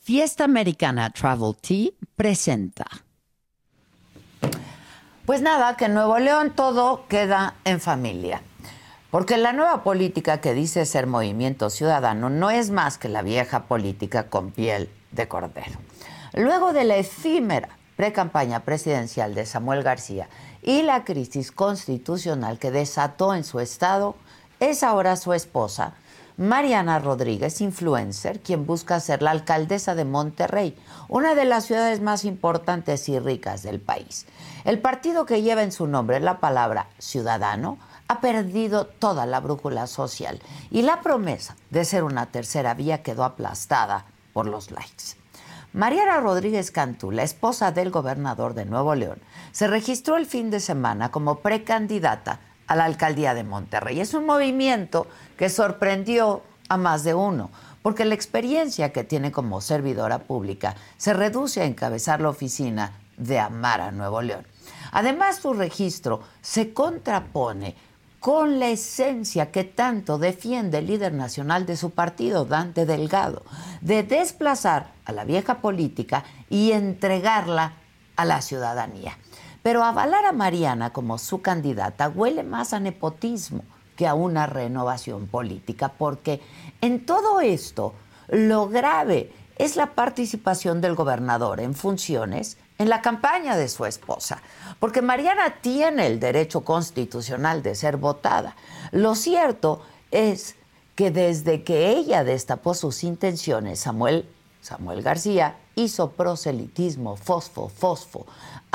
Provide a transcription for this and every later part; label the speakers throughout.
Speaker 1: Fiesta Americana Travel Tea presenta. Pues nada, que en Nuevo León todo queda en familia. Porque la nueva política que dice ser movimiento ciudadano no es más que la vieja política con piel de cordero. Luego de la efímera pre-campaña presidencial de Samuel García y la crisis constitucional que desató en su estado, es ahora su esposa, Mariana Rodríguez, influencer, quien busca ser la alcaldesa de Monterrey, una de las ciudades más importantes y ricas del país. El partido que lleva en su nombre la palabra ciudadano ha perdido toda la brújula social y la promesa de ser una tercera vía quedó aplastada por los likes. Mariana Rodríguez Cantú, la esposa del gobernador de Nuevo León, se registró el fin de semana como precandidata a la alcaldía de Monterrey. Es un movimiento que sorprendió a más de uno, porque la experiencia que tiene como servidora pública se reduce a encabezar la oficina de Amara, Nuevo León. Además, su registro se contrapone con la esencia que tanto defiende el líder nacional de su partido, Dante Delgado, de desplazar a la vieja política y entregarla a la ciudadanía. Pero avalar a Mariana como su candidata huele más a nepotismo que a una renovación política, porque en todo esto lo grave es la participación del gobernador en funciones en la campaña de su esposa, porque Mariana tiene el derecho constitucional de ser votada. Lo cierto es que desde que ella destapó sus intenciones, Samuel, Samuel García hizo proselitismo, fosfo, fosfo,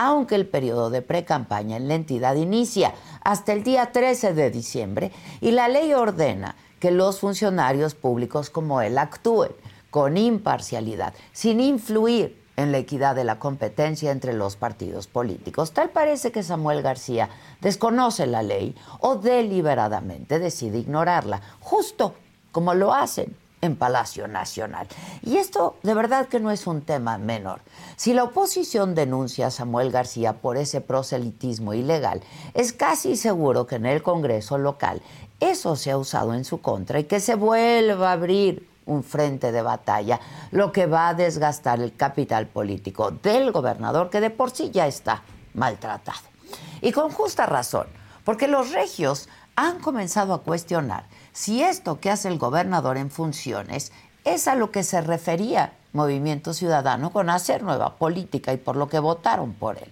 Speaker 1: aunque el periodo de pre-campaña en la entidad inicia hasta el día 13 de diciembre y la ley ordena que los funcionarios públicos como él actúen con imparcialidad, sin influir en la equidad de la competencia entre los partidos políticos. Tal parece que Samuel García desconoce la ley o deliberadamente decide ignorarla, justo como lo hacen en Palacio Nacional. Y esto de verdad que no es un tema menor. Si la oposición denuncia a Samuel García por ese proselitismo ilegal, es casi seguro que en el Congreso local eso se ha usado en su contra y que se vuelva a abrir un frente de batalla, lo que va a desgastar el capital político del gobernador que de por sí ya está maltratado. Y con justa razón, porque los regios han comenzado a cuestionar si esto que hace el gobernador en funciones es a lo que se refería Movimiento Ciudadano con hacer nueva política y por lo que votaron por él.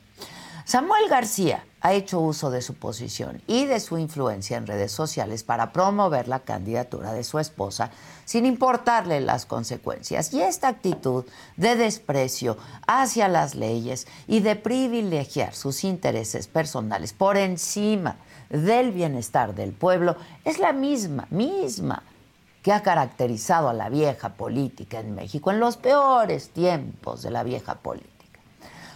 Speaker 1: Samuel García ha hecho uso de su posición y de su influencia en redes sociales para promover la candidatura de su esposa sin importarle las consecuencias. Y esta actitud de desprecio hacia las leyes y de privilegiar sus intereses personales por encima del bienestar del pueblo es la misma, misma que ha caracterizado a la vieja política en México en los peores tiempos de la vieja política.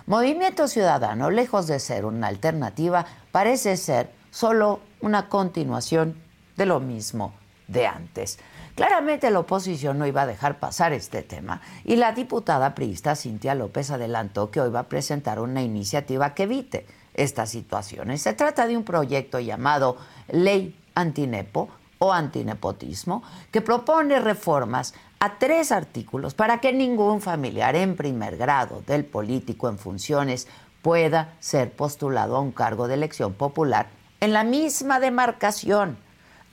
Speaker 1: Movimiento Ciudadano, lejos de ser una alternativa, parece ser solo una continuación de lo mismo de antes. Claramente la oposición no iba a dejar pasar este tema y la diputada priista Cintia López adelantó que hoy va a presentar una iniciativa que evite estas situaciones. Se trata de un proyecto llamado Ley Antinepo o Antinepotismo, que propone reformas a tres artículos para que ningún familiar en primer grado del político en funciones pueda ser postulado a un cargo de elección popular en la misma demarcación,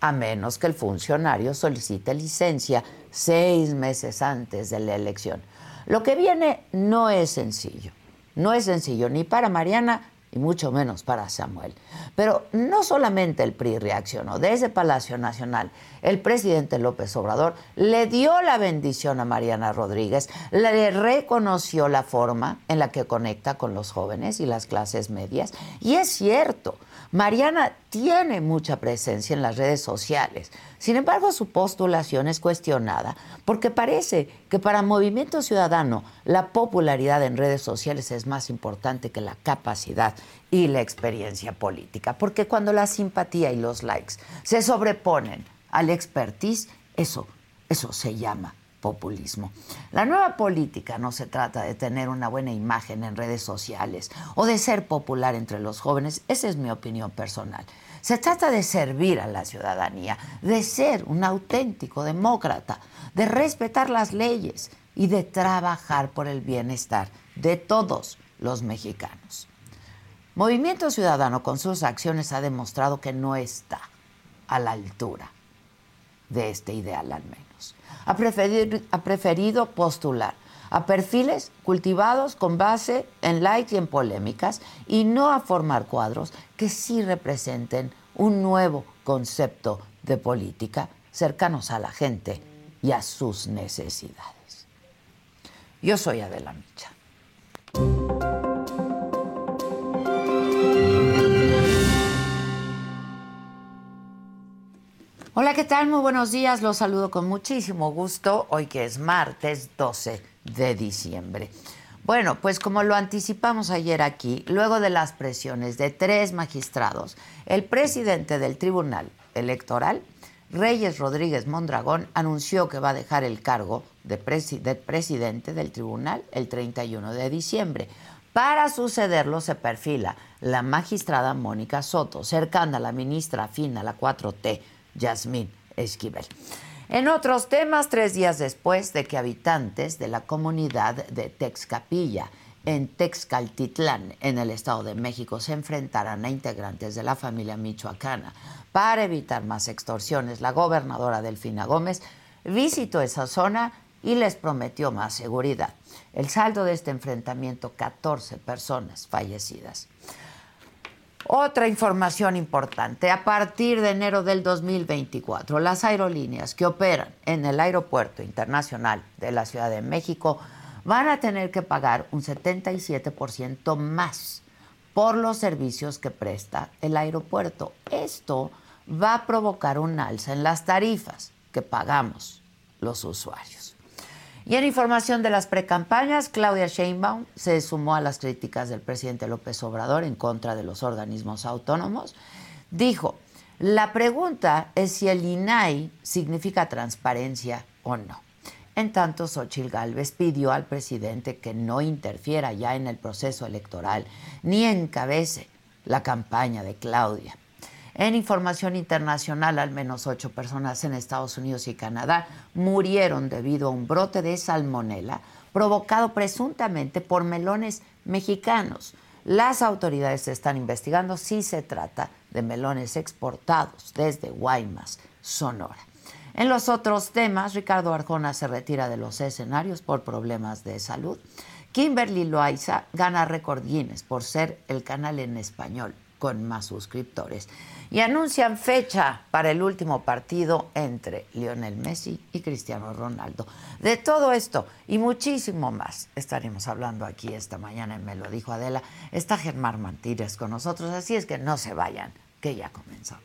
Speaker 1: a menos que el funcionario solicite licencia seis meses antes de la elección. Lo que viene no es sencillo, no es sencillo ni para Mariana y mucho menos para Samuel. Pero no solamente el PRI reaccionó, desde Palacio Nacional el presidente López Obrador le dio la bendición a Mariana Rodríguez, le reconoció la forma en la que conecta con los jóvenes y las clases medias. Y es cierto, Mariana tiene mucha presencia en las redes sociales. Sin embargo, su postulación es cuestionada porque parece que para Movimiento Ciudadano la popularidad en redes sociales es más importante que la capacidad y la experiencia política. Porque cuando la simpatía y los likes se sobreponen al expertise, eso, eso se llama populismo. La nueva política no se trata de tener una buena imagen en redes sociales o de ser popular entre los jóvenes, esa es mi opinión personal. Se trata de servir a la ciudadanía, de ser un auténtico demócrata, de respetar las leyes y de trabajar por el bienestar de todos los mexicanos. Movimiento Ciudadano con sus acciones ha demostrado que no está a la altura de este ideal al menos ha preferido, postular a perfiles cultivados con base en likes y en polémicas y no a formar cuadros que sí representen un nuevo concepto de política cercanos a la gente y a sus necesidades. Yo soy Adela Micha. Hola, ¿qué tal? Muy buenos días. Los saludo con muchísimo gusto hoy que es martes 12 de diciembre. Bueno, pues como lo anticipamos ayer aquí, luego de las presiones de tres magistrados, el presidente del Tribunal Electoral, Reyes Rodríguez Mondragón, anunció que va a dejar el cargo de, presidente del tribunal el 31 de diciembre. Para sucederlo se perfila la magistrada Mónica Soto, cercana a la ministra afín a la 4T, Yasmín Esquivel. En otros temas, tres días después de que habitantes de la comunidad de Texcapilla, en Texcaltitlán, en el Estado de México, se enfrentaran a integrantes de la familia michoacana para evitar más extorsiones, la gobernadora Delfina Gómez visitó esa zona y les prometió más seguridad. El saldo de este enfrentamiento, 14 personas fallecidas. Otra información importante, a partir de enero del 2024, las aerolíneas que operan en el Aeropuerto Internacional de la Ciudad de México van a tener que pagar un 77% más por los servicios que presta el aeropuerto. Esto va a provocar un alza en las tarifas que pagamos los usuarios. Y en información de las precampañas, Claudia Sheinbaum se sumó a las críticas del presidente López Obrador en contra de los organismos autónomos. Dijo, la pregunta es si el INAI significa transparencia o no. En tanto, Xochitl Gálvez pidió al presidente que no interfiera ya en el proceso electoral ni encabece la campaña de Claudia. En información internacional, al menos ocho personas en Estados Unidos y Canadá murieron debido a un brote de salmonela provocado presuntamente por melones mexicanos. Las autoridades están investigando si se trata de melones exportados desde Guaymas, Sonora. En los otros temas, Ricardo Arjona se retira de los escenarios por problemas de salud. Kimberly Loaiza gana récord Guinness por ser el canal en español con más suscriptores y anuncian fecha para el último partido entre Lionel Messi y Cristiano Ronaldo. De todo esto y muchísimo más estaremos hablando aquí esta mañana Me lo dijo Adela. Está Germán Mantírez con nosotros, así es que no se vayan, que ya comenzamos.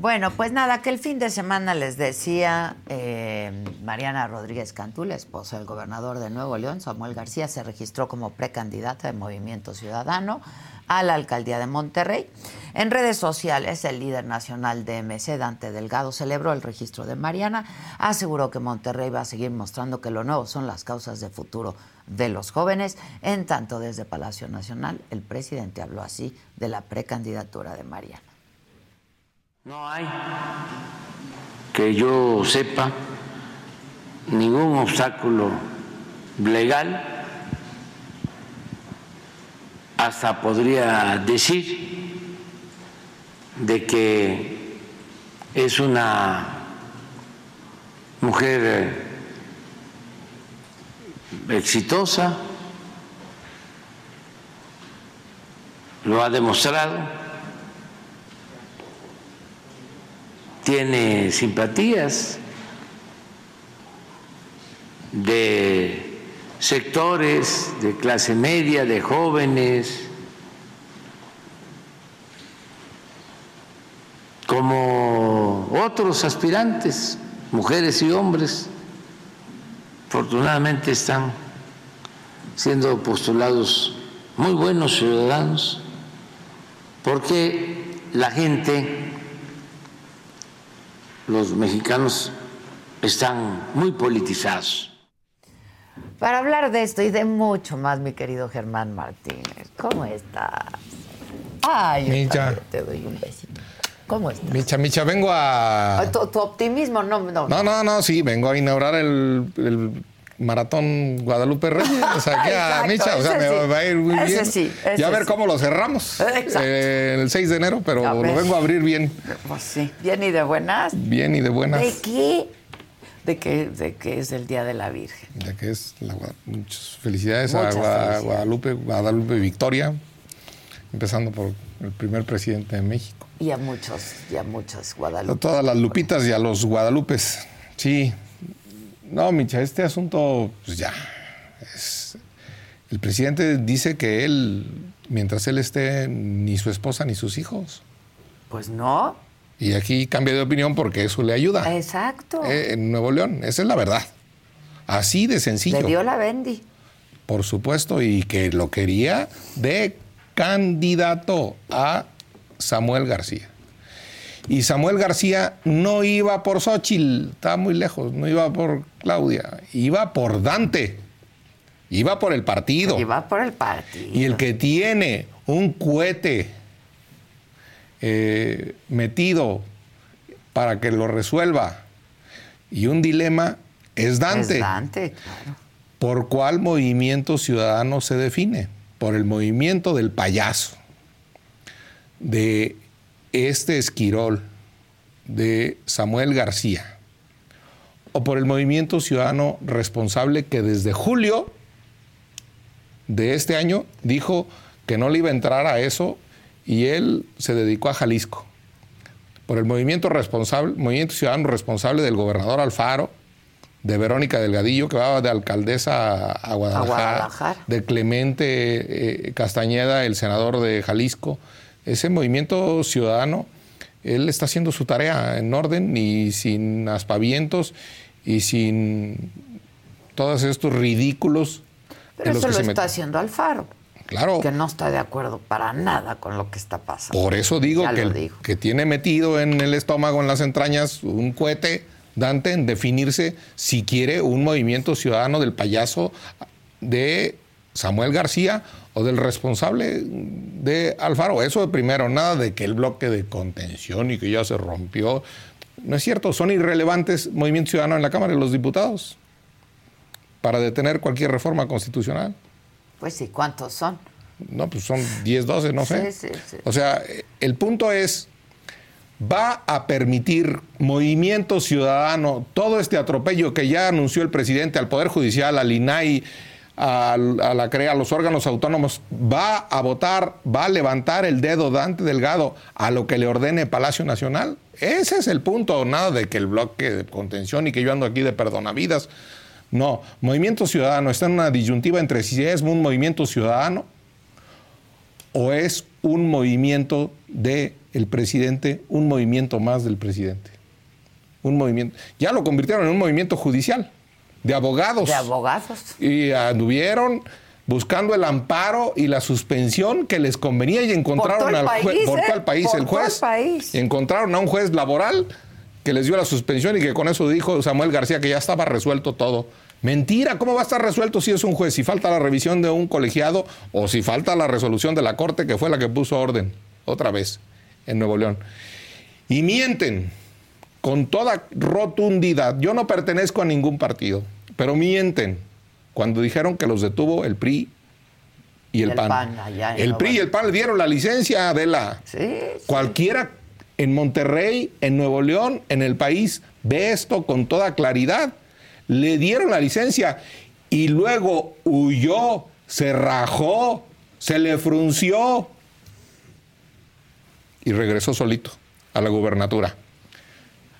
Speaker 1: Bueno, pues nada, que el fin de semana les decía eh, Mariana Rodríguez Cantú, la esposa del gobernador de Nuevo León, Samuel García, se registró como precandidata de Movimiento Ciudadano a la alcaldía de Monterrey. En redes sociales, el líder nacional de MC, Dante Delgado, celebró el registro de Mariana, aseguró que Monterrey va a seguir mostrando que lo nuevo son las causas de futuro de los jóvenes. En tanto, desde Palacio Nacional, el presidente habló así de la precandidatura de Mariana.
Speaker 2: No hay, que yo sepa, ningún obstáculo legal, hasta podría decir de que es una mujer exitosa, lo ha demostrado tiene simpatías de sectores de clase media, de jóvenes, como otros aspirantes, mujeres y hombres, afortunadamente están siendo postulados muy buenos ciudadanos, porque la gente los mexicanos están muy politizados.
Speaker 1: Para hablar de esto y de mucho más, mi querido Germán Martínez, ¿cómo estás? Ay,
Speaker 3: Micha.
Speaker 1: te doy un besito. ¿Cómo estás?
Speaker 3: Micha, Micha, vengo a...
Speaker 1: Tu, tu optimismo, no, no.
Speaker 3: No, no, no, sí, vengo a inaugurar el, el maratón Guadalupe Reyes. O sea, aquí a Micha, o sea, me
Speaker 1: sí.
Speaker 3: va a ir muy
Speaker 1: Ese
Speaker 3: bien.
Speaker 1: sí,
Speaker 3: ya a ver
Speaker 1: sí.
Speaker 3: cómo lo cerramos eh, el 6 de enero, pero lo vengo a abrir bien,
Speaker 1: Pues sí, bien y de buenas.
Speaker 3: bien y de buenas.
Speaker 1: ¿De qué? ¿De qué, de qué es el Día de la Virgen?
Speaker 3: Ya que es la muchas felicidades
Speaker 1: Muchas
Speaker 3: a
Speaker 1: felicidades.
Speaker 3: Guadalupe, Guadalupe Victoria, empezando por el primer presidente de México.
Speaker 1: Y a muchos, y a muchos
Speaker 3: A
Speaker 1: Guadalupe.
Speaker 3: todas las Lupitas y a los Guadalupes. Sí. No, Micha, este asunto, pues ya. es- El presidente dice que él, mientras él esté, ni su esposa ni sus hijos.
Speaker 1: Pues no.
Speaker 3: Y aquí cambia de opinión porque eso le ayuda.
Speaker 1: Exacto.
Speaker 3: Eh, en Nuevo León, esa es la verdad. Así de sencillo.
Speaker 1: Le dio la Bendy.
Speaker 3: Por supuesto, y que lo quería de candidato a Samuel García. Y Samuel García no iba por Xochitl, estaba muy lejos, no iba por Claudia, iba por Dante, iba por el partido.
Speaker 1: Va por el partido.
Speaker 3: Y el que tiene un cohete eh, metido para que lo resuelva y un dilema es Dante.
Speaker 1: Es Dante, claro.
Speaker 3: ¿Por cuál movimiento ciudadano se define? Por el movimiento del payaso, de este Esquirol, de Samuel García, o por el movimiento ciudadano responsable que desde julio de este año dijo que no le iba a entrar a eso y él se dedicó a Jalisco. Por el movimiento responsable, movimiento ciudadano responsable del gobernador Alfaro, de Verónica Delgadillo, que va de alcaldesa a- Guadalajara. de Clemente eh, Castañeda, el senador de Jalisco. Ese movimiento ciudadano, él está haciendo su tarea en orden y sin aspavientos y sin todos estos ridículos.
Speaker 1: Pero
Speaker 3: en los
Speaker 1: eso
Speaker 3: que
Speaker 1: lo
Speaker 3: se
Speaker 1: está
Speaker 3: met-
Speaker 1: haciendo Alfaro.
Speaker 3: Claro.
Speaker 1: Que no está de acuerdo para nada con lo que está pasando.
Speaker 3: Por eso digo
Speaker 1: Ya
Speaker 3: que, que tiene metido en el estómago, en las entrañas, un cohete, Dante, en definirse si quiere un movimiento ciudadano del payaso de Samuel García o del responsable de Alfaro. Eso de primero, nada de que el bloque de contención y que ya se rompió. No es cierto, son irrelevantes Movimiento Ciudadano en la Cámara de los Diputados para detener cualquier reforma constitucional.
Speaker 1: Pues sí, ¿cuántos son?
Speaker 3: No, pues son 10, 12, no sé.
Speaker 1: Sí, sí, sí.
Speaker 3: O sea, el punto es, va a permitir movimiento ciudadano, todo este atropello que ya anunció el presidente al Poder Judicial, al INAI, a, la CREA, a los órganos autónomos, va a votar, va a levantar el dedo Dante Delgado a lo que le ordene Palacio Nacional. Ese es el punto, nada de que el bloque de contención y que yo ando aquí de perdonavidas. No, Movimiento Ciudadano está en una disyuntiva entre si es un movimiento ciudadano o es un movimiento de el presidente un movimiento más del presidente. Un movimiento. Ya lo convirtieron en un movimiento judicial, de abogados.
Speaker 1: De abogados.
Speaker 3: Y anduvieron buscando el amparo y la suspensión que les convenía y encontraron al juez. ¿Por cuál país?
Speaker 1: ¿eh? Por
Speaker 3: el juez.
Speaker 1: país.
Speaker 3: Encontraron a un juez laboral que les dio la suspensión y que con eso dijo Samuel García que ya estaba resuelto todo. Mentira, ¿cómo va a estar resuelto si es un juez? Si falta la revisión de un colegiado o si falta la resolución de la Corte que fue la que puso orden, otra vez, en Nuevo León. Y mienten con toda rotundidad. Yo no pertenezco a ningún partido, pero mienten cuando dijeron que los detuvo el PRI y el,
Speaker 1: El
Speaker 3: PAN. El PRI y
Speaker 1: León.
Speaker 3: el PAN le dieron la licencia de la...
Speaker 1: Sí, sí.
Speaker 3: Cualquiera en Monterrey, en Nuevo León, en el país, ve esto con toda claridad. Le dieron la licencia y luego huyó, se rajó, se le frunció y regresó solito a la gubernatura.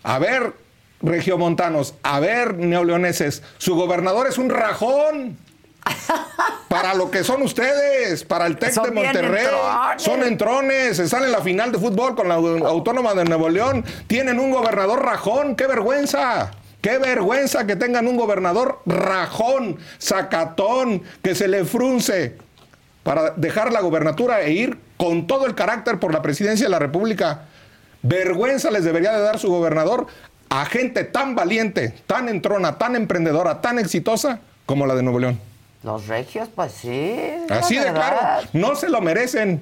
Speaker 3: A ver, regiomontanos, a ver, neoleoneses, su gobernador es un rajón. Para lo que son ustedes, para el TEC de Monterrey,
Speaker 1: entrones.
Speaker 3: son entrones, están en la final de fútbol con la Autónoma de Nuevo León, tienen un gobernador rajón, qué vergüenza. Qué vergüenza que tengan un gobernador rajón, sacatón, que se le frunce para dejar la gobernatura e ir con todo el carácter por la presidencia de la República. Vergüenza les debería de dar su gobernador a gente tan valiente, tan entrona, tan emprendedora, tan exitosa como la de Nuevo León.
Speaker 1: Los regios, pues sí.
Speaker 3: Así de claro, no se lo merecen.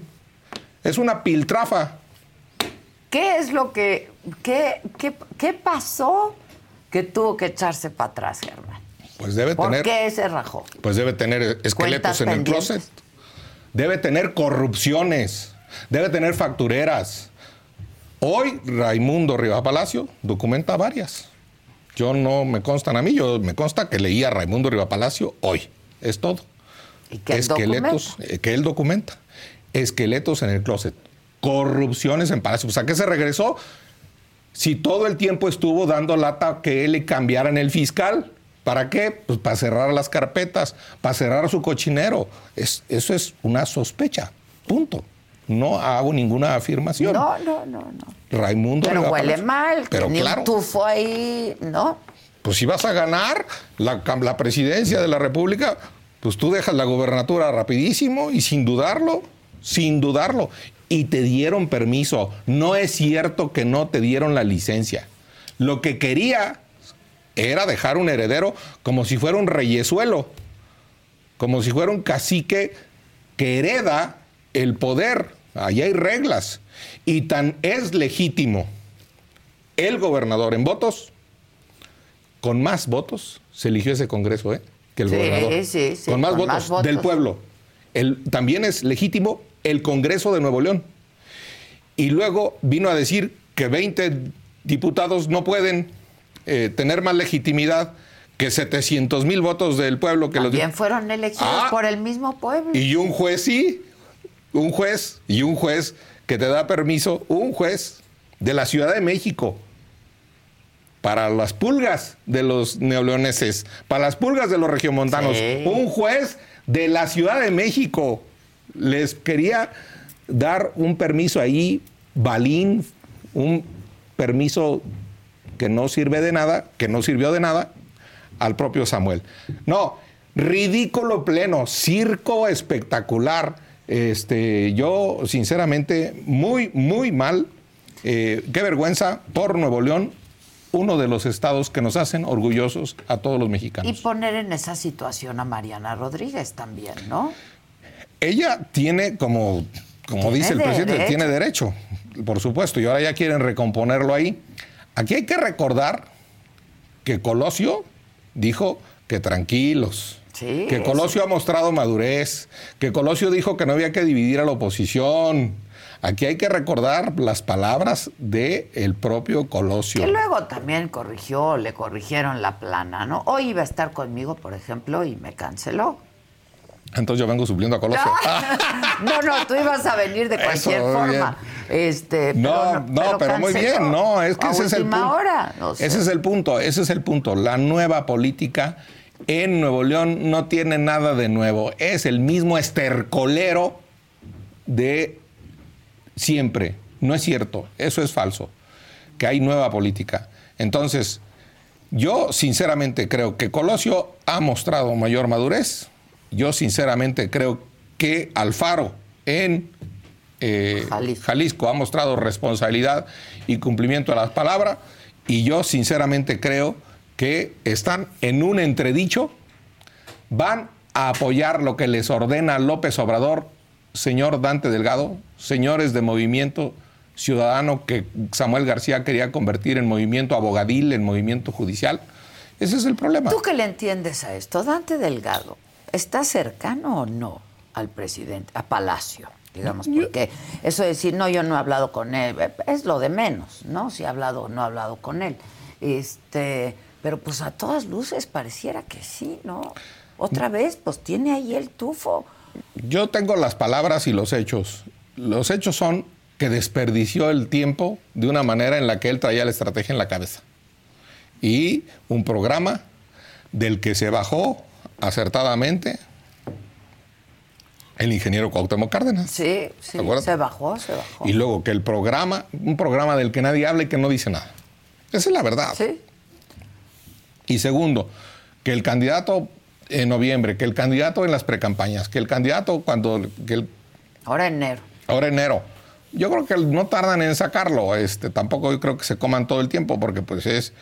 Speaker 3: Es una piltrafa.
Speaker 1: ¿Qué es lo que. ¿Qué, qué, qué pasó que tuvo que echarse para atrás, Germán?
Speaker 3: Pues debe
Speaker 1: ¿Por
Speaker 3: tener,
Speaker 1: qué se rajó?
Speaker 3: pues debe tener esqueletos en el closet. Debe tener corrupciones. Debe tener factureras. Hoy Raimundo Rivas Palacio documenta varias. Yo no me constan a mí, yo me consta que leía a Raimundo Rivas Palacio hoy. Es todo.
Speaker 1: ¿Y qué
Speaker 3: Esqueletos eh, que él documenta. Esqueletos en el closet. Corrupciones en Palacio. Pues a qué se regresó si todo el tiempo estuvo dando lata que él le cambiaran el fiscal. ¿Para qué? Pues para cerrar las carpetas, para cerrar su cochinero. Es, eso es una sospecha. Punto. No hago ninguna afirmación.
Speaker 1: No, no, no, no.
Speaker 3: Raimundo
Speaker 1: Pero huele
Speaker 3: Palacio.
Speaker 1: mal.
Speaker 3: Pero
Speaker 1: ni
Speaker 3: claro.
Speaker 1: un tufo ahí, ¿no?
Speaker 3: Pues si vas a ganar la, la presidencia de la República, pues tú dejas la gobernatura rapidísimo y sin dudarlo, sin dudarlo. Y te dieron permiso. No es cierto que no te dieron la licencia. Lo que quería era dejar un heredero como si fuera un reyesuelo, como si fuera un cacique que hereda el poder. Allí hay reglas. Y tan es legítimo el gobernador en votos con más votos se eligió ese Congreso, ¿eh? Que el
Speaker 1: Sí,
Speaker 3: gobernador.
Speaker 1: sí, sí,
Speaker 3: Con más,
Speaker 1: con
Speaker 3: votos,
Speaker 1: más votos.
Speaker 3: del pueblo. El, también es legítimo el Congreso de Nuevo León. Y luego vino a decir que 20 diputados no pueden eh, tener más legitimidad que 700 mil votos del pueblo que los
Speaker 1: También fueron elegidos
Speaker 3: Ah.
Speaker 1: por el mismo pueblo.
Speaker 3: y un juez sí, un juez y un juez que te da permiso, un juez de la Ciudad de México para las pulgas de los neoleoneses, para las pulgas de los regiomontanos,
Speaker 1: Sí.
Speaker 3: un juez de la Ciudad de México les quería dar un permiso ahí, balín, un permiso que no sirve de nada, que no sirvió de nada al propio Samuel. No, ridículo pleno, circo espectacular. Este, yo, sinceramente, muy, muy mal. Eh, qué vergüenza por Nuevo León, uno de los estados que nos hacen orgullosos a todos los
Speaker 1: Y
Speaker 3: mexicanos.
Speaker 1: poner en esa situación a Mariana Rodríguez también, ¿no?
Speaker 3: Ella tiene, como, como
Speaker 1: Tiene
Speaker 3: dice el presidente,
Speaker 1: derecho.
Speaker 3: tiene derecho, por supuesto, y ahora ya quieren recomponerlo ahí. Aquí hay que recordar que Colosio dijo que tranquilos,
Speaker 1: Sí,
Speaker 3: que Colosio ha mostrado madurez, que Colosio dijo que no había que dividir a la oposición. Aquí hay que recordar las palabras del el propio Colosio.
Speaker 1: Que luego también corrigió, le corrigieron la plana, ¿no? Hoy iba a estar conmigo, por ejemplo, y me canceló.
Speaker 3: Entonces yo vengo supliendo a Colosio.
Speaker 1: No, no, tú ibas a venir de cualquier forma. Este,
Speaker 3: No, no, pero, muy bien, no, es que ese es el punto.
Speaker 1: hora, no sé.
Speaker 3: Ese es el punto, ese es el punto. La nueva política en Nuevo León no tiene nada de nuevo. Es el mismo estercolero de siempre. No es cierto, eso es falso, que hay nueva política. Entonces, yo sinceramente creo que Colosio ha mostrado mayor madurez. Yo sinceramente creo que Alfaro en eh,
Speaker 1: Jalisco.
Speaker 3: Jalisco ha mostrado responsabilidad y cumplimiento a las palabras. Y yo sinceramente creo que están en un entredicho, van a apoyar lo que les ordena López Obrador, señor Dante Delgado, señores de Movimiento Ciudadano que Samuel García quería convertir en movimiento abogadil, en movimiento judicial. Ese es el problema.
Speaker 1: ¿Tú qué le entiendes a esto? Dante Delgado, ¿está cercano o no al presidente, a Palacio? Digamos, porque eso de decir, no, yo no he hablado con él, es lo de menos, ¿no? Si ha hablado o no ha hablado con él. Este, pero pues a todas luces pareciera que sí, ¿no? Otra vez, pues tiene ahí el tufo.
Speaker 3: Yo tengo las palabras y los hechos. Los hechos son que desperdició el tiempo de una manera en la que él traía la estrategia en la cabeza. Y un programa del que se bajó acertadamente el ingeniero Cuauhtémoc Cárdenas.
Speaker 1: Sí, sí, se bajó, se bajó.
Speaker 3: Y luego que el programa, un programa del que nadie habla y que no dice nada. Esa es la verdad.
Speaker 1: Sí,
Speaker 3: Y segundo, que el candidato en noviembre, que el candidato en las precampañas, que el candidato cuando, que el
Speaker 1: ahora enero.
Speaker 3: ahora enero. Yo creo que no tardan en sacarlo. Este, tampoco yo creo que se coman todo el tiempo porque pues es,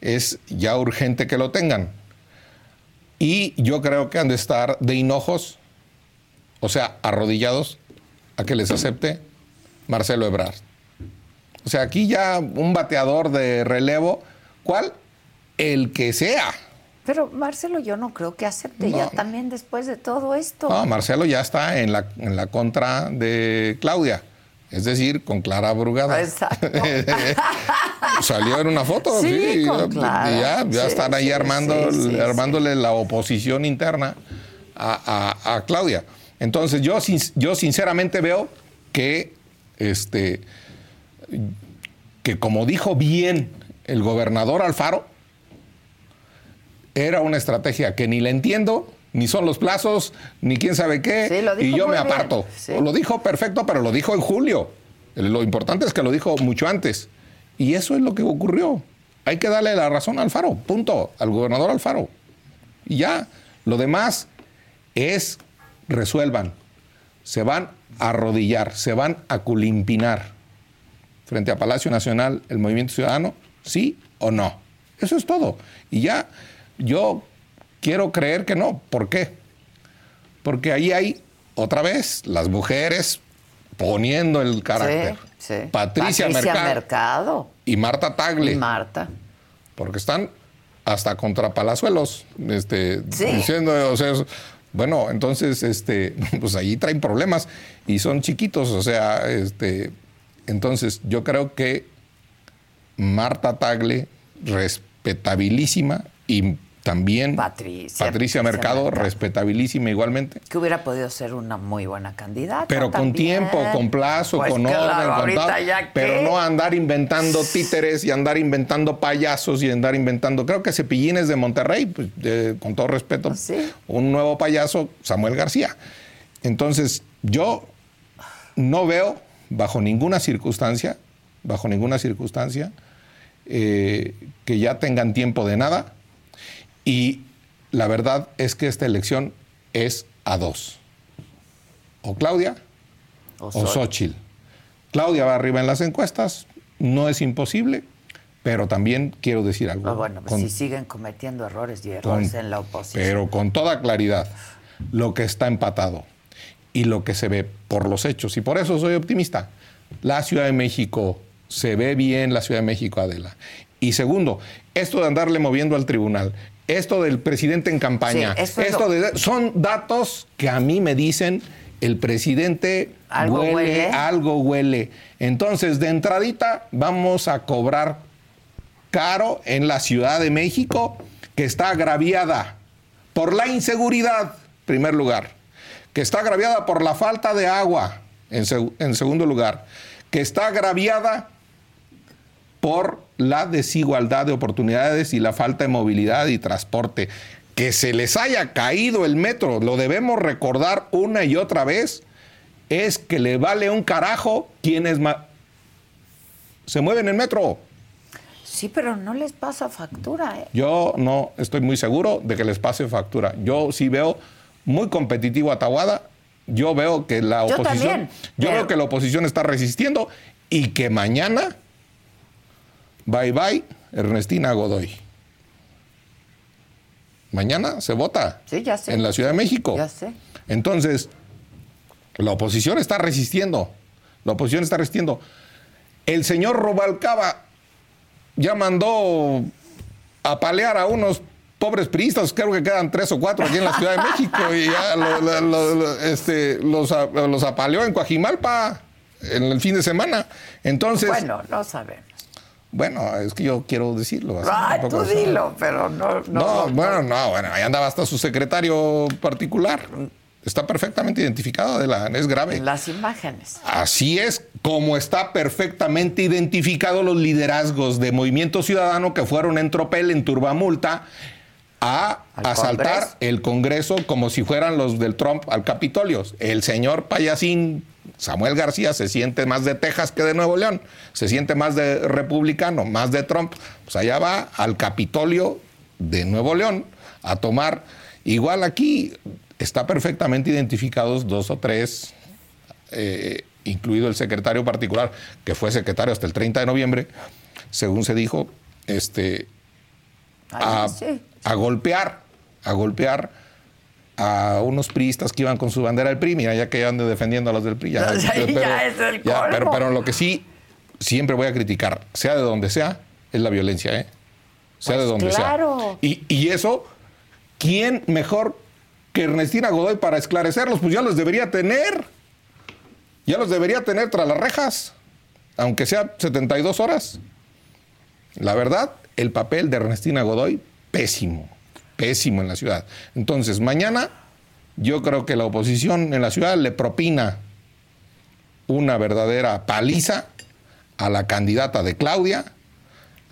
Speaker 3: es ya urgente que lo tengan. Y yo creo que han de estar de hinojos, o sea, arrodillados a que les acepte Marcelo Ebrard. O sea, aquí ya un bateador de relevo, ¿cuál? El que sea.
Speaker 1: Pero Marcelo, yo no creo que acepte ya también después de todo esto.
Speaker 3: No, Marcelo ya está en la, en la contra de Claudia. Es decir, con Clara Brugada.
Speaker 1: Exacto.
Speaker 3: Salió en una foto,
Speaker 1: Sí,
Speaker 3: sí.
Speaker 1: con
Speaker 3: ya-. Ya, ya
Speaker 1: Sí,
Speaker 3: están ahí
Speaker 1: sí,
Speaker 3: armando, armándole la oposición interna a, a- a Claudia. Entonces, yo, yo sinceramente veo que, este, que como dijo bien el gobernador Alfaro, era una estrategia que ni la entiendo, ni son los plazos, ni quién sabe qué,
Speaker 1: Sí, lo dijo
Speaker 3: y yo me aparto.
Speaker 1: sí.
Speaker 3: Lo dijo perfecto, pero lo dijo en julio. Lo importante es que lo dijo mucho antes. Y eso es lo que ocurrió. Hay que darle la razón a Alfaro, punto, al gobernador Alfaro. Y ya, lo demás es resuelvan. Se van a arrodillar, se van a culimpinar frente a Palacio Nacional el Movimiento Ciudadano, sí o no. Eso es todo. Y ya yo quiero creer que no. ¿Por qué? Porque ahí hay otra vez las mujeres poniendo el carácter.
Speaker 1: Sí, sí.
Speaker 3: Patricia, Mercado,
Speaker 1: Mercado.
Speaker 3: y Marta Tagle,
Speaker 1: Y Marta.
Speaker 3: porque están hasta contra Palazuelos, este,
Speaker 1: Sí.
Speaker 3: diciendo, o sea, bueno, entonces, este, pues ahí traen problemas y son chiquitos, o sea, este, entonces yo creo que Marta Tagle, respetabilísima, y también
Speaker 1: Patricia,
Speaker 3: Mercado,
Speaker 1: Mercado.
Speaker 3: respetabilísima igualmente.
Speaker 1: Que hubiera podido ser una muy buena candidata.
Speaker 3: Pero con tiempo, con plazo,
Speaker 1: Pues
Speaker 3: con
Speaker 1: claro,
Speaker 3: orden, con tal,
Speaker 1: ya
Speaker 3: pero no andar inventando títeres y andar inventando payasos y andar inventando. Creo que Cepillines de Monterrey, pues, con todo respeto,
Speaker 1: Sí.
Speaker 3: un nuevo payaso, Samuel García. Entonces, yo no veo bajo ninguna circunstancia, bajo ninguna circunstancia, eh, que ya tengan tiempo de nada. Y la verdad es que esta elección es a dos. O Claudia
Speaker 1: O
Speaker 3: o. Xochitl. Claudia va arriba en las encuestas, no es imposible, pero también quiero decir algo.
Speaker 1: Ah, bueno, pues
Speaker 3: con-
Speaker 1: si siguen cometiendo errores y
Speaker 3: con-
Speaker 1: errores en la oposición.
Speaker 3: pero con toda claridad, lo que está empatado y lo que se ve por los hechos. Y por eso soy optimista. La Ciudad de México se ve bien, la Ciudad de México, Adela. Y segundo, esto de andarle moviendo al tribunal, esto del presidente en campaña,
Speaker 1: Sí, eso es
Speaker 3: esto
Speaker 1: lo-
Speaker 3: de, son datos que a mí me dicen el presidente
Speaker 1: Algo
Speaker 3: huele,
Speaker 1: huele.
Speaker 3: algo huele. Entonces, de entradita, vamos a cobrar caro en la Ciudad de México, que está agraviada por la inseguridad, en primer lugar, que está agraviada por la falta de agua, en, seg- en segundo lugar, que está agraviada por la desigualdad de oportunidades y la falta de movilidad y transporte. Que se les haya caído el metro, lo debemos recordar una y otra vez, es que le vale un carajo quién es ma- se mueven en metro.
Speaker 1: Sí, pero no les pasa factura. ¿eh?
Speaker 3: Yo no estoy muy seguro de que les pase factura. Yo sí veo muy competitivo a. Yo veo que la
Speaker 1: Yo
Speaker 3: oposición,
Speaker 1: también,
Speaker 3: yo
Speaker 1: pero-
Speaker 3: veo que la oposición está resistiendo y que mañana bye bye Ernestina Godoy. Mañana se vota
Speaker 1: Sí, ya sé.
Speaker 3: en la Ciudad de México.
Speaker 1: Ya sé.
Speaker 3: Entonces, la oposición está resistiendo. La oposición está resistiendo. El señor Robalcaba ya mandó a palear a unos pobres priistas, creo que quedan tres o cuatro aquí en la Ciudad de México, y ya lo- lo- lo- lo- este, los, los apaleó en Coajimalpa en el fin de semana. Entonces, bueno,
Speaker 1: Bueno, no sabemos.
Speaker 3: Es que yo quiero decirlo. así,
Speaker 1: tú dilo, pero no. No,
Speaker 3: no, bueno, no, bueno, ahí andaba hasta su secretario particular. Está perfectamente identificado, es grave.
Speaker 1: Las imágenes.
Speaker 3: Así es como está perfectamente identificado los liderazgos de Movimiento Ciudadano que fueron en tropel, en turbamulta, a
Speaker 1: Al
Speaker 3: asaltar
Speaker 1: Congreso.
Speaker 3: el Congreso como si fueran los del Trump al Capitolio. El señor payasín Samuel García se siente más de Texas que de Nuevo León, se siente más de republicano, más de Trump. Pues allá va al Capitolio de Nuevo León a tomar. Igual aquí está perfectamente identificados dos o tres eh, incluido el secretario particular, que fue secretario hasta el 30 de noviembre, según se dijo, este, a, golpear, a golpear a unos priistas que iban con su bandera del PRI, mira, ya que ando defendiendo a los del PRI. Ya,
Speaker 1: O sea, ya es el
Speaker 3: ya,
Speaker 1: colmo.
Speaker 3: pero, pero lo que sí siempre voy a criticar, sea de donde sea, es la violencia, ¿eh? Sea de
Speaker 1: Pues
Speaker 3: donde
Speaker 1: claro.
Speaker 3: sea. Y, y eso, ¿quién mejor que Ernestina Godoy para esclarecerlos? Pues ya los debería tener. Ya los debería tener tras las rejas, aunque sea 72 horas. La verdad, el papel de Ernestina Godoy, pésimo, pésimo en la ciudad. Entonces, mañana yo creo que la oposición en la ciudad le propina una verdadera paliza a la candidata de Claudia,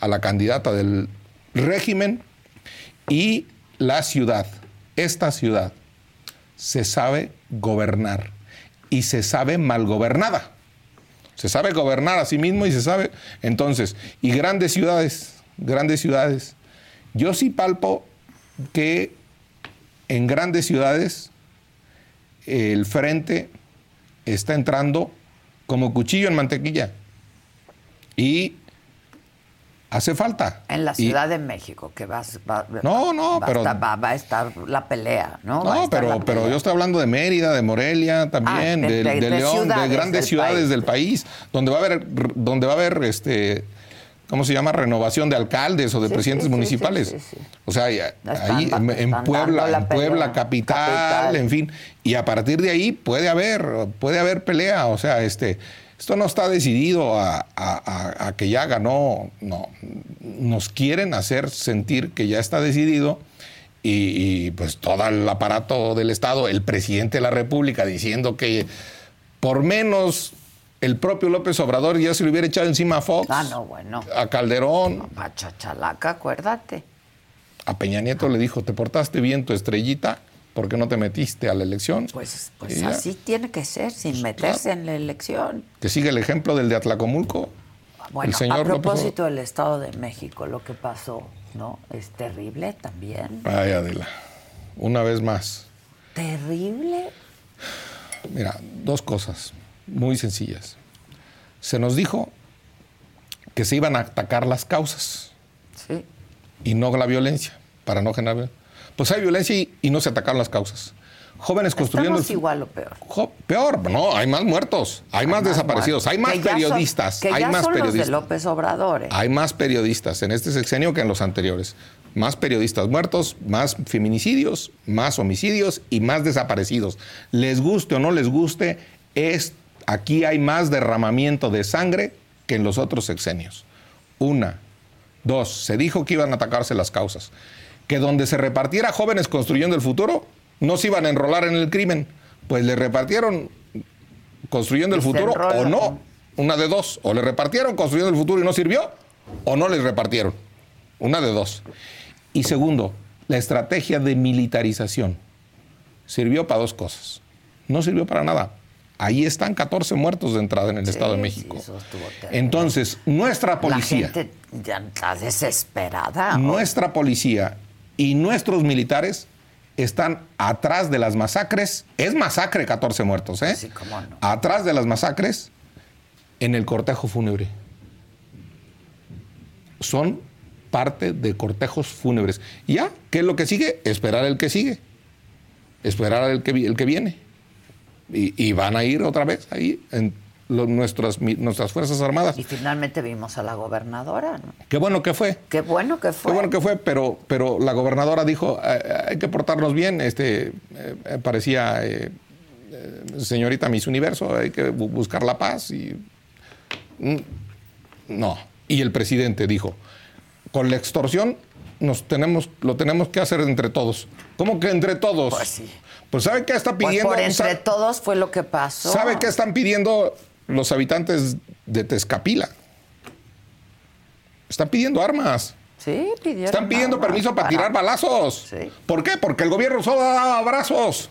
Speaker 3: a la candidata del régimen y la ciudad, esta ciudad, se sabe gobernar y se sabe mal gobernada. Se sabe gobernar a sí mismo y se sabe. Entonces, y grandes ciudades, grandes ciudades. Yo sí palpo que en grandes ciudades el frente está entrando como cuchillo en mantequilla. Y hace falta.
Speaker 1: En la
Speaker 3: Y-
Speaker 1: Ciudad de México, que vas, va,
Speaker 3: No, no,
Speaker 1: va a
Speaker 3: pero-
Speaker 1: estar- va, va a estar la pelea, ¿no?
Speaker 3: No, pero, pero yo estoy hablando de Mérida, de Morelia también,
Speaker 1: Ah, de-
Speaker 3: de,
Speaker 1: de-
Speaker 3: de
Speaker 1: de
Speaker 3: León, de grandes
Speaker 1: del
Speaker 3: ciudades
Speaker 1: país.
Speaker 3: del país, donde va a haber, donde va a haber este, ¿cómo se llama? Renovación de alcaldes o de
Speaker 1: Sí,
Speaker 3: presidentes
Speaker 1: sí,
Speaker 3: municipales.
Speaker 1: sí.
Speaker 3: O sea,
Speaker 1: Están
Speaker 3: ahí en,
Speaker 1: están
Speaker 3: Puebla,
Speaker 1: la
Speaker 3: en Puebla capital,
Speaker 1: Capital.
Speaker 3: en fin, y a partir de ahí puede haber, puede haber pelea. O sea, este, esto no está decidido a, a- a- a que ya ganó, no. Nos quieren hacer sentir que ya está decidido y, y, pues todo el aparato del Estado, el presidente de la República diciendo que por menos el propio López Obrador ya se le hubiera echado encima a Fox,
Speaker 1: Ah, no, bueno.
Speaker 3: a Calderón,
Speaker 1: A Chachalaca, acuérdate.
Speaker 3: a Peña Nieto le dijo, te portaste bien tu estrellita, ¿por qué no te metiste a la elección?
Speaker 1: Pues,
Speaker 3: Y
Speaker 1: pues
Speaker 3: ya.
Speaker 1: así tiene que ser, sin meterse en la elección.
Speaker 3: Que sigue el ejemplo del de Atlacomulco.
Speaker 1: Bueno, a propósito del Estado de México, lo que pasó, ¿no? Es terrible también.
Speaker 3: Ay, Adela, una vez más.
Speaker 1: Terrible.
Speaker 3: Mira, dos cosas muy sencillas. Se nos dijo que se iban a atacar las causas
Speaker 1: Sí.
Speaker 3: y no la violencia, para no generar violencia. Pues hay violencia y, y no se atacaron las causas. Jóvenes construyendo...
Speaker 1: Estamos
Speaker 3: fu-
Speaker 1: igual o peor.
Speaker 3: Jo- peor, no, hay más muertos, hay, más, desaparecidos, hay más
Speaker 1: son-
Speaker 3: periodistas, hay más periodistas.
Speaker 1: Los de López Obrador. ¿eh?
Speaker 3: Hay más periodistas en este sexenio que en los anteriores. Más periodistas muertos, más feminicidios, más homicidios y más desaparecidos. Les guste o no les guste, es, aquí hay más derramamiento de sangre que en los otros sexenios. Una. Dos, se dijo que iban a atacarse las causas. Que donde se repartiera jóvenes construyendo el futuro, no se iban a enrolar en el crimen. Pues le repartieron construyendo
Speaker 1: Y
Speaker 3: el futuro o no. Una de dos. O le repartieron construyendo el futuro y no sirvió, o no les repartieron. Una de dos. Y segundo, la estrategia de militarización sirvió para dos cosas. No sirvió para nada. Ahí están 14 muertos de entrada en el Estado de México.
Speaker 1: sí.
Speaker 3: Entonces, nuestra policía,
Speaker 1: La gente ya está desesperada.
Speaker 3: nuestra policía y nuestros militares están atrás de las masacres. Es masacre 14 muertos, ¿eh?
Speaker 1: Sí, cómo no.
Speaker 3: Atrás de las masacres en el cortejo fúnebre. Son parte de cortejos fúnebres. Ya, ¿qué es lo que sigue? Esperar el que sigue. Esperar el que, el que viene. Y, y van a ir otra vez ahí en lo- nuestras, nuestras Fuerzas Armadas.
Speaker 1: Y finalmente vimos a la gobernadora, ¿no?
Speaker 3: Qué bueno que fue.
Speaker 1: Qué bueno que fue.
Speaker 3: Qué bueno que fue, pero, pero la gobernadora dijo, "Eh, hay que portarnos bien, este, eh, eh, parecía eh, eh, señorita Miss Universo, hay que bu- buscar la paz y... Mm, No. Y el presidente dijo, con la extorsión nos tenemos, lo tenemos que hacer entre todos. ¿Cómo que entre todos?
Speaker 1: Pues sí.
Speaker 3: Pues ¿sabe qué está
Speaker 1: Pues
Speaker 3: pidiendo?
Speaker 1: por entre
Speaker 3: ¿Sabe-
Speaker 1: todos fue lo que pasó.
Speaker 3: ¿Sabe qué están pidiendo los habitantes de Tezcapila? Están pidiendo armas.
Speaker 1: Sí, pidieron.
Speaker 3: Están pidiendo
Speaker 1: armas
Speaker 3: permiso para tirar balazos.
Speaker 1: Sí.
Speaker 3: ¿Por qué? Porque el gobierno solo da abrazos.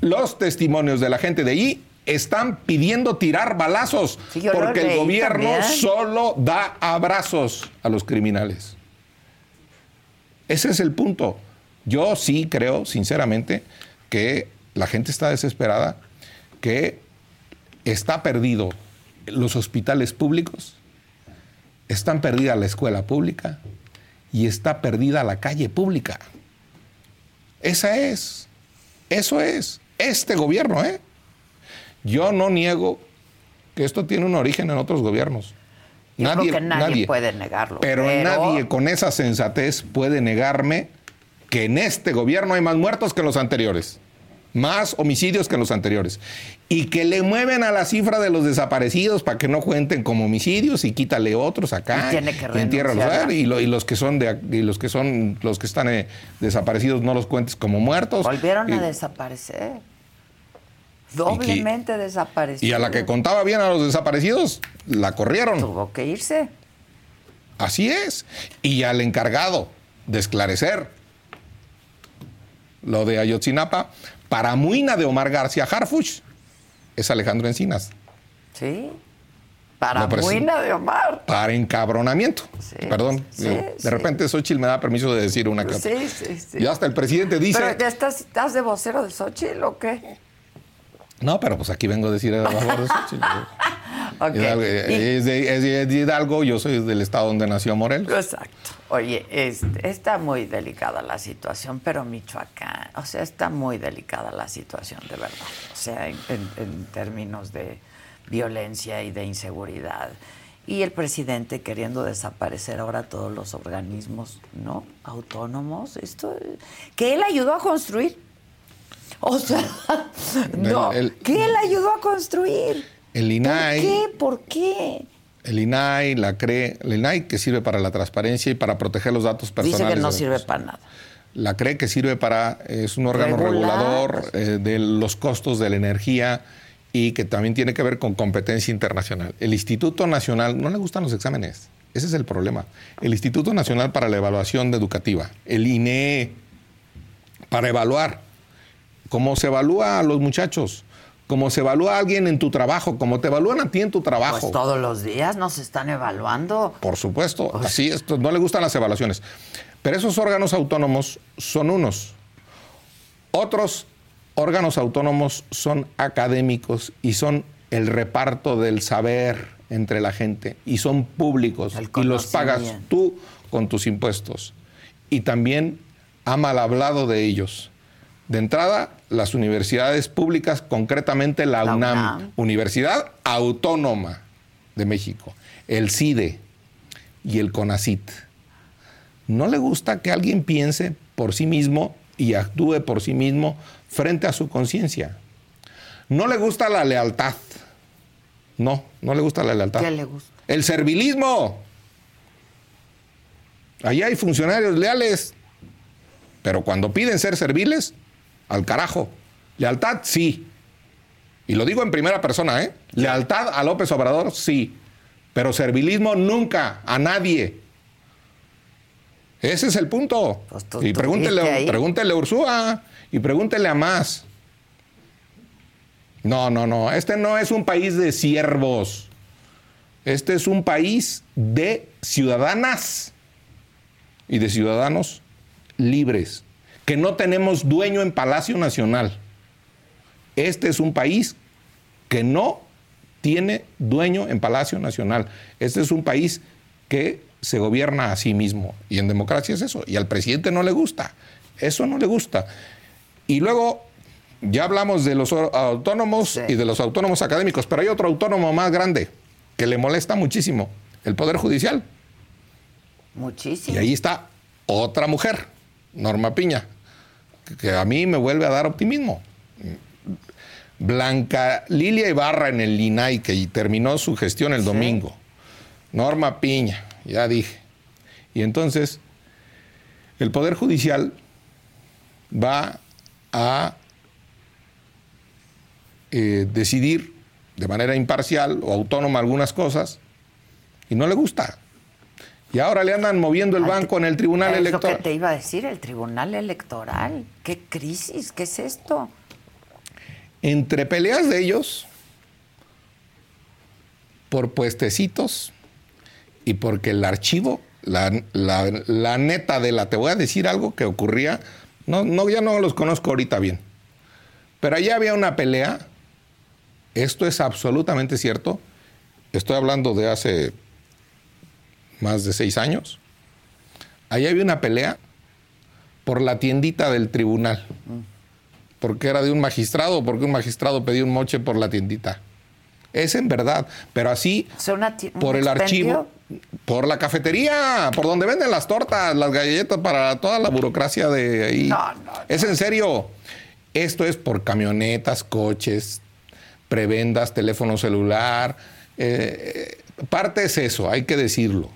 Speaker 3: Los testimonios de la gente de ahí están pidiendo tirar balazos
Speaker 1: Sí,
Speaker 3: porque el gobierno
Speaker 1: también.
Speaker 3: solo da abrazos a los criminales. Ese es el punto. Yo sí creo, sinceramente, que la gente está desesperada, que está perdido los hospitales públicos, están perdida la escuela pública y está perdida la calle pública. Esa es, eso es, este gobierno, ¿eh? Yo no niego que esto tiene un origen en otros gobiernos.
Speaker 1: Yo creo que nadie puede negarlo,
Speaker 3: Pero,
Speaker 1: pero-
Speaker 3: nadie con esa sensatez puede negarme que en este gobierno hay más muertos que en los anteriores. Más homicidios que en los anteriores. Y que le mueven a la cifra de los desaparecidos para que no cuenten como homicidios y quítale otros acá.
Speaker 1: Y tiene que
Speaker 3: y. ¿eh? y, lo- y los que son de, y los que son los que están eh, desaparecidos no los cuentes como muertos.
Speaker 1: Volvieron a desaparecer. Doblemente desaparecidos.
Speaker 3: y a la que contaba bien a los desaparecidos, la corrieron.
Speaker 1: Tuvo que irse.
Speaker 3: Así es. Y al encargado de esclarecer lo de Ayotzinapa, para muina de Omar García Harfuch, es Alejandro Encinas.
Speaker 1: Sí. Para muina de Omar.
Speaker 3: Para encabronamiento.
Speaker 1: Sí,
Speaker 3: Perdón.
Speaker 1: sí,
Speaker 3: digo, de repente Xochitl me da permiso de decir una cosa.
Speaker 1: Sí, sí, sí.
Speaker 3: Y hasta el presidente dice.
Speaker 1: Pero ya estás, estás de vocero de Xochitl o qué?
Speaker 3: No, pero pues aquí vengo a decir a favor de. Hidalgo,
Speaker 1: Y-
Speaker 3: es, de, es de Hidalgo, yo soy del estado donde nació Morelos.
Speaker 1: Exacto. Oye, este, está muy delicada la situación, pero Michoacán, o sea, está muy delicada la situación, de verdad. O sea, en, en- en términos de violencia y de inseguridad. Y el presidente queriendo desaparecer ahora todos los organismos no autónomos, esto que él ayudó a construir. O sea, no,
Speaker 3: el-
Speaker 1: que él ayudó a construir.
Speaker 3: El
Speaker 1: ¿Por
Speaker 3: INAI.
Speaker 1: qué? ¿Por qué?
Speaker 3: El INAI, la CRE, el INAI que sirve para la transparencia y para proteger los datos personales.
Speaker 1: Dice que no sirve para nada.
Speaker 3: La CRE que sirve para, es un órgano
Speaker 1: Regular.
Speaker 3: regulador eh, de los costos de la energía y que también tiene que ver con competencia internacional. El Instituto Nacional, no le gustan los exámenes, ese es el problema. El Instituto Nacional para la Evaluación Educativa, el INE, para evaluar cómo se evalúa a los muchachos, cómo se evalúa a alguien en tu trabajo, cómo te evalúan a ti en tu trabajo.
Speaker 1: Pues todos los días nos están evaluando.
Speaker 3: Por supuesto, así es, no le gustan las evaluaciones. Pero esos órganos autónomos son unos. Otros órganos autónomos son académicos y son el reparto del saber entre la gente y son públicos y los pagas tú con tus impuestos. Y también ha mal hablado de ellos. De entrada, las universidades públicas, concretamente la,
Speaker 1: La
Speaker 3: UNAM,
Speaker 1: UNAM.
Speaker 3: Universidad Autónoma de México, el CIDE y el CONACIT. No le gusta que alguien piense por sí mismo y actúe por sí mismo frente a su conciencia. No le gusta la lealtad. No, no le gusta la lealtad.
Speaker 1: ¿Qué le gusta?
Speaker 3: El servilismo. Allí hay funcionarios leales, pero cuando piden ser serviles, al carajo. Lealtad, sí. Y lo digo en primera persona, ¿eh? Lealtad a López Obrador, sí. Pero servilismo nunca, a nadie. Ese es el punto.
Speaker 1: Pues tú
Speaker 3: y pregúntele, pregúntele a Ursúa y pregúntele a más. No, no, no. Este no es un país de siervos. Este es un país de ciudadanas y de ciudadanos libres, que no tenemos dueño en Palacio Nacional. Este es un país que no tiene dueño en Palacio Nacional. Este es un país que se gobierna a sí mismo. Y en democracia es eso. Y al presidente no le gusta. Eso no le gusta. Y luego ya hablamos de los autónomos y de los autónomos académicos, pero hay otro autónomo más grande que le molesta muchísimo, el Poder Judicial.
Speaker 1: Muchísimo.
Speaker 3: Y ahí está otra mujer, Norma Piña, que a mí me vuelve a dar optimismo. Blanca Lilia Ibarra en el INAI, que terminó su gestión el domingo. Norma Piña, ya dije. Y entonces, el Poder Judicial va a eh, decidir de manera imparcial o autónoma algunas cosas y no le gusta. Y ahora le andan moviendo el banco en el Tribunal Electoral.
Speaker 1: Lo que te iba a decir, el Tribunal Electoral. ¿Qué crisis? ¿Qué es esto?
Speaker 3: Entre peleas de ellos, por puestecitos y porque el archivo, la, neta de la, te voy a decir algo que ocurría, no, no, ya no los conozco ahorita bien, pero allá había una pelea esto es absolutamente cierto. Estoy hablando de hace más de seis años. Ahí había una pelea por la tiendita del tribunal. Porque era de un magistrado, porque un magistrado pedía un moche por la tiendita. Es en verdad, pero así por el archivo, por la cafetería, por donde venden las tortas, las galletas para toda la burocracia de ahí. es en serio. Esto es por camionetas, coches, prebendas, teléfono celular. Eh, parte es eso, hay que decirlo.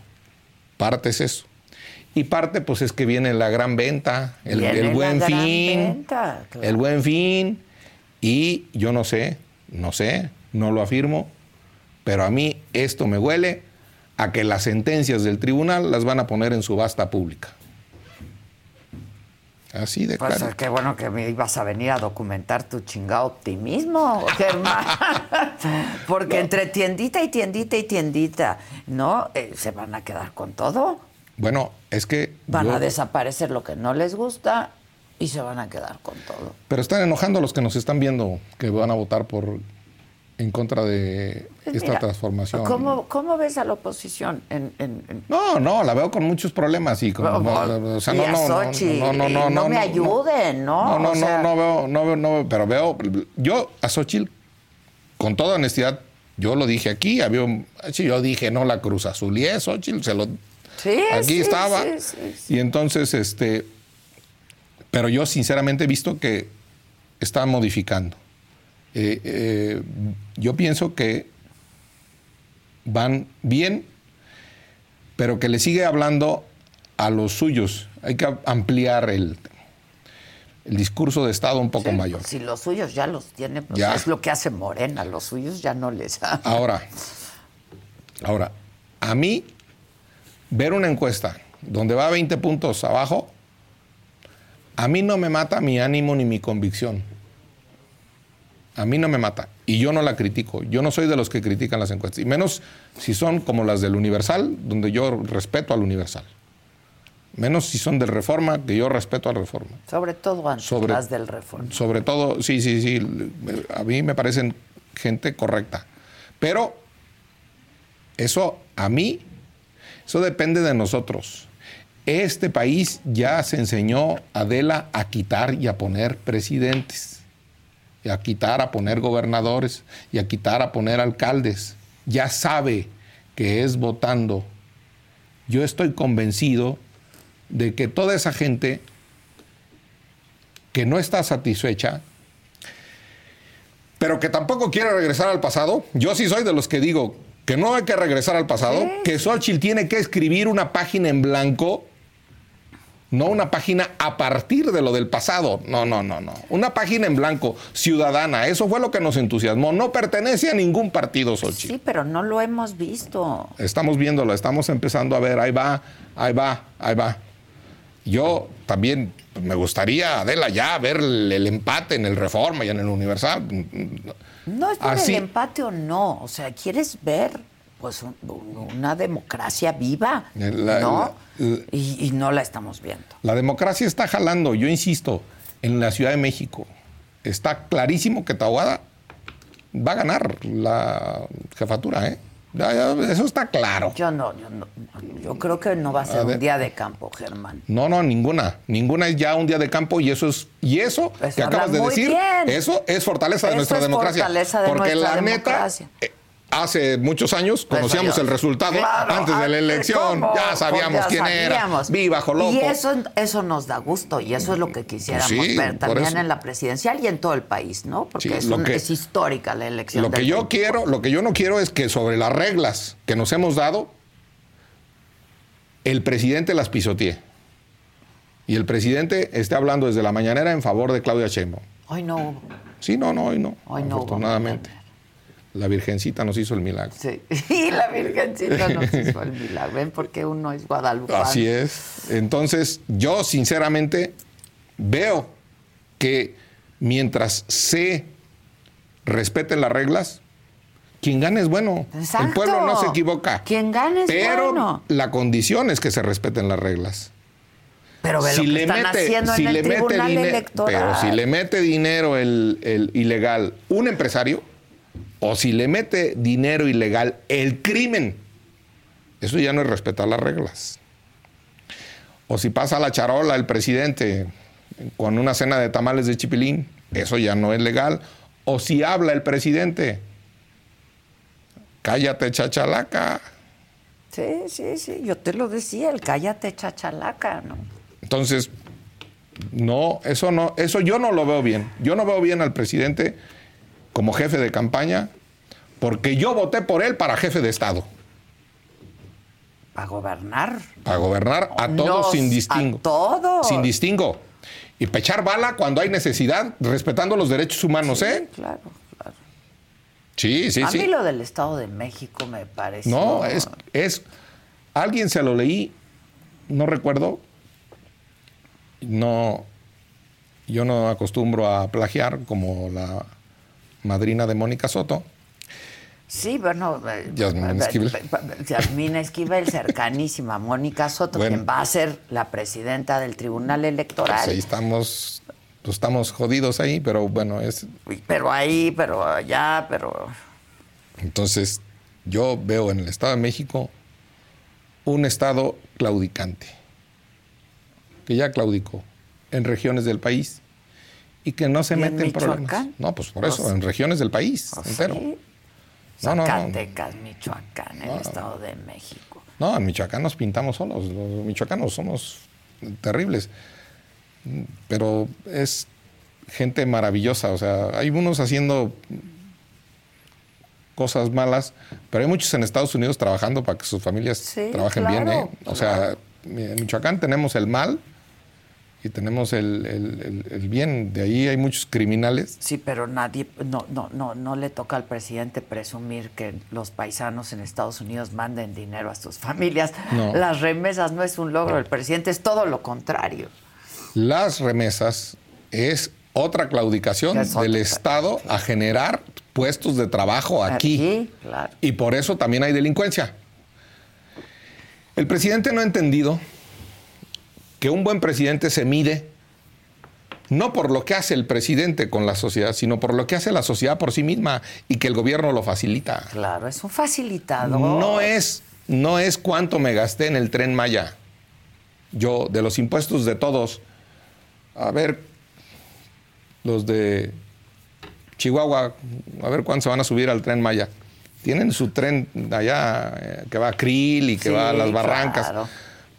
Speaker 3: Parte es eso. Y parte, pues, es que viene la gran venta, el, buen fin. El buen fin. Y yo no sé, no sé, no lo afirmo, pero a mí esto me huele a que las sentencias del tribunal las van a poner en subasta pública. Así de
Speaker 1: pues
Speaker 3: claro.
Speaker 1: qué bueno que me ibas a venir a documentar tu chingado optimismo, Germán. Porque entre tiendita y tiendita y tiendita, ¿no? Eh, se van a quedar con todo.
Speaker 3: Bueno, es que.
Speaker 1: Van a desaparecer lo que no les gusta y se van a quedar con todo.
Speaker 3: Pero están enojando a los que nos están viendo que van a votar por en contra de pues esta transformación.
Speaker 1: ¿cómo, ves a la oposición? En,
Speaker 3: No, no, la veo con muchos problemas y no,
Speaker 1: o sea, no, no, no, no, no, no, me ayuden, ¿no?
Speaker 3: No, no, no, no veo, no veo, no pero veo, yo a Xochitl, con toda honestidad, yo lo dije aquí, había yo dije, no, la Cruz Azul y es Xochitl, se lo,
Speaker 1: sí,
Speaker 3: aquí estaba, y entonces, este, pero yo sinceramente he visto que está modificando. Eh, eh, yo pienso que van bien, pero que le sigue hablando a los suyos. Hay que ampliar el, el discurso de Estado un poco mayor.
Speaker 1: Si los suyos ya los tiene, pues es lo que hace Morena, los suyos ya no les
Speaker 3: Ahora, ahora, a mí, ver una encuesta donde va 20 puntos abajo, a mí no me mata mi ánimo ni mi convicción. A mí no me mata. Y yo no la critico. Yo no soy de los que critican las encuestas. Y menos si son como las del Universal, donde yo respeto al Universal. Menos si son del Reforma, que yo respeto al Reforma.
Speaker 1: Sobre todo antes sobre, las del Reforma.
Speaker 3: Sobre todo, sí, sí, sí. A mí me parecen gente correcta. Pero eso a mí, eso depende de nosotros. Este país ya se enseñó, Adela, a quitar y a poner presidentes y a quitar, a poner gobernadores y a quitar, a poner alcaldes. Ya sabe que es votando. Yo estoy convencido de que toda esa gente que no está satisfecha, pero que tampoco quiere regresar al pasado, yo sí soy de los que digo que no hay que regresar al pasado, que Xochitl tiene que escribir una página en blanco no una página a partir de lo del pasado. No, no, no, no. Una página en blanco, ciudadana. Eso fue lo que nos entusiasmó. No pertenece a ningún partido, Xochitl.
Speaker 1: Sí, pero no lo hemos visto.
Speaker 3: Estamos viéndolo, estamos empezando a ver. Ahí va, ahí va, ahí va. yo también me gustaría, Adela, ya ver el, el empate en el Reforma y en el Universal.
Speaker 1: No es por
Speaker 3: Así-
Speaker 1: el empate o no. O sea, quieres ver pues un- un- una democracia viva,
Speaker 3: La-
Speaker 1: ¿no?
Speaker 3: la- la-
Speaker 1: y, y no la estamos viendo.
Speaker 3: La democracia está jalando, yo insisto, en la Ciudad de México. Está clarísimo que Tahuada va a ganar la jefatura, ¿eh? Ya, ya, eso está claro.
Speaker 1: Yo no, yo no. Yo creo que no va a ser
Speaker 3: A
Speaker 1: un día de campo, Germán.
Speaker 3: No, no, ninguna. Ninguna es ya un día de campo y eso es y eso
Speaker 1: Eso
Speaker 3: que acabas de decir,
Speaker 1: bien.
Speaker 3: eso es fortaleza de nuestra
Speaker 1: es
Speaker 3: democracia.
Speaker 1: fortaleza de
Speaker 3: Porque
Speaker 1: nuestra
Speaker 3: la
Speaker 1: democracia.
Speaker 3: neta eh, hace muchos años conocíamos
Speaker 1: yo-
Speaker 3: el resultado
Speaker 1: Claro,
Speaker 3: antes de la elección,
Speaker 1: ¿cómo?
Speaker 3: ya sabíamos
Speaker 1: Ya
Speaker 3: quién
Speaker 1: sabíamos.
Speaker 3: era. Viva Jolopo.
Speaker 1: Y eso, eso nos da gusto y eso es lo que quisiéramos
Speaker 3: Sí,
Speaker 1: ver también en la presidencial y en todo el país, ¿no? Porque
Speaker 3: Sí,
Speaker 1: es,
Speaker 3: lo
Speaker 1: un-
Speaker 3: que-
Speaker 1: es histórica la elección.
Speaker 3: Lo que yo
Speaker 1: 24.
Speaker 3: quiero, lo que yo no quiero es que sobre las reglas que nos hemos dado, el presidente las pisotee. Y el presidente esté hablando desde la mañanera en favor de Claudia Sheinbaum.
Speaker 1: Hoy no hubo.
Speaker 3: Sí, no, no, hoy no.
Speaker 1: Hoy no hubo
Speaker 3: afortunadamente. La Virgencita nos hizo el milagro.
Speaker 1: Sí. Y la Virgencita nos hizo el milagro. ¿Ven por qué uno es guadalupano?
Speaker 3: Así es. Entonces, yo sinceramente veo que mientras se respeten las reglas, quien gane es bueno.
Speaker 1: Exacto.
Speaker 3: El pueblo no se equivoca.
Speaker 1: Quien gane es
Speaker 3: Pero
Speaker 1: bueno.
Speaker 3: la condición es que se respeten las reglas.
Speaker 1: Pero ve lo que están haciendo
Speaker 3: si
Speaker 1: en
Speaker 3: le
Speaker 1: el
Speaker 3: mete
Speaker 1: Tribunal Electoral.
Speaker 3: pero si le mete dinero el, el ilegal un empresario o si le mete dinero ilegal el crimen, eso ya no es respetar las reglas. O si pasa la charola el presidente con una cena de tamales de chipilín, eso ya no es legal. O si habla el presidente, cállate chachalaca.
Speaker 1: Sí, sí, sí. Yo te lo decía, el cállate chachalaca, ¿no?
Speaker 3: Entonces, no, eso no, eso yo no lo veo bien. Yo no veo bien al presidente como jefe de campaña, porque yo voté por él para jefe de Estado,
Speaker 1: Para gobernar.
Speaker 3: para gobernar a todos
Speaker 1: Nos-
Speaker 3: sin distingo.
Speaker 1: A todos.
Speaker 3: Sin distingo. Y pechar bala cuando hay necesidad, respetando los derechos humanos,
Speaker 1: Sí,
Speaker 3: ¿eh?
Speaker 1: claro, claro.
Speaker 3: Sí, sí,
Speaker 1: a
Speaker 3: sí.
Speaker 1: mí lo del Estado de México me pareció...
Speaker 3: No, es, es. Alguien se lo leí, no recuerdo. No. Yo no acostumbro a plagiar como la madrina de Mónica Soto.
Speaker 1: Sí, bueno...
Speaker 3: Yasmín
Speaker 1: eh,
Speaker 3: Esquivel.
Speaker 1: eh, eh, Yasmín Esquivel, cercanísima Mónica Soto,
Speaker 3: Bueno.
Speaker 1: quien va a ser la presidenta del Tribunal Electoral.
Speaker 3: Pues ahí estamos, pues estamos jodidos ahí, pero bueno, es.
Speaker 1: Pero ahí, pero allá, pero...
Speaker 3: Entonces, yo veo en el Estado de México un Estado claudicante, que ya claudicó en regiones del país y que no se
Speaker 1: ¿Y en
Speaker 3: problemas. No, pues por
Speaker 1: ¿O
Speaker 3: eso, en regiones del país
Speaker 1: ¿Oh,
Speaker 3: entero.
Speaker 1: sí?
Speaker 3: No, no, no.
Speaker 1: Zacatecas, Michoacán, el Estado de México.
Speaker 3: No, en Michoacán nos pintamos solos. Los michoacanos somos terribles. Pero es gente maravillosa. O sea, hay unos haciendo cosas malas, pero hay muchos en Estados Unidos trabajando para que sus familias
Speaker 1: Sí,
Speaker 3: trabajen bien. ¿eh? O sea, en Michoacán tenemos el mal y tenemos el, el- el- el bien. De ahí hay muchos criminales.
Speaker 1: Sí, pero nadie, no, no, no, no le toca al presidente presumir que los paisanos en Estados Unidos manden dinero a sus familias.
Speaker 3: No.
Speaker 1: Las remesas no es un logro del presidente, es todo lo contrario.
Speaker 3: Las remesas es otra claudicación
Speaker 1: Es otra,
Speaker 3: del Estado a generar puestos de trabajo aquí.
Speaker 1: claro.
Speaker 3: Y por eso también hay delincuencia. El presidente no ha entendido que un buen presidente se mide no por lo que hace el presidente con la sociedad, sino por lo que hace la sociedad por sí misma y que el gobierno lo facilita.
Speaker 1: Claro, es un facilitador.
Speaker 3: No es, no es cuánto me gasté en el tren Maya. Yo, de los impuestos de todos, a ver, los de Chihuahua, a ver cuándo se van a subir al tren Maya. Tienen su tren allá eh, que va a Krill y que
Speaker 1: Sí,
Speaker 3: va a las barrancas.
Speaker 1: claro.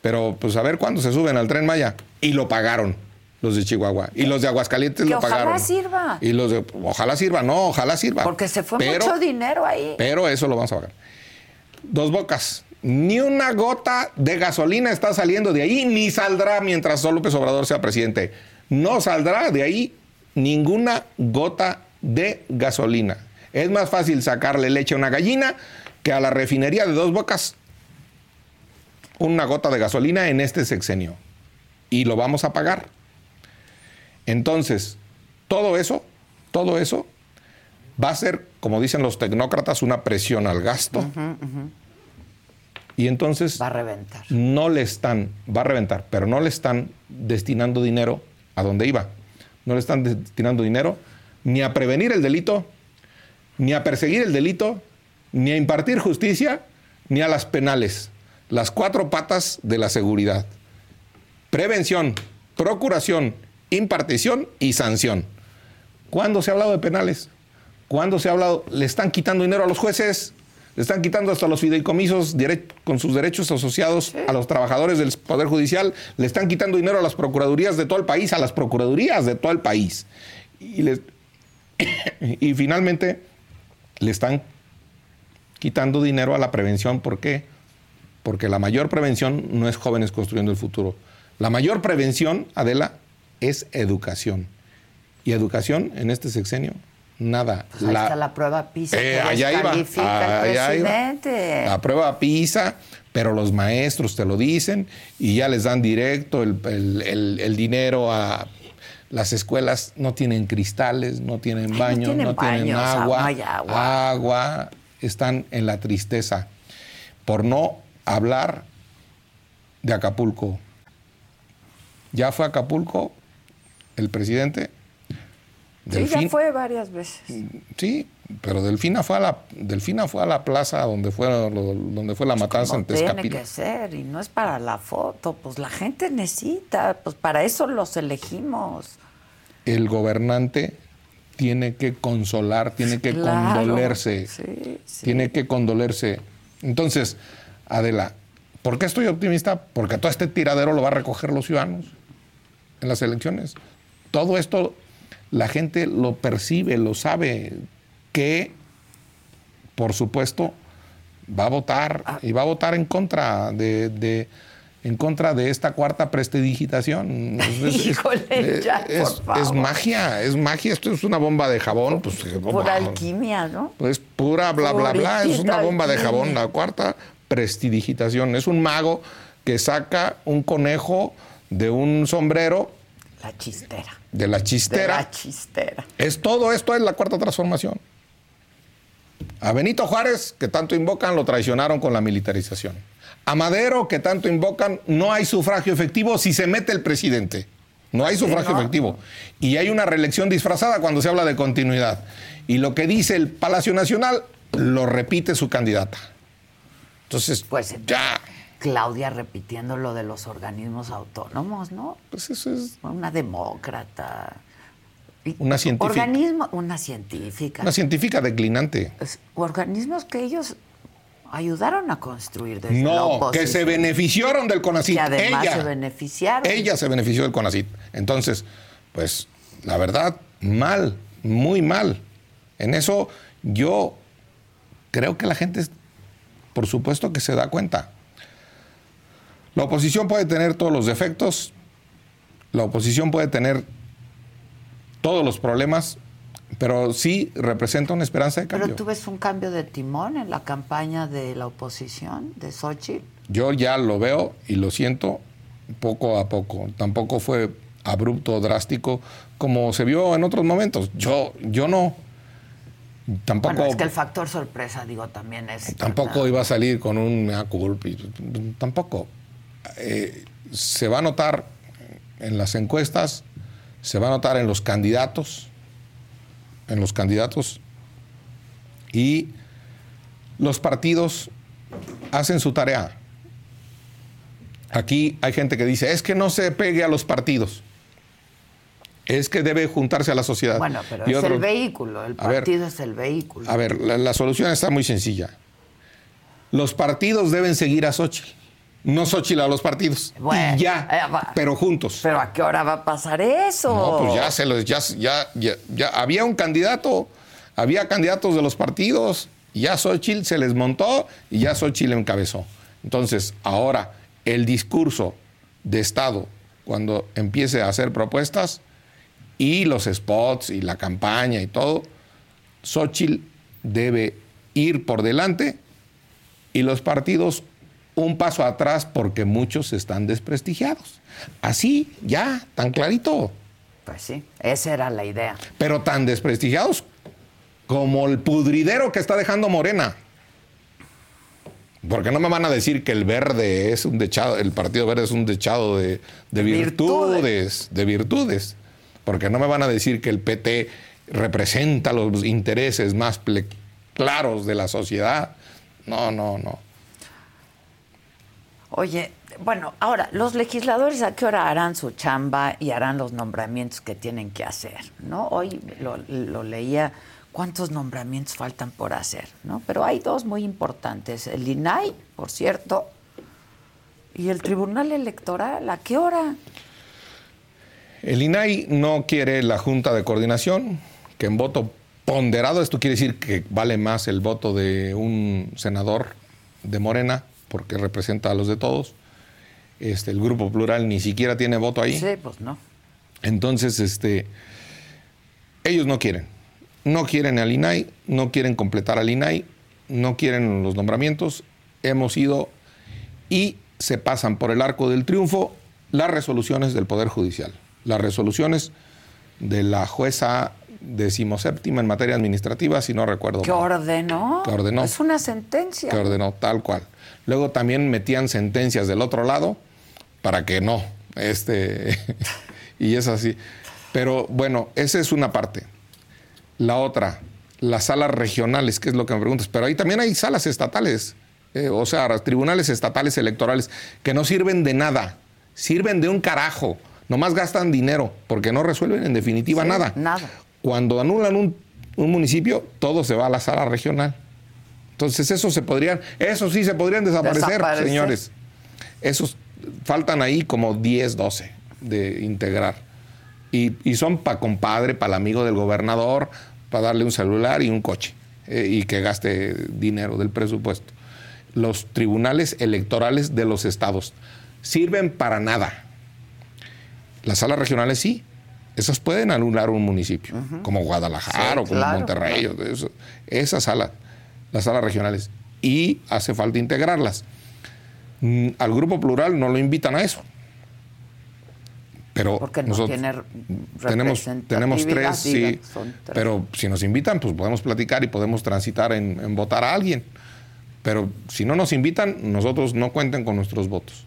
Speaker 3: Pero pues a ver cuándo se suben al tren Maya. Y lo pagaron los de Chihuahua. Y los de Aguascalientes
Speaker 1: Que
Speaker 3: lo
Speaker 1: ojalá
Speaker 3: pagaron.
Speaker 1: sirva.
Speaker 3: Y los de, ojalá sirva, no, ojalá sirva.
Speaker 1: Porque se fue
Speaker 3: Pero-
Speaker 1: mucho dinero ahí.
Speaker 3: pero eso lo vamos a pagar. Dos bocas. Ni una gota de gasolina está saliendo de ahí, ni saldrá mientras López Obrador sea presidente. No saldrá de ahí ninguna gota de gasolina. Es más fácil sacarle leche a una gallina que a la refinería de dos bocas una gota de gasolina en este sexenio. y lo vamos a pagar. Entonces, todo eso, todo eso va a ser, como dicen los tecnócratas, una presión al gasto. Y entonces
Speaker 1: Va a reventar.
Speaker 3: no le están, va a reventar, pero no le están destinando dinero a donde iba. No le están destinando dinero ni a prevenir el delito, ni a perseguir el delito, ni a impartir justicia, ni a las penales. Las cuatro patas de la seguridad. Prevención, procuración, impartición y sanción. ¿Cuándo se ha hablado de penales? ¿Cuándo se ha hablado? Le están quitando dinero a los jueces, le están quitando hasta los fideicomisos con sus derechos asociados a los trabajadores del Poder Judicial, le están quitando dinero a las procuradurías de todo el país, a las procuradurías de todo el país. Y, les- y finalmente le están quitando dinero a la prevención. ¿Por qué? Porque la mayor prevención no es jóvenes construyendo el futuro. La mayor prevención, Adela, es educación. Y educación en este sexenio, nada.
Speaker 1: Pues ahí está la prueba PISA
Speaker 3: Eh, allá iba, allá iba. La prueba PISA, pero los maestros te lo dicen y ya les dan directo el, el- el- el dinero a... Las escuelas no tienen cristales, no tienen
Speaker 1: no
Speaker 3: baños,
Speaker 1: tienen
Speaker 3: no tienen
Speaker 1: baños,
Speaker 3: agua,
Speaker 1: no hay agua.
Speaker 3: agua, están en la tristeza. Por no hablar de Acapulco. Ya fue a Acapulco el presidente.
Speaker 1: Sí, ya
Speaker 3: Delfín-
Speaker 1: fue varias veces.
Speaker 3: Sí, pero Delfina fue a la, Delfina fue a la plaza donde fue, donde fue la matanza en
Speaker 1: tiene que ser, y no es para la foto, pues la gente necesita, pues para eso los elegimos.
Speaker 3: El gobernante tiene que consolar, tiene que
Speaker 1: Claro,
Speaker 3: condolerse.
Speaker 1: sí, sí.
Speaker 3: Tiene que condolerse. Entonces, Adela, ¿por qué estoy optimista? Porque todo este tiradero lo va a recoger los ciudadanos en las elecciones. Todo esto la gente lo percibe, lo sabe, que por supuesto va a votar
Speaker 1: Ah.
Speaker 3: y va a votar en contra de, de- en contra de esta cuarta prestidigitación. Es, es- es-
Speaker 1: Híjole,
Speaker 3: eh,
Speaker 1: ya,
Speaker 3: es-
Speaker 1: por favor.
Speaker 3: es magia, es magia. Esto es una bomba de jabón. Pues,
Speaker 1: Por alquimia, ¿no?
Speaker 3: pues pura bla, bla, bla. Es una bomba de jabón. La cuarta, prestidigitación. Es un mago que saca un conejo de un sombrero
Speaker 1: La chistera.
Speaker 3: de la
Speaker 1: De
Speaker 3: chistera.
Speaker 1: la chistera.
Speaker 3: Es todo esto es la cuarta transformación. A Benito Juárez, que tanto invocan, lo traicionaron con la militarización. A Madero, que tanto invocan, no hay sufragio efectivo si se mete el presidente. No hay sufragio
Speaker 1: ¿no?
Speaker 3: efectivo. Y hay una reelección disfrazada cuando se habla de continuidad. Y lo que dice el Palacio Nacional lo repite su candidata. Entonces,
Speaker 1: Pues
Speaker 3: ya,
Speaker 1: Claudia repitiendo lo de los organismos autónomos, ¿no?
Speaker 3: pues eso es
Speaker 1: Una demócrata.
Speaker 3: Una científica.
Speaker 1: Organismo, una científica.
Speaker 3: una científica declinante.
Speaker 1: Organismos que ellos ayudaron a construir desde
Speaker 3: No, que se beneficiaron del CONACIT.
Speaker 1: Que además
Speaker 3: ella,
Speaker 1: se beneficiaron.
Speaker 3: Ella se benefició del CONACIT. Entonces, pues, la verdad, mal, muy mal. En eso yo creo que la gente, por supuesto que se da cuenta. La oposición puede tener todos los defectos, la oposición puede tener todos los problemas, pero sí representa una esperanza de cambio.
Speaker 1: Pero tú ves un cambio de timón en la campaña de la oposición, de Xochitl.
Speaker 3: Yo ya lo veo y lo siento poco a poco. Tampoco fue abrupto, drástico, como se vio en otros momentos. Yo, yo no. Tampoco,
Speaker 1: Bueno, es que el factor sorpresa, digo, también es...
Speaker 3: tampoco iba a salir con un mea culpa. Tampoco. Eh, se va a notar en las encuestas, se va a notar en los candidatos, en los candidatos, y los partidos hacen su tarea. Aquí hay gente que dice, es que no se pegue a los partidos, es que debe juntarse a la sociedad.
Speaker 1: Bueno, pero
Speaker 3: Y
Speaker 1: es el vehículo, el
Speaker 3: ver,
Speaker 1: partido es el vehículo.
Speaker 3: a ver, la, la solución está muy sencilla. Los partidos deben seguir a Xochitl, no Xochitl a los partidos.
Speaker 1: Bueno,
Speaker 3: y ya,
Speaker 1: eh,
Speaker 3: pero juntos.
Speaker 1: Pero ¿a qué hora va a pasar eso?
Speaker 3: No, pues ya se los, ya, ya, ya, ya había un candidato, había candidatos de los partidos, y ya Xochitl se les montó y ya Xochitl encabezó. Entonces, ahora, el discurso de Estado, cuando empiece a hacer propuestas, y los spots y la campaña y todo, Xochitl debe ir por delante y los partidos un paso atrás porque muchos están desprestigiados. Así, ya, tan clarito.
Speaker 1: Pues sí, esa era la idea.
Speaker 3: Pero tan desprestigiados como el pudridero que está dejando Morena. Porque no me van a decir que el verde es un dechado, el Partido Verde es un dechado de, de virtudes, virtudes, de virtudes. Porque no me van a decir que el PT representa los intereses más claros de la sociedad. No, no, no.
Speaker 1: Oye, bueno, ahora, los legisladores a qué hora harán su chamba y harán los nombramientos que tienen que hacer, ¿no? Hoy lo, leía, ¿cuántos nombramientos faltan por hacer, no? Pero hay dos muy importantes, el INAI, por cierto, y el Tribunal Electoral, ¿a qué hora?
Speaker 3: El INAI no quiere la Junta de Coordinación, que en voto ponderado, esto quiere decir que vale más el voto de un senador de Morena, porque representa a los de todos. Este, el grupo plural ni siquiera tiene voto ahí.
Speaker 1: Sí, pues no.
Speaker 3: Entonces, este, ellos no quieren. No quieren al INAI, no quieren completar al INAI, no quieren los nombramientos. Hemos ido y se pasan por el arco del triunfo las resoluciones del Poder Judicial. Las resoluciones de la jueza decimoséptima en materia administrativa, si no recuerdo.
Speaker 1: ¿Qué ordenó?
Speaker 3: Que ordenó.
Speaker 1: Es una sentencia.
Speaker 3: Que ordenó, tal cual. Luego también metían sentencias del otro lado para que no. Este, y es así. Pero bueno, esa es una parte. La otra, las salas regionales, que es lo que me preguntas. Pero ahí también hay salas estatales, eh, o sea, tribunales estatales electorales, que no sirven de nada. Sirven de un carajo. Nomás gastan dinero, porque no resuelven en definitiva nada.
Speaker 1: Nada
Speaker 3: cuando anulan un, municipio, todo se va a la sala regional. Entonces, eso se podrían, eso sí se podrían desaparecer, señores. Esos faltan ahí como 10, 12 de integrar. Y, son para compadre, para el amigo del gobernador, para darle un celular y un coche eh, y que gaste dinero del presupuesto. Los tribunales electorales de los estados sirven para nada. Las salas regionales sí, esas pueden anular un municipio, como Guadalajara o como Monterrey, esas salas, las salas regionales. Y hace falta integrarlas. Mm, al grupo plural no lo invitan a eso. Pero
Speaker 1: Porque no
Speaker 3: nosotros tenemos, tenemos tres, sí. Pero si nos invitan, pues podemos platicar y podemos transitar en, en votar a alguien. Pero si no nos invitan, nosotros no cuenten con nuestros votos.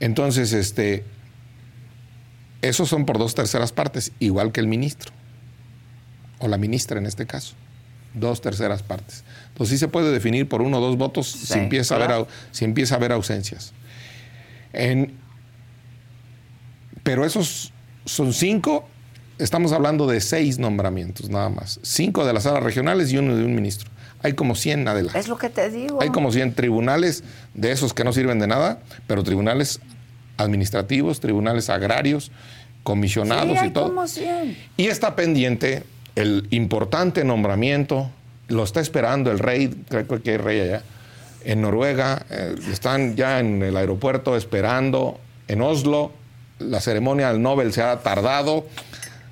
Speaker 3: Entonces, este, esos son por dos terceras partes, igual que el ministro, o la ministra en este caso. Dos terceras partes. Entonces sí se puede definir por uno o dos votos si, empieza a haber, si empieza a haber ausencias. pero esos son cinco, estamos hablando de seis nombramientos nada más. Cinco de las salas regionales y uno de un ministro. Hay como 100 adelante.
Speaker 1: Es lo que te digo.
Speaker 3: Hay como 100 tribunales de esos que no sirven de nada, pero tribunales administrativos, tribunales agrarios, comisionados y todo. Y está pendiente el importante nombramiento, lo está esperando el rey, creo que hay rey allá, en Noruega, eh, están ya en el aeropuerto esperando, en Oslo, la ceremonia del Nobel se ha tardado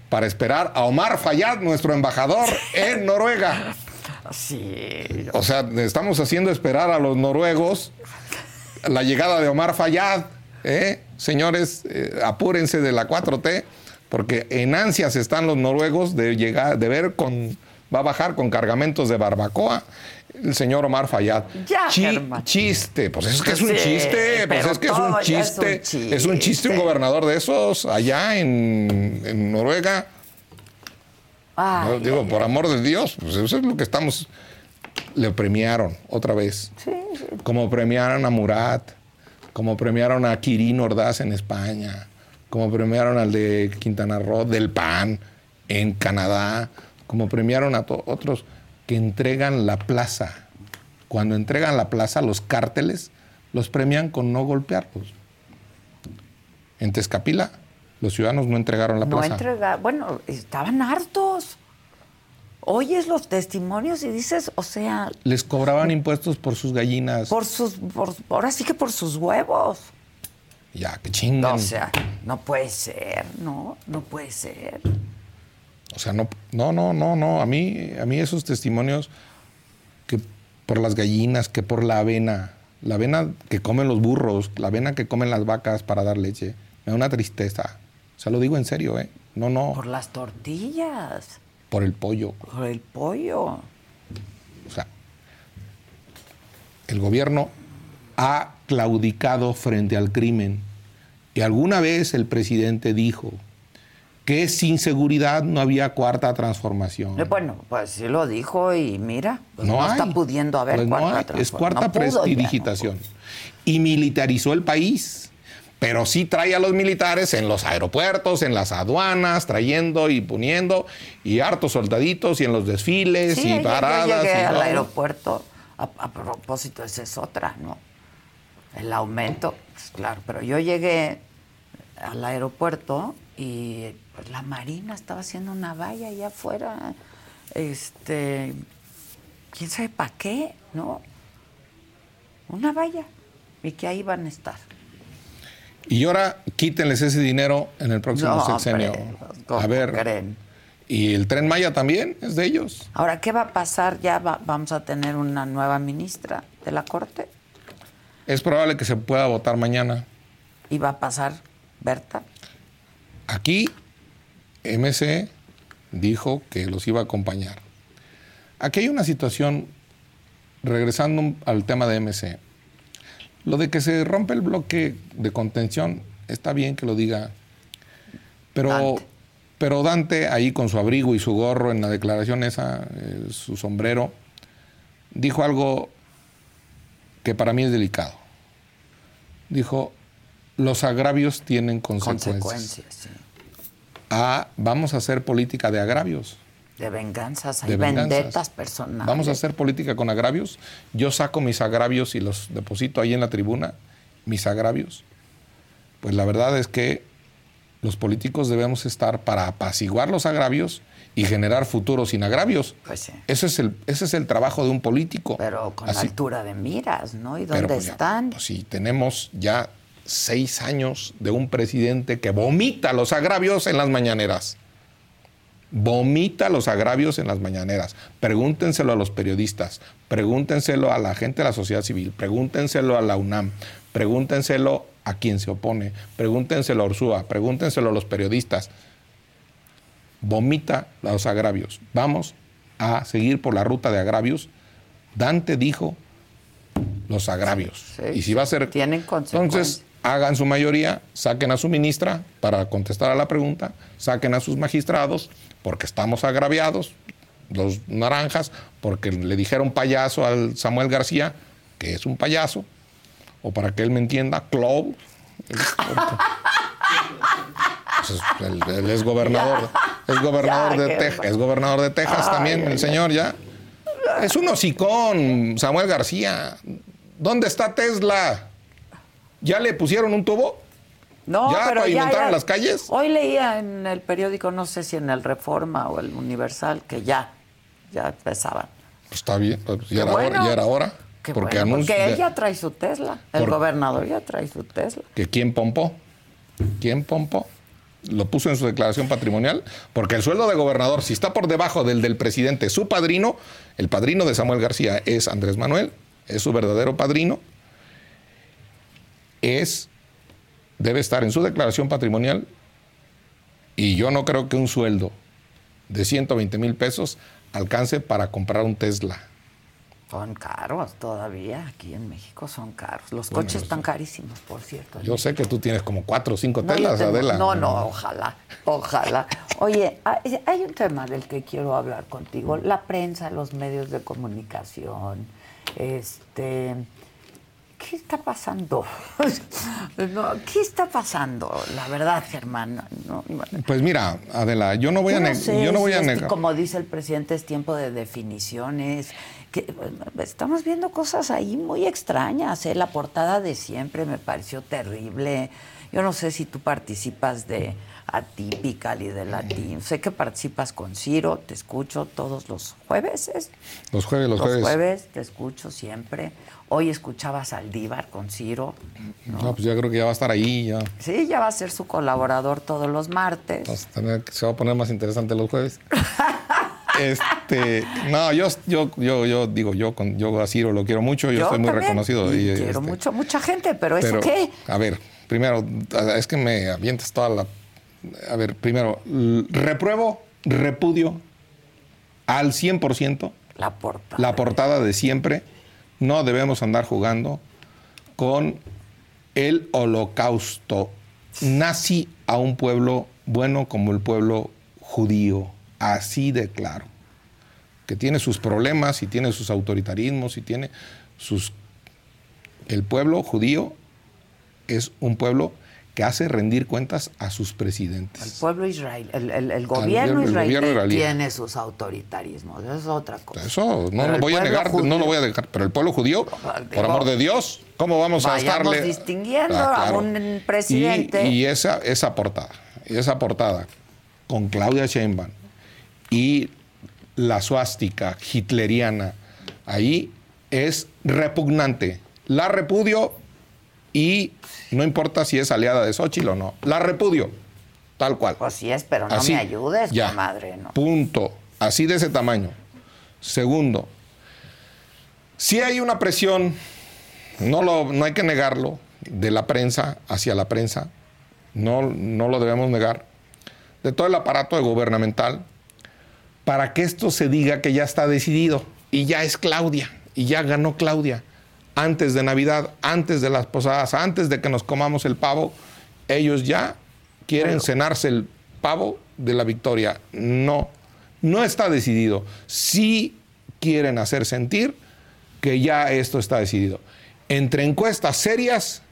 Speaker 3: para esperar a Omar Fayad, nuestro embajador en Noruega.
Speaker 1: Sí.
Speaker 3: O sea, estamos haciendo esperar a los noruegos la llegada de Omar Fayad. ¿Eh? Señores, eh, apúrense de la 4T, porque en ansias están los noruegos de llegar, de ver con, va a bajar con cargamentos de barbacoa el señor Omar Fayad.
Speaker 1: Ya,
Speaker 3: chiste, pues es que es un chiste, pues es que es un chiste, es un chiste, un gobernador de esos allá en, Noruega. digo, por amor de Dios, pues eso es lo que estamos. Le premiaron otra vez. Como premiaron a Murat como premiaron a Quirino Ordaz en España, como premiaron al de Quintana Roo del PAN en Canadá, como premiaron a otros que entregan la plaza. Cuando entregan la plaza, los cárteles los premian con no golpearlos. En Tezcapila, los ciudadanos no entregaron la plaza.
Speaker 1: No entregaron, bueno, estaban hartos oyes los testimonios y dices, o sea...
Speaker 3: Les cobraban impuestos por sus gallinas.
Speaker 1: Por sus, por, ahora sí que por sus huevos.
Speaker 3: Ya, que chingan.
Speaker 1: o sea, no puede ser, no, no puede ser.
Speaker 3: O sea, no, no, no, no, no. A mí, a mí esos testimonios que por las gallinas, que por la avena, la avena que comen los burros, la avena que comen las vacas para dar leche, me da una tristeza. O sea, lo digo en serio, ¿eh? No, no.
Speaker 1: Por las tortillas,
Speaker 3: Por el pollo.
Speaker 1: por el pollo.
Speaker 3: O sea, el gobierno ha claudicado frente al crimen. Y alguna vez el presidente dijo que sin seguridad no había cuarta transformación.
Speaker 1: Eh, Bueno, pues sí lo dijo y mira, pues no,
Speaker 3: hay.
Speaker 1: está pudiendo haber
Speaker 3: Pues no
Speaker 1: cuarta
Speaker 3: hay. Es
Speaker 1: transformación.
Speaker 3: cuarta
Speaker 1: No ya,
Speaker 3: prestidigitación. Y militarizó el país. Pero sí trae a los militares en los aeropuertos, en las aduanas, trayendo y poniendo, y hartos soldaditos, y en los desfiles,
Speaker 1: Sí,
Speaker 3: y paradas.
Speaker 1: Yo llegué
Speaker 3: y
Speaker 1: al
Speaker 3: todo.
Speaker 1: aeropuerto. A, a propósito, esa es otra, ¿no? El aumento, pues, claro. Pero yo llegué al aeropuerto y pues, la Marina estaba haciendo una valla allá afuera. Este. ¿Quién sabe para qué? ¿No? Una valla. Y que ahí van a estar.
Speaker 3: Y ahora quítenles ese dinero en el próximo
Speaker 1: No,
Speaker 3: sexenio.
Speaker 1: hombre, ¿cómo
Speaker 3: a ver.
Speaker 1: creen?
Speaker 3: Y el tren Maya también es de ellos.
Speaker 1: Ahora, ¿qué va a pasar? Ya va- vamos a tener una nueva ministra de la Corte.
Speaker 3: Es probable que se pueda votar mañana.
Speaker 1: ¿Y va a pasar Berta?
Speaker 3: Aquí, MC dijo que los iba a acompañar. Aquí hay una situación, regresando al tema de MC. Lo de que se rompe el bloque de contención, está bien que lo diga. Pero
Speaker 1: Dante.
Speaker 3: pero Dante, ahí con su abrigo y su gorro en la declaración esa, eh, su sombrero, dijo algo que para mí es delicado. Dijo, los agravios tienen consecuencias.
Speaker 1: Consecuencias, sí.
Speaker 3: Ah, vamos a hacer política de agravios.
Speaker 1: De venganzas, hay
Speaker 3: de venganzas.
Speaker 1: personales.
Speaker 3: Vamos a hacer política con agravios. Yo saco mis agravios y los deposito ahí en la tribuna, mis agravios. Pues la verdad es que los políticos debemos estar para apaciguar los agravios y generar futuros sin agravios.
Speaker 1: Pues sí.
Speaker 3: Ese es el, ese es el trabajo de un político.
Speaker 1: Pero con
Speaker 3: Así-
Speaker 1: altura de miras, ¿no? ¿Y
Speaker 3: pero,
Speaker 1: dónde
Speaker 3: pues, ya,
Speaker 1: están?
Speaker 3: pues, sí, tenemos ya seis años de un presidente que vomita los agravios en las mañaneras. Vomita los agravios en las mañaneras. Pregúntenselo a los periodistas, pregúntenselo a la gente de la sociedad civil, pregúntenselo a la UNAM, pregúntenselo a quien se opone, pregúntenselo a Ursúa, pregúntenselo a los periodistas. Vomita los agravios. Vamos a seguir por la ruta de agravios. Dante dijo los agravios.
Speaker 1: Sí,
Speaker 3: y si va a ser...
Speaker 1: tienen.
Speaker 3: Entonces, hagan su mayoría, saquen a su ministra para contestar a la pregunta, saquen a sus magistrados, porque estamos agraviados, los naranjas, porque le dijeron payaso al Samuel García, que es un payaso, o para que él me entienda, Clow. Pues es- él, él es gobernador, es gobernador
Speaker 1: Ya,
Speaker 3: de Texas, es gobernador de Texas también, el señor ya. Es un hocicón, Samuel García. ¿Dónde está Tesla? ¿Ya le pusieron un tubo?
Speaker 1: No,
Speaker 3: ¿Ya
Speaker 1: pero
Speaker 3: las calles?
Speaker 1: Hoy leía en el periódico, no sé si en el Reforma o el Universal, que ya, ya empezaban.
Speaker 3: Pues está bien, pues ya, era
Speaker 1: bueno.
Speaker 3: hora, ya era hora.
Speaker 1: Qué
Speaker 3: porque
Speaker 1: bueno,
Speaker 3: anuncia
Speaker 1: porque ella trae su Tesla. El
Speaker 3: Por-
Speaker 1: gobernador ya trae su Tesla.
Speaker 3: que quién pompó. ¿Quién pompó? Lo puso en su declaración patrimonial, porque el sueldo de gobernador, si está por debajo del del presidente, su padrino, el padrino de Samuel García es Andrés Manuel, es su verdadero padrino, es, debe estar en su declaración patrimonial, y yo no creo que un sueldo de 120 mil pesos alcance para comprar un Tesla.
Speaker 1: Son caros todavía, aquí en México son caros. Los coches están carísimos, por cierto.
Speaker 3: Yo sé que tú tienes como cuatro o cinco
Speaker 1: No, tengo-
Speaker 3: Adela.
Speaker 1: No, no, ojalá, ojalá. Oye, hay hay un tema del que quiero hablar contigo. La prensa, los medios de comunicación, este... ¿Qué está pasando? ¿Qué está pasando? La verdad, Germán. No,
Speaker 3: Pues mira, Adela, yo no voy a,
Speaker 1: no
Speaker 3: neg-
Speaker 1: sé
Speaker 3: yo no voy
Speaker 1: si
Speaker 3: a
Speaker 1: es que,
Speaker 3: negar.
Speaker 1: como dice el presidente, es tiempo de definiciones. Que, estamos viendo cosas ahí muy extrañas. ¿eh? La portada de siempre me pareció terrible. Yo no sé si tú participas de Atypical y de Latín. Sé que participas con Ciro, te escucho todos los jueves. ¿es?
Speaker 3: Los jueves, los,
Speaker 1: Los
Speaker 3: jueves.
Speaker 1: jueves te escucho siempre. Hoy escuchabas al Aldívar con Ciro.
Speaker 3: No, pues ya creo que ya va a estar ahí, ya.
Speaker 1: Sí, ya va a ser su colaborador todos los martes.
Speaker 3: Se va a poner más interesante los jueves. Este, no, yo, yo, yo, yo digo, yo, con, yo a Ciro lo quiero mucho, yo, estoy muy
Speaker 1: también,
Speaker 3: reconocido.
Speaker 1: y
Speaker 3: y,
Speaker 1: quiero
Speaker 3: este,
Speaker 1: mucho, mucha gente, pero, ¿eso
Speaker 3: pero,
Speaker 1: qué?
Speaker 3: A ver, primero, es que me avientas toda la. A ver, primero, repruebo, repudio al 100%
Speaker 1: La porta.
Speaker 3: la portada de siempre. No debemos andar jugando con el holocausto nazi a un pueblo bueno como el pueblo judío. Así de claro. Que tiene sus problemas y tiene sus autoritarismos y tiene sus... El pueblo judío es un pueblo que hace rendir cuentas a sus
Speaker 1: El
Speaker 3: presidentes.
Speaker 1: pueblo israelí, el, el- el gobierno,
Speaker 3: el
Speaker 1: israelí
Speaker 3: gobierno israelí.
Speaker 1: tiene sus autoritarismos, eso es otra cosa.
Speaker 3: Eso no
Speaker 1: Pero
Speaker 3: lo
Speaker 1: el
Speaker 3: voy a negar, no lo voy a dejar. Pero el pueblo judío,
Speaker 1: Digo,
Speaker 3: por amor de Dios, ¿cómo vamos a estarle?
Speaker 1: distinguiendo a un presidente.
Speaker 3: Y, y esa, esa portada, esa portada con Claudia Sheinbaum y la suástica hitleriana ahí es repugnante. La repudio y no importa si es aliada de Xochitl o no. La repudio, tal cual.
Speaker 1: Pues sí es, pero no
Speaker 3: Así,
Speaker 1: me ayudes,
Speaker 3: ya.
Speaker 1: madre, ¿no?
Speaker 3: Punto. Así de ese tamaño. Segundo, si hay una presión, no, lo, no hay que negarlo, de la prensa hacia la prensa, no, no lo debemos negar, de todo el aparato gubernamental, para que esto se diga que ya está decidido y ya es Claudia, y ya ganó Claudia. Antes de Navidad, antes de las posadas, antes de que nos comamos el pavo, ellos ya quieren cenarse el pavo de la victoria. No, no está decidido. Sí quieren hacer sentir que ya esto está decidido. Entre encuestas serias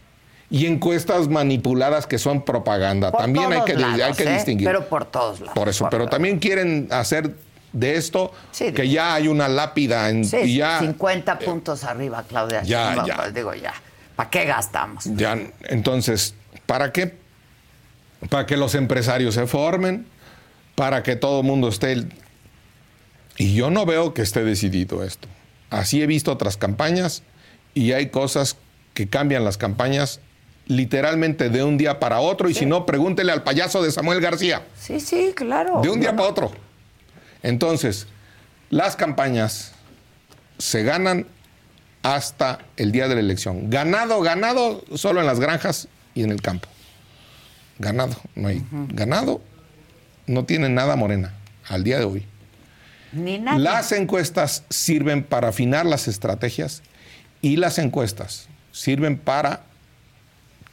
Speaker 3: y encuestas manipuladas que son propaganda.
Speaker 1: Por
Speaker 3: también hay que, hay
Speaker 1: lados,
Speaker 3: que
Speaker 1: ¿eh?
Speaker 3: distinguir.
Speaker 1: Pero por todos lados.
Speaker 3: Por eso, pero
Speaker 1: todos.
Speaker 3: también quieren hacer de esto
Speaker 1: Sí,
Speaker 3: que ya hay una lápida en,
Speaker 1: Sí,
Speaker 3: y ya,
Speaker 1: 50 puntos arriba, Claudia.
Speaker 3: ya, ya.
Speaker 1: pues digo, ya. ¿Para qué gastamos?
Speaker 3: ya, entonces, ¿para qué? Para que los empresarios se formen, para que todo el mundo esté. Y yo no veo que esté decidido esto. Así he visto otras campañas y hay cosas que cambian las campañas literalmente de un día para otro. Y si no, pregúntele al payaso de Samuel García.
Speaker 1: Sí, sí, claro.
Speaker 3: De un día para otro. Entonces, las campañas se ganan hasta el día de la elección. Ganado, ganado solo en las granjas y en el campo. Ganado, no hay. Ganado no tiene nada morena al día de hoy.
Speaker 1: Ni nada.
Speaker 3: Las encuestas sirven para afinar las estrategias y las encuestas sirven para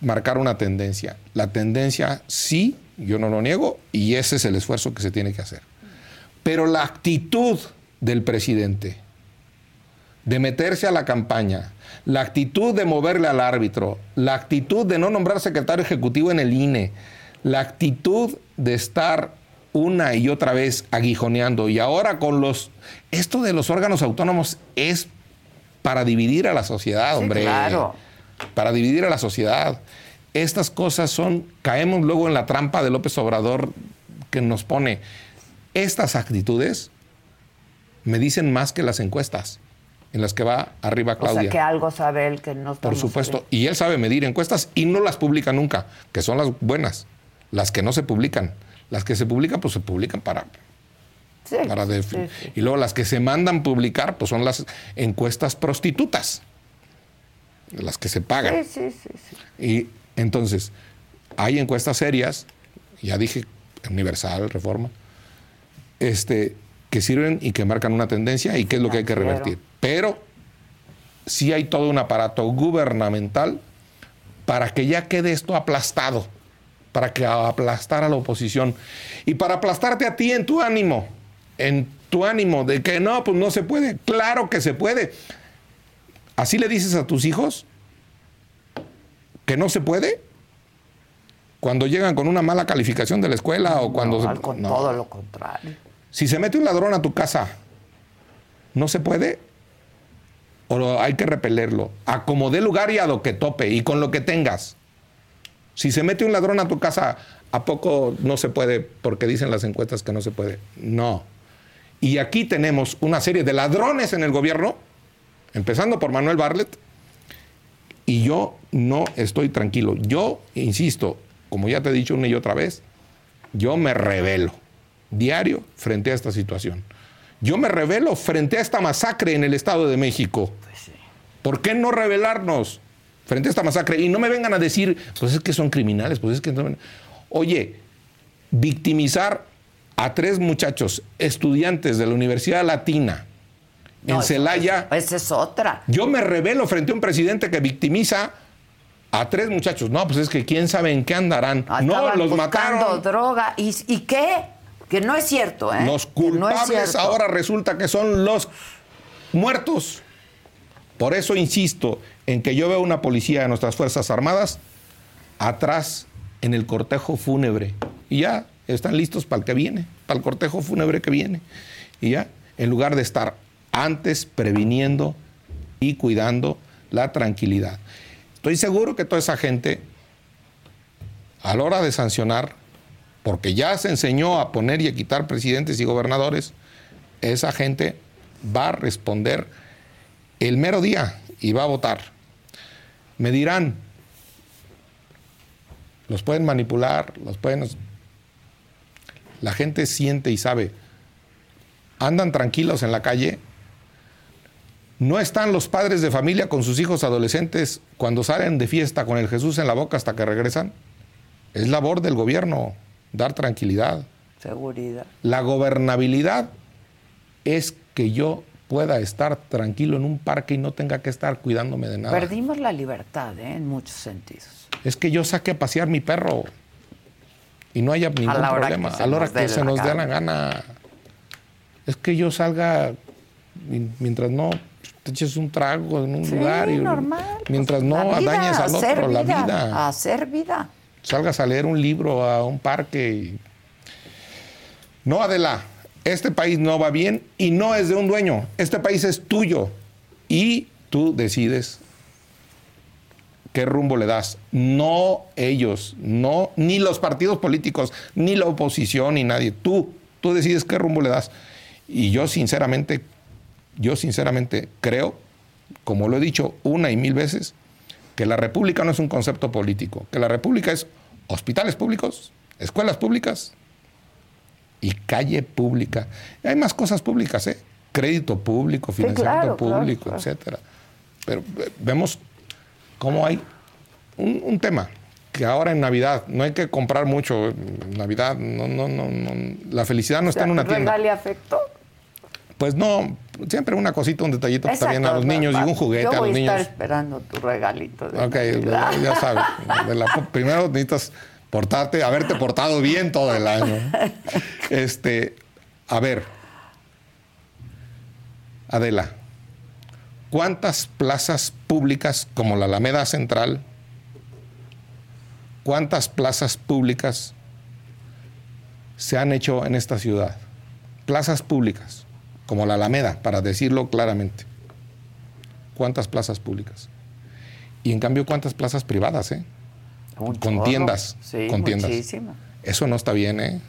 Speaker 3: marcar una tendencia. La tendencia sí, yo no lo niego, y ese es el esfuerzo que se tiene que hacer. Pero la actitud del presidente de meterse a la campaña, la actitud de moverle al árbitro, la actitud de no nombrar secretario ejecutivo en el INE, la actitud de estar una y otra vez aguijoneando y ahora con los... Esto de los órganos autónomos es para dividir a la sociedad,
Speaker 1: Sí,
Speaker 3: hombre.
Speaker 1: claro.
Speaker 3: Para dividir a la sociedad. Estas cosas son... Caemos luego en la trampa de López Obrador que nos pone... Estas actitudes me dicen más que las encuestas en las que va arriba
Speaker 1: O
Speaker 3: Claudia.
Speaker 1: sea, que algo sabe él que no
Speaker 3: Por supuesto. Y él sabe medir encuestas y no las publica nunca, que son las buenas, las que no se publican. Las que se publican, pues se publican para...
Speaker 1: Sí,
Speaker 3: para
Speaker 1: sí, sí.
Speaker 3: Y luego las que se mandan publicar, pues son las encuestas prostitutas, las que se pagan.
Speaker 1: Sí, sí, sí, sí.
Speaker 3: Y entonces, hay encuestas serias, ya dije, Universal, Reforma, este, que sirven y que marcan una tendencia y qué es lo que hay que revertir. Pero sí hay todo un aparato gubernamental para que ya quede esto aplastado, para que aplastar a la oposición y para aplastarte a ti en tu ánimo, en tu ánimo de que no, pues no se puede. Claro que se puede. Así le dices a tus hijos que no se puede cuando llegan con una mala calificación de la escuela o cuando
Speaker 1: No,
Speaker 3: se-
Speaker 1: con
Speaker 3: no.
Speaker 1: todo lo contrario.
Speaker 3: Si se mete un ladrón a tu casa, ¿no se puede? ¿O hay que repelerlo? A como dé lugar y a lo que tope y con lo que tengas. Si se mete un ladrón a tu casa, ¿a poco no se puede porque dicen las encuestas que no se puede? No. Y aquí tenemos una serie de ladrones en el gobierno, empezando por Manuel Barlet, y yo no estoy tranquilo. Yo, insisto, como ya te he dicho una y otra vez, yo me revelo diario frente a esta situación. Yo me revelo frente a esta masacre en el Estado de México. ¿Por qué no rebelarnos frente a esta masacre? Y no me vengan a decir, pues es que son criminales, pues es que... no- Oye, victimizar a tres muchachos, estudiantes de la Universidad Latina,
Speaker 1: No,
Speaker 3: en Celaya,
Speaker 1: Esa es otra.
Speaker 3: yo me revelo frente a un presidente que victimiza a tres muchachos. No, pues es que quién sabe en qué andarán.
Speaker 1: Ah,
Speaker 3: no, los
Speaker 1: buscando
Speaker 3: mataron.
Speaker 1: droga. ¿Y, ¿Y qué? Que no es cierto, ¿eh?
Speaker 3: Los
Speaker 1: no
Speaker 3: culpables ahora resulta que son los muertos. Por eso insisto en que yo veo una policía de nuestras Fuerzas Armadas atrás en el cortejo fúnebre. Y ya están listos para el que viene, para el cortejo fúnebre que viene. Y ya, en lugar de estar antes previniendo y cuidando la tranquilidad. Estoy seguro que toda esa gente, a la hora de sancionar, porque ya se enseñó a poner y a quitar presidentes y gobernadores, esa gente va a responder el mero día y va a votar. Me dirán, los pueden manipular, los pueden... La gente siente y sabe, andan tranquilos en la calle, no están los padres de familia con sus hijos adolescentes cuando salen de fiesta con el Jesús en la boca hasta que regresan. Es labor del gobierno dar tranquilidad.
Speaker 1: Seguridad.
Speaker 3: La gobernabilidad es que yo pueda estar tranquilo en un parque y no tenga que estar cuidándome de nada.
Speaker 1: Perdimos la libertad, ¿eh? En muchos sentidos.
Speaker 3: Es que yo saque a pasear mi perro y no haya ningún
Speaker 1: la
Speaker 3: problema. a la hora que se
Speaker 1: la
Speaker 3: nos dé la gana. Es que yo salga mi- mientras no te eches un trago en un
Speaker 1: Sí,
Speaker 3: lugar y
Speaker 1: normal.
Speaker 3: mientras
Speaker 1: pues,
Speaker 3: no
Speaker 1: la vida,
Speaker 3: dañes al otro la
Speaker 1: vida,
Speaker 3: vida.
Speaker 1: Hacer vida.
Speaker 3: Salgas a leer un libro a un parque. No, Adela, este país no va bien y no es de un dueño. Este país es tuyo y tú decides qué rumbo le das. No ellos, no ni los partidos políticos, ni la oposición, ni nadie. Tú, tú decides qué rumbo le das. Y yo sinceramente, yo sinceramente creo, como lo he dicho una y mil veces, que la república no es un concepto político, que la república es hospitales públicos, escuelas públicas y calle pública. Y hay más cosas públicas, ¿eh? Crédito público, financiamiento
Speaker 1: claro,
Speaker 3: público,
Speaker 1: claro.
Speaker 3: etcétera. Pero vemos cómo hay un, un tema que ahora en Navidad no hay que comprar mucho. en Navidad, no, no, no, no. La felicidad no está en una tienda.
Speaker 1: Afecto.
Speaker 3: Pues no, siempre una cosita, un detallito pues, también a
Speaker 1: Exacto,
Speaker 3: los niños y un juguete
Speaker 1: Yo
Speaker 3: a los niños.
Speaker 1: estar esperando tu regalito. De
Speaker 3: Ok,
Speaker 1: Navidad.
Speaker 3: ya sabes. de la- primero necesitas portarte, haberte portado bien todo el año. Este, a ver, Adela, ¿cuántas plazas públicas como la Alameda Central, cuántas plazas públicas se han hecho en esta ciudad? Plazas públicas, como la Alameda, para decirlo claramente. ¿Cuántas plazas públicas? Y en cambio, ¿cuántas plazas privadas, eh?
Speaker 1: Un
Speaker 3: con tiendas,
Speaker 1: Sí,
Speaker 3: con tiendas. Eso no está bien, ¿eh?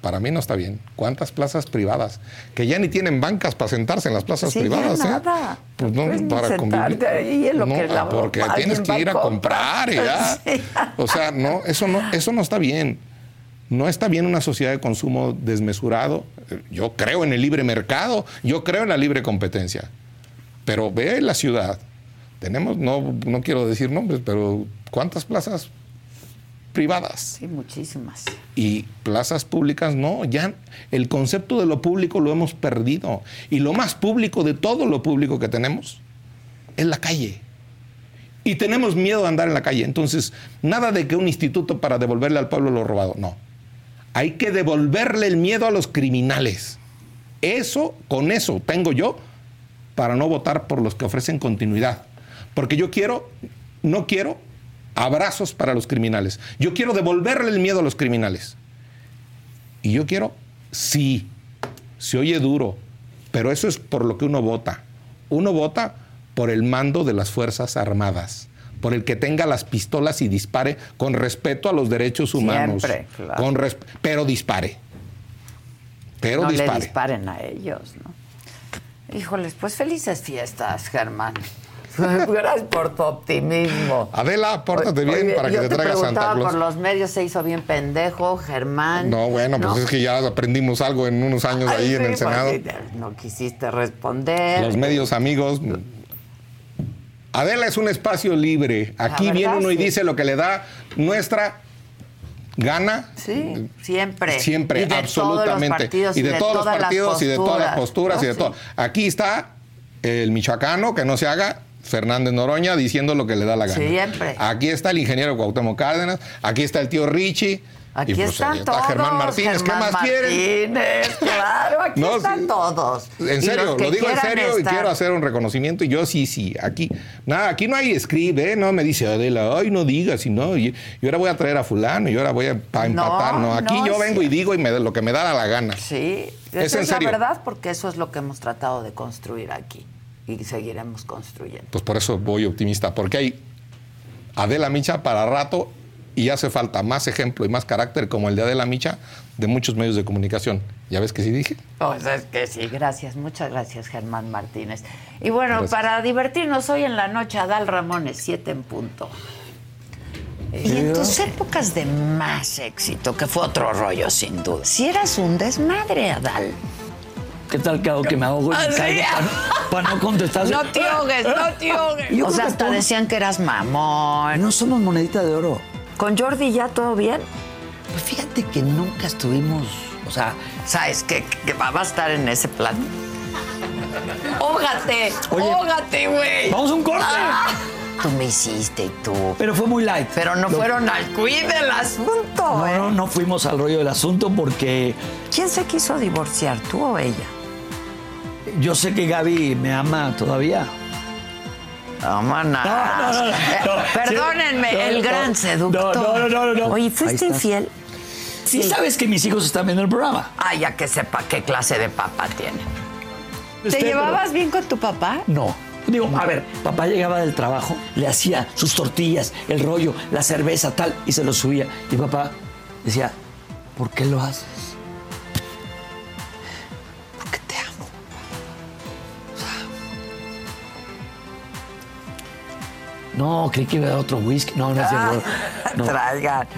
Speaker 3: Para mí no está bien. ¿Cuántas plazas privadas? Que ya ni tienen bancas para sentarse en las plazas
Speaker 1: Sí, ya
Speaker 3: privadas, ¿eh?
Speaker 1: nada.
Speaker 3: Pues no,
Speaker 1: ni
Speaker 3: para convivir.
Speaker 1: ahí en lo
Speaker 3: No,
Speaker 1: que la-
Speaker 3: porque tienes que ir a comprar y ya.
Speaker 1: Sí.
Speaker 3: O sea, no, eso no, eso no está bien. No está bien una sociedad de consumo desmesurado. Yo creo en el libre mercado, yo creo en la libre competencia. Pero ve la ciudad. Tenemos, no, no quiero decir nombres, pero ¿cuántas plazas privadas?
Speaker 1: Sí, muchísimas.
Speaker 3: y plazas públicas no, ya el concepto de lo público lo hemos perdido. Y lo más público de todo lo público que tenemos es la calle. Y tenemos miedo de andar en la calle. Entonces, nada de que un instituto para devolverle al pueblo lo robado, no. Hay que devolverle el miedo a los criminales. Eso, con eso tengo yo para no votar por los que ofrecen continuidad. Porque yo quiero, no quiero abrazos para los criminales. Yo quiero devolverle el miedo a los criminales. Y yo quiero, sí, se oye duro, pero eso es por lo que uno vota. Uno vota por el mando de las Fuerzas Armadas, por el que tenga las pistolas y dispare con respeto a los derechos humanos.
Speaker 1: Siempre, claro.
Speaker 3: Con res- pero dispare. Pero
Speaker 1: no le
Speaker 3: dispare.
Speaker 1: disparen a ellos, ¿no? Híjoles, pues felices fiestas, Germán. Gracias por tu optimismo.
Speaker 3: Adela, pórtate bien
Speaker 1: Oye,
Speaker 3: para que
Speaker 1: yo
Speaker 3: te traiga Santa Claus.
Speaker 1: por los medios, se hizo bien pendejo, Germán.
Speaker 3: No, bueno, pues es que ya aprendimos algo en unos años
Speaker 1: Ay,
Speaker 3: ahí en el Senado.
Speaker 1: No quisiste responder.
Speaker 3: Los medios amigos. Adela es un espacio libre. Aquí viene uno y
Speaker 1: sí.
Speaker 3: dice lo que le da nuestra gana.
Speaker 1: Sí, siempre.
Speaker 3: Siempre,
Speaker 1: Y de
Speaker 3: absolutamente.
Speaker 1: Todos los partidos,
Speaker 3: y de, todos los partidos y de todas las posturas
Speaker 1: No,
Speaker 3: y de
Speaker 1: sí.
Speaker 3: todo. Aquí está el michoacano, que no se haga, Fernández Noroña, diciendo lo que le da la gana.
Speaker 1: Siempre.
Speaker 3: Aquí está el ingeniero Cuauhtémoc Cárdenas, aquí está el tío Richie.
Speaker 1: Aquí
Speaker 3: y pues,
Speaker 1: están todos.
Speaker 3: Germán Martínez, ¿qué más quieren?
Speaker 1: Martínez, claro, aquí
Speaker 3: No,
Speaker 1: están
Speaker 3: sí.
Speaker 1: todos.
Speaker 3: En serio, lo digo en serio y quiero hacer un reconocimiento. Y yo sí, sí, aquí, nada, aquí no hay script, ¿eh? No me dice Adela, ay, no digas, y no, y, y ahora voy a traer a fulano, y ahora voy a
Speaker 1: No,
Speaker 3: empatar. No, aquí
Speaker 1: no,
Speaker 3: yo
Speaker 1: sí.
Speaker 3: vengo y digo y me, lo que me da la gana.
Speaker 1: Sí,
Speaker 3: Es en
Speaker 1: es
Speaker 3: serio.
Speaker 1: la verdad porque eso es lo que hemos tratado de construir aquí y seguiremos construyendo.
Speaker 3: Pues por eso voy optimista, porque hay Adela Micha para rato y hace falta más ejemplo y más carácter como el de Adela Micha de muchos medios de comunicación. ¿Ya ves que sí dije?
Speaker 1: Pues es que sí, gracias, muchas gracias Germán Martínez. Y bueno,
Speaker 3: Gracias.
Speaker 1: para divertirnos hoy en la noche, Adal Ramones, 7 en punto. Y en tus épocas de más éxito, que fue otro rollo sin duda, si eras un desmadre, Adal.
Speaker 4: ¿Qué tal que hago que me ahogo y me caigo para, para no contestar?
Speaker 1: No te ahogues, no te ahogues.
Speaker 4: Yo
Speaker 1: o sea, hasta decían que eras mamón.
Speaker 4: No somos monedita de oro.
Speaker 1: ¿Con Jordi ya todo bien?
Speaker 4: Pues fíjate que nunca estuvimos, o sea,
Speaker 1: ¿Sabes qué? Que va a estar en ese plan. ¡Ógate! ¡Ógate, güey!
Speaker 4: vamos a un corte.
Speaker 1: Ah, tú me hiciste y tú.
Speaker 4: Pero fue muy light.
Speaker 1: Pero no
Speaker 4: Lo-
Speaker 1: fueron al quid del asunto,
Speaker 4: No,
Speaker 1: ¿eh?
Speaker 4: no, no fuimos al rollo del asunto porque
Speaker 1: ¿Quién se quiso divorciar, tú o ella?
Speaker 4: yo sé que Gaby me ama todavía.
Speaker 1: Vámonos.
Speaker 4: No, no, no, no.
Speaker 1: Eh,
Speaker 4: No,
Speaker 1: Perdónenme, el
Speaker 4: no,
Speaker 1: gran seductor.
Speaker 4: no, no, no, no.
Speaker 1: Oye, ¿fuiste infiel?
Speaker 4: Sí, sabes que mis hijos están viendo el programa.
Speaker 1: Ah, ya que sepa qué clase de papá tiene. ¿Te llevabas bien con tu papá?
Speaker 4: No. Digo, a ver, papá llegaba del trabajo, le hacía sus tortillas, el rollo, la cerveza, tal, y se lo subía. Y papá decía, ¿por qué lo haces? No, creí que iba a dar otro whisky. No, no es cierto. No.
Speaker 1: Traigan.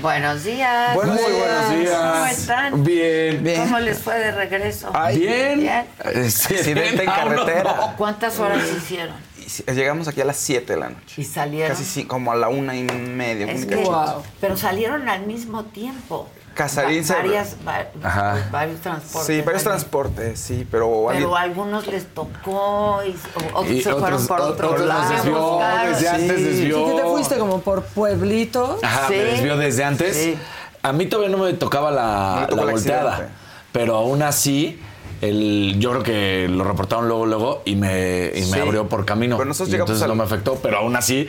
Speaker 1: Buenos días.
Speaker 5: Buenos
Speaker 1: Muy
Speaker 5: días.
Speaker 1: buenos
Speaker 5: días.
Speaker 1: ¿Cómo están?
Speaker 5: Bien. Bien.
Speaker 1: ¿Cómo les fue de regreso?
Speaker 5: Bien.
Speaker 1: Bien.
Speaker 5: Accidente en carretera.
Speaker 1: ¿Cuántas horas hicieron?
Speaker 5: Llegamos aquí a las 7 de la noche.
Speaker 1: ¿Y salieron?
Speaker 5: Casi sí, como a la una y media.
Speaker 1: Es que-. Pero salieron al mismo tiempo.
Speaker 5: Casarín
Speaker 1: Va- varias, va-
Speaker 5: Ajá.
Speaker 1: varios transportes.
Speaker 5: Sí, varios
Speaker 1: también.
Speaker 5: transportes, sí, pero...
Speaker 1: Pero a
Speaker 5: alguien-
Speaker 1: algunos les tocó y, o, o
Speaker 6: Y
Speaker 1: se fueron
Speaker 6: otros-
Speaker 1: por otro
Speaker 6: otros
Speaker 1: lado.
Speaker 6: desvió, desde antes
Speaker 5: Sí.
Speaker 6: desvió.
Speaker 7: ¿Sí que te fuiste como por pueblitos?
Speaker 6: Ajá,
Speaker 1: Sí.
Speaker 6: me desvió desde antes.
Speaker 1: Sí.
Speaker 6: A mí todavía no me tocaba
Speaker 5: No
Speaker 6: la,
Speaker 5: me
Speaker 6: volteada. Pero aún así, el, yo creo que lo reportaron luego, luego y me, y me
Speaker 5: Sí.
Speaker 6: abrió por camino.
Speaker 5: Pero nosotros
Speaker 6: Y
Speaker 5: llegamos
Speaker 6: entonces
Speaker 5: al-
Speaker 6: no me afectó, pero aún así.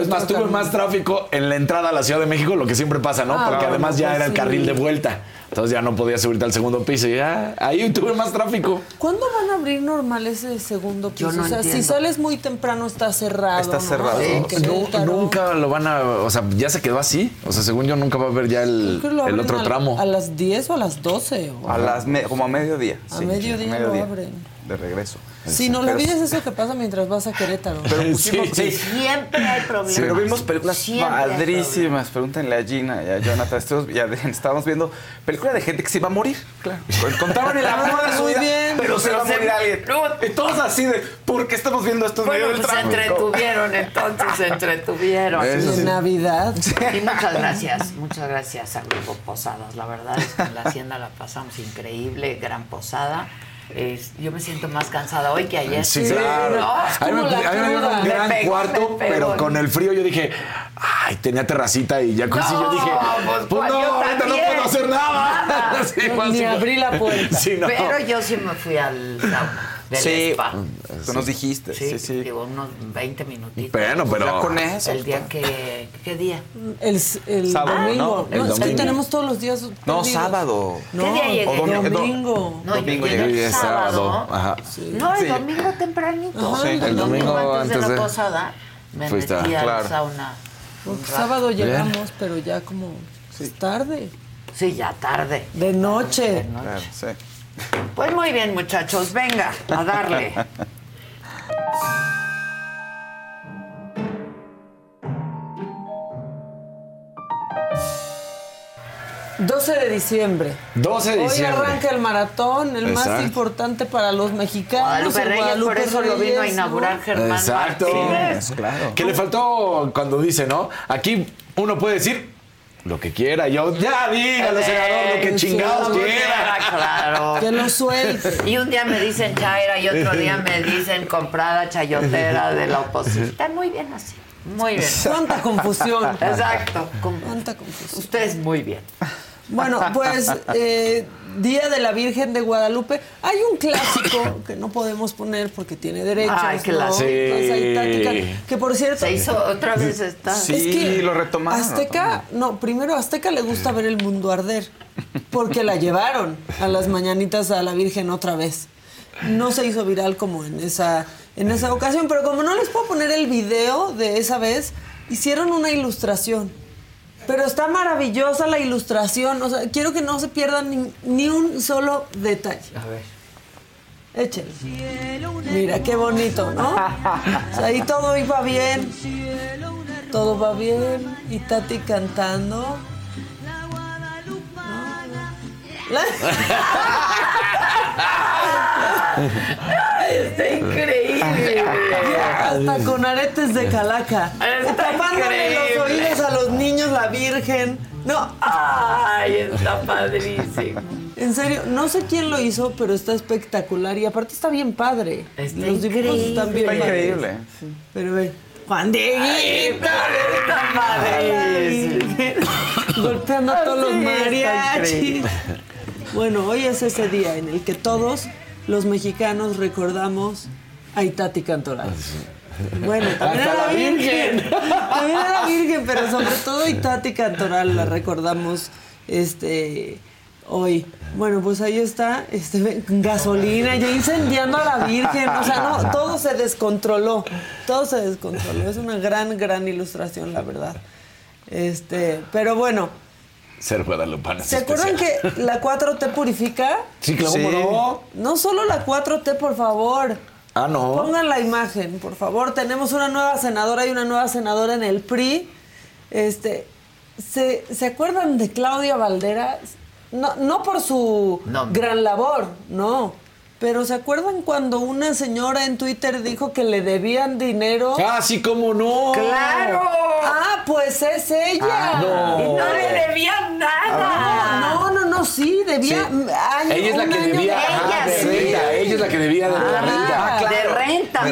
Speaker 6: Es más, tuve más tráfico en la entrada a la Ciudad de México, lo que siempre pasa, ¿no?
Speaker 7: Ah,
Speaker 6: Porque además ya
Speaker 7: pues
Speaker 6: era el carril de vuelta. Entonces ya no podía subirte al segundo piso y ya ahí tuve más tráfico.
Speaker 7: ¿Cuándo van a abrir normal ese segundo piso?
Speaker 1: Yo no
Speaker 7: o sea, si sales muy temprano está cerrado.
Speaker 5: Está
Speaker 7: ¿no?
Speaker 5: cerrado. Sí.
Speaker 6: nunca lo van a. O sea, ya se quedó así. O sea, según yo, nunca va a haber ya el, el otro
Speaker 7: a-
Speaker 6: tramo.
Speaker 7: ¿A las 10 o a las 12? o-
Speaker 5: A las me- como a mediodía.
Speaker 7: A
Speaker 5: sí,
Speaker 7: mediodía lo abren.
Speaker 5: De regreso.
Speaker 7: Sí, no, la
Speaker 5: Pero-
Speaker 7: vida es eso que pasa mientras vas a Querétaro.
Speaker 5: Pero pusimos,
Speaker 6: Sí.
Speaker 5: sí.
Speaker 1: Siempre hay problemas.
Speaker 5: Pero vimos películas
Speaker 1: Siempre
Speaker 5: padrísimas. Pregúntenle a Gina y a Jonathan. Estábamos viendo películas de gente que se iba a morir. Claro. Contaban el amor de su
Speaker 7: Muy
Speaker 5: vida,
Speaker 7: bien.
Speaker 5: Pero se va a
Speaker 1: se-
Speaker 5: morir alguien. Y todos así de, ¿por qué estamos viendo esto en
Speaker 1: Bueno,
Speaker 5: medio del
Speaker 1: pues se entretuvieron, entonces se entretuvieron.
Speaker 5: Eso.
Speaker 7: Navidad.
Speaker 1: Y muchas gracias, muchas gracias a Grupo Posadas. La verdad es que en la hacienda la pasamos increíble, gran posada. Es- yo me siento más cansada hoy que ayer.
Speaker 6: Sí, claro.
Speaker 1: ¿no?
Speaker 6: A mí me, me un gran cuarto, pero con el frío yo dije, ay, tenía terracita y jacuzzi.
Speaker 1: No,
Speaker 6: yo dije,
Speaker 1: pues,
Speaker 6: pues no, ahorita no puedo hacer nada.
Speaker 1: Nada.
Speaker 6: Sí,
Speaker 7: ni abrí la puerta.
Speaker 6: Sí, no.
Speaker 1: Pero yo sí me fui al sauna del
Speaker 5: Sí,
Speaker 1: spa.
Speaker 5: tú nos dijiste.
Speaker 1: Sí,
Speaker 5: Sí, sí.
Speaker 1: digo, unos 20 minutitos.
Speaker 6: Bueno, pero.
Speaker 5: Ya con eso.
Speaker 1: El día que... ¿Qué día?
Speaker 7: El, el
Speaker 5: Sábado,
Speaker 7: domingo.
Speaker 5: ¿no?
Speaker 7: No,
Speaker 6: El
Speaker 7: es que
Speaker 6: domingo.
Speaker 7: tenemos todos los días.
Speaker 5: No,
Speaker 7: perdidos.
Speaker 5: sábado.
Speaker 7: No,
Speaker 1: ¿Qué día llegué?
Speaker 5: o domingo.
Speaker 7: domingo.
Speaker 1: No, yo
Speaker 5: Domingo
Speaker 1: llegué
Speaker 5: llegué
Speaker 1: el sábado.
Speaker 6: sábado. Ajá.
Speaker 1: No, el
Speaker 5: Sí.
Speaker 1: domingo tempranito.
Speaker 7: Ajá, Sí,
Speaker 1: el,
Speaker 7: el
Speaker 1: domingo,
Speaker 6: domingo
Speaker 1: antes, de
Speaker 6: de-
Speaker 1: la posada me
Speaker 6: Fuiste,
Speaker 1: metí al
Speaker 5: claro.
Speaker 1: sauna
Speaker 7: Porque sábado llegamos, pero ya como es tarde.
Speaker 1: Sí, ya tarde.
Speaker 7: De noche.
Speaker 5: Claro, sí.
Speaker 1: Pues muy bien, muchachos, venga, a darle.
Speaker 7: 12 de diciembre.
Speaker 6: 12 de
Speaker 7: Hoy
Speaker 6: diciembre.
Speaker 7: arranca el maratón, el más importante para los mexicanos.
Speaker 1: Guadalupe Reyes, por
Speaker 7: Guadalupe
Speaker 1: eso lo vino a inaugurar
Speaker 7: ¿no?
Speaker 1: Germán
Speaker 6: Exacto.
Speaker 1: Martínez.
Speaker 5: claro.
Speaker 6: Que le faltó cuando dice, ¿no? Aquí uno puede decir lo que quiera. Yo, ya dígalo, senador, lo que
Speaker 7: Sí,
Speaker 6: chingados quiera.
Speaker 1: Claro.
Speaker 7: Que lo suelte.
Speaker 1: Y un día me dicen chaira y otro día me dicen comprada chayotera de la oposición. Está muy bien así. Muy bien.
Speaker 7: Cuánta confusión.
Speaker 1: Exacto.
Speaker 7: Cuánta confusión.
Speaker 1: Ustedes muy bien.
Speaker 7: Bueno, pues eh, Día de la Virgen de Guadalupe. Hay un clásico que no podemos poner porque tiene derechos.
Speaker 1: Ay,
Speaker 7: ¿no?
Speaker 1: clásico.
Speaker 7: Táctica, que por cierto.
Speaker 1: Se hizo otra vez esta.
Speaker 5: Sí. lo retomaron,
Speaker 7: Azteca, no, primero a Azteca le gusta ver el mundo arder. Porque la llevaron a las mañanitas a la Virgen otra vez. No se hizo viral como en esa, en esa ocasión, pero como no les puedo poner el video de esa vez, hicieron una ilustración. Pero está maravillosa la ilustración. O sea, quiero que no se pierdan ni, ni un solo detalle.
Speaker 1: A ver.
Speaker 7: Échenlo. Mira, qué bonito, ¿no? O sea, ahí todo iba bien. Todo va bien. Y Tati cantando.
Speaker 1: Está increíble.
Speaker 7: Hasta con aretes de calaca.
Speaker 1: Está
Speaker 7: Tapándole los oídos a los niños, la Virgen. No,
Speaker 1: Ay, está padrísimo.
Speaker 7: en serio, no sé quién lo hizo, pero está espectacular. Y aparte está bien padre.
Speaker 1: Está
Speaker 7: los dibujos están bien
Speaker 5: Está
Speaker 7: padres.
Speaker 5: increíble.
Speaker 7: Pero ve, Juan Dieguito.
Speaker 1: Está padrísimo.
Speaker 7: Golpeando a todos los
Speaker 1: está
Speaker 7: mariachis. Bueno, hoy es ese día en el que todos los mexicanos recordamos a Itati Cantoral. Bueno, también a la Virgen.
Speaker 6: Virgen.
Speaker 7: También a la Virgen, pero sobre todo a Itati Cantoral la recordamos este hoy. Bueno, pues ahí está, este, gasolina, ya incendiando a la Virgen. O sea, no, todo se descontroló. Todo se descontroló. Es una gran, gran ilustración, la verdad. Este, pero bueno,
Speaker 6: Ser
Speaker 7: ¿se acuerdan que la 4T purifica?
Speaker 6: Sí, claro,
Speaker 5: Sí.
Speaker 6: ¿cómo no?
Speaker 7: No solo la 4T, por favor.
Speaker 6: Ah, no.
Speaker 7: Pongan la imagen, por favor. Tenemos una nueva senadora y una nueva senadora en el PRI. Este, ¿se, ¿se acuerdan de Claudia Valderas? No, no por su
Speaker 1: No.
Speaker 7: gran labor, no. Pero ¿se acuerdan cuando una señora en Twitter dijo que le debían dinero?
Speaker 6: Ah, sí, cómo no.
Speaker 1: ¡Claro!
Speaker 7: Ah, pues es ella.
Speaker 6: Ah, no.
Speaker 1: Y no le debían nada.
Speaker 7: No, no, no, sí, debía
Speaker 6: Sí.
Speaker 7: año-
Speaker 6: Ella es la que debía
Speaker 7: de-
Speaker 6: de
Speaker 1: sí.
Speaker 6: renta. Ella es la que debía de la
Speaker 7: Ah,
Speaker 6: renta.
Speaker 1: De renta,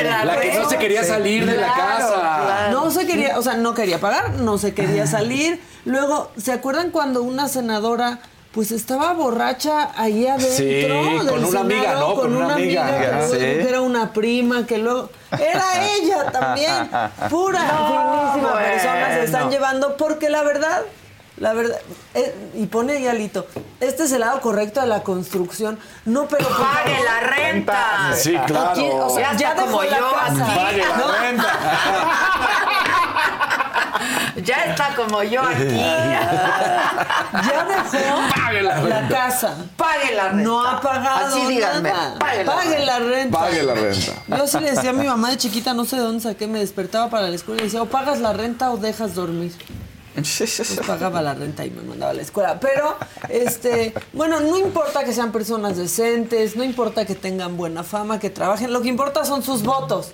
Speaker 7: era
Speaker 6: La que no se quería salir de la
Speaker 1: Claro,
Speaker 6: casa.
Speaker 1: claro.
Speaker 7: No se quería, o sea, no quería pagar, no se quería salir. Luego, ¿se acuerdan cuando una senadora pues estaba borracha ahí adentro?
Speaker 6: Sí,
Speaker 7: del
Speaker 6: con una amiga? ¿no? Con una amiga.
Speaker 7: que luego
Speaker 5: Sí.
Speaker 7: que era una prima, que luego era ella también. Pura, finísima
Speaker 1: bueno.
Speaker 7: persona se están llevando porque la verdad la verdad, eh, y pone ahí alito, este es el lado correcto de la construcción. No, pero
Speaker 1: Pague
Speaker 7: favor,
Speaker 1: la renta.
Speaker 6: Sí, claro.
Speaker 7: Aquí, o sea,
Speaker 1: Ya
Speaker 7: ya,
Speaker 1: está como
Speaker 7: dejó la
Speaker 1: yo
Speaker 7: casa.
Speaker 1: aquí.
Speaker 6: Pague la
Speaker 7: No,
Speaker 6: renta.
Speaker 1: Ya está como yo aquí.
Speaker 7: Ya dejó
Speaker 6: Pague la
Speaker 7: casa.
Speaker 1: Pague la renta.
Speaker 7: No ha pagado
Speaker 1: Así díganme.
Speaker 7: nada.
Speaker 1: Pague la
Speaker 7: Pague la renta.
Speaker 6: Pague la renta.
Speaker 7: Yo sí le decía a mi mamá de chiquita, no sé de dónde saqué, me despertaba para la escuela y decía, o pagas la renta o dejas dormir. Pues pagaba la renta y me mandaba a la escuela. Pero, este, bueno, no importa que sean personas decentes, no importa que tengan buena fama, que trabajen, lo que importa son sus votos.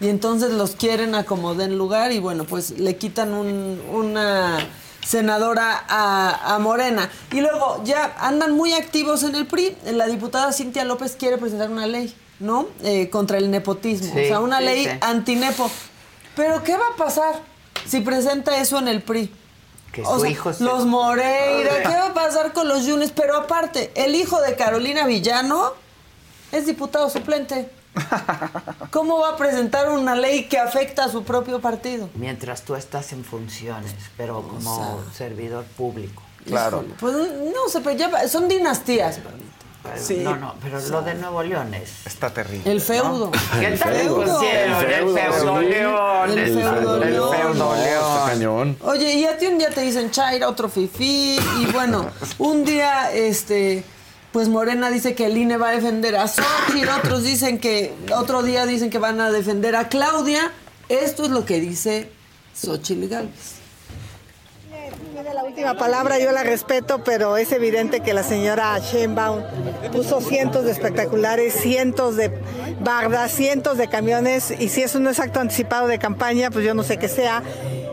Speaker 7: Y entonces los quieren acomodar en lugar y bueno, pues le quitan un- una senadora a, a Morena. Y luego ya andan muy activos en el PRI. La diputada Cintia López quiere presentar una ley, ¿no? Eh, contra el nepotismo.
Speaker 1: Sí,
Speaker 7: o sea, una
Speaker 1: sí,
Speaker 7: ley
Speaker 1: sí.
Speaker 7: antinepo. Pero ¿qué va a pasar si presenta eso en el PRI?
Speaker 1: Que
Speaker 7: O
Speaker 1: su
Speaker 7: sea,
Speaker 1: hijo se-
Speaker 7: Los Moreira, ¿qué va a pasar con los Yunes? Pero aparte, el hijo de Carolina Villano es diputado suplente. ¿Cómo va a presentar una ley que afecta a su propio partido?
Speaker 1: Mientras tú estás en funciones, pero como servidor público.
Speaker 5: Claro.
Speaker 7: Híjole, pues no sé, pero ya son dinastías.
Speaker 5: Sí.
Speaker 1: No, no, pero lo de Nuevo León es...
Speaker 5: Está terrible.
Speaker 7: El feudo.
Speaker 1: ¿Qué tal le
Speaker 7: feudo.
Speaker 1: pusieron? El
Speaker 6: feudo.
Speaker 1: León.
Speaker 7: El feudo
Speaker 5: El
Speaker 7: León.
Speaker 5: feudo
Speaker 6: No,
Speaker 5: León.
Speaker 7: Oye, y a ti un día te dicen Chaira, otro Fifi, y bueno, un día, este, pues Morena dice que el INE va a defender a Xochitl, otros dicen que, otro día dicen que van a defender a Claudia. Esto es lo que dice Xochitl.
Speaker 8: Tiene la última palabra, yo la respeto, pero es evidente que la señora Sheinbaum puso cientos de espectaculares, cientos de bardas, cientos de camiones, y si eso no es acto anticipado de campaña, pues yo no sé qué sea.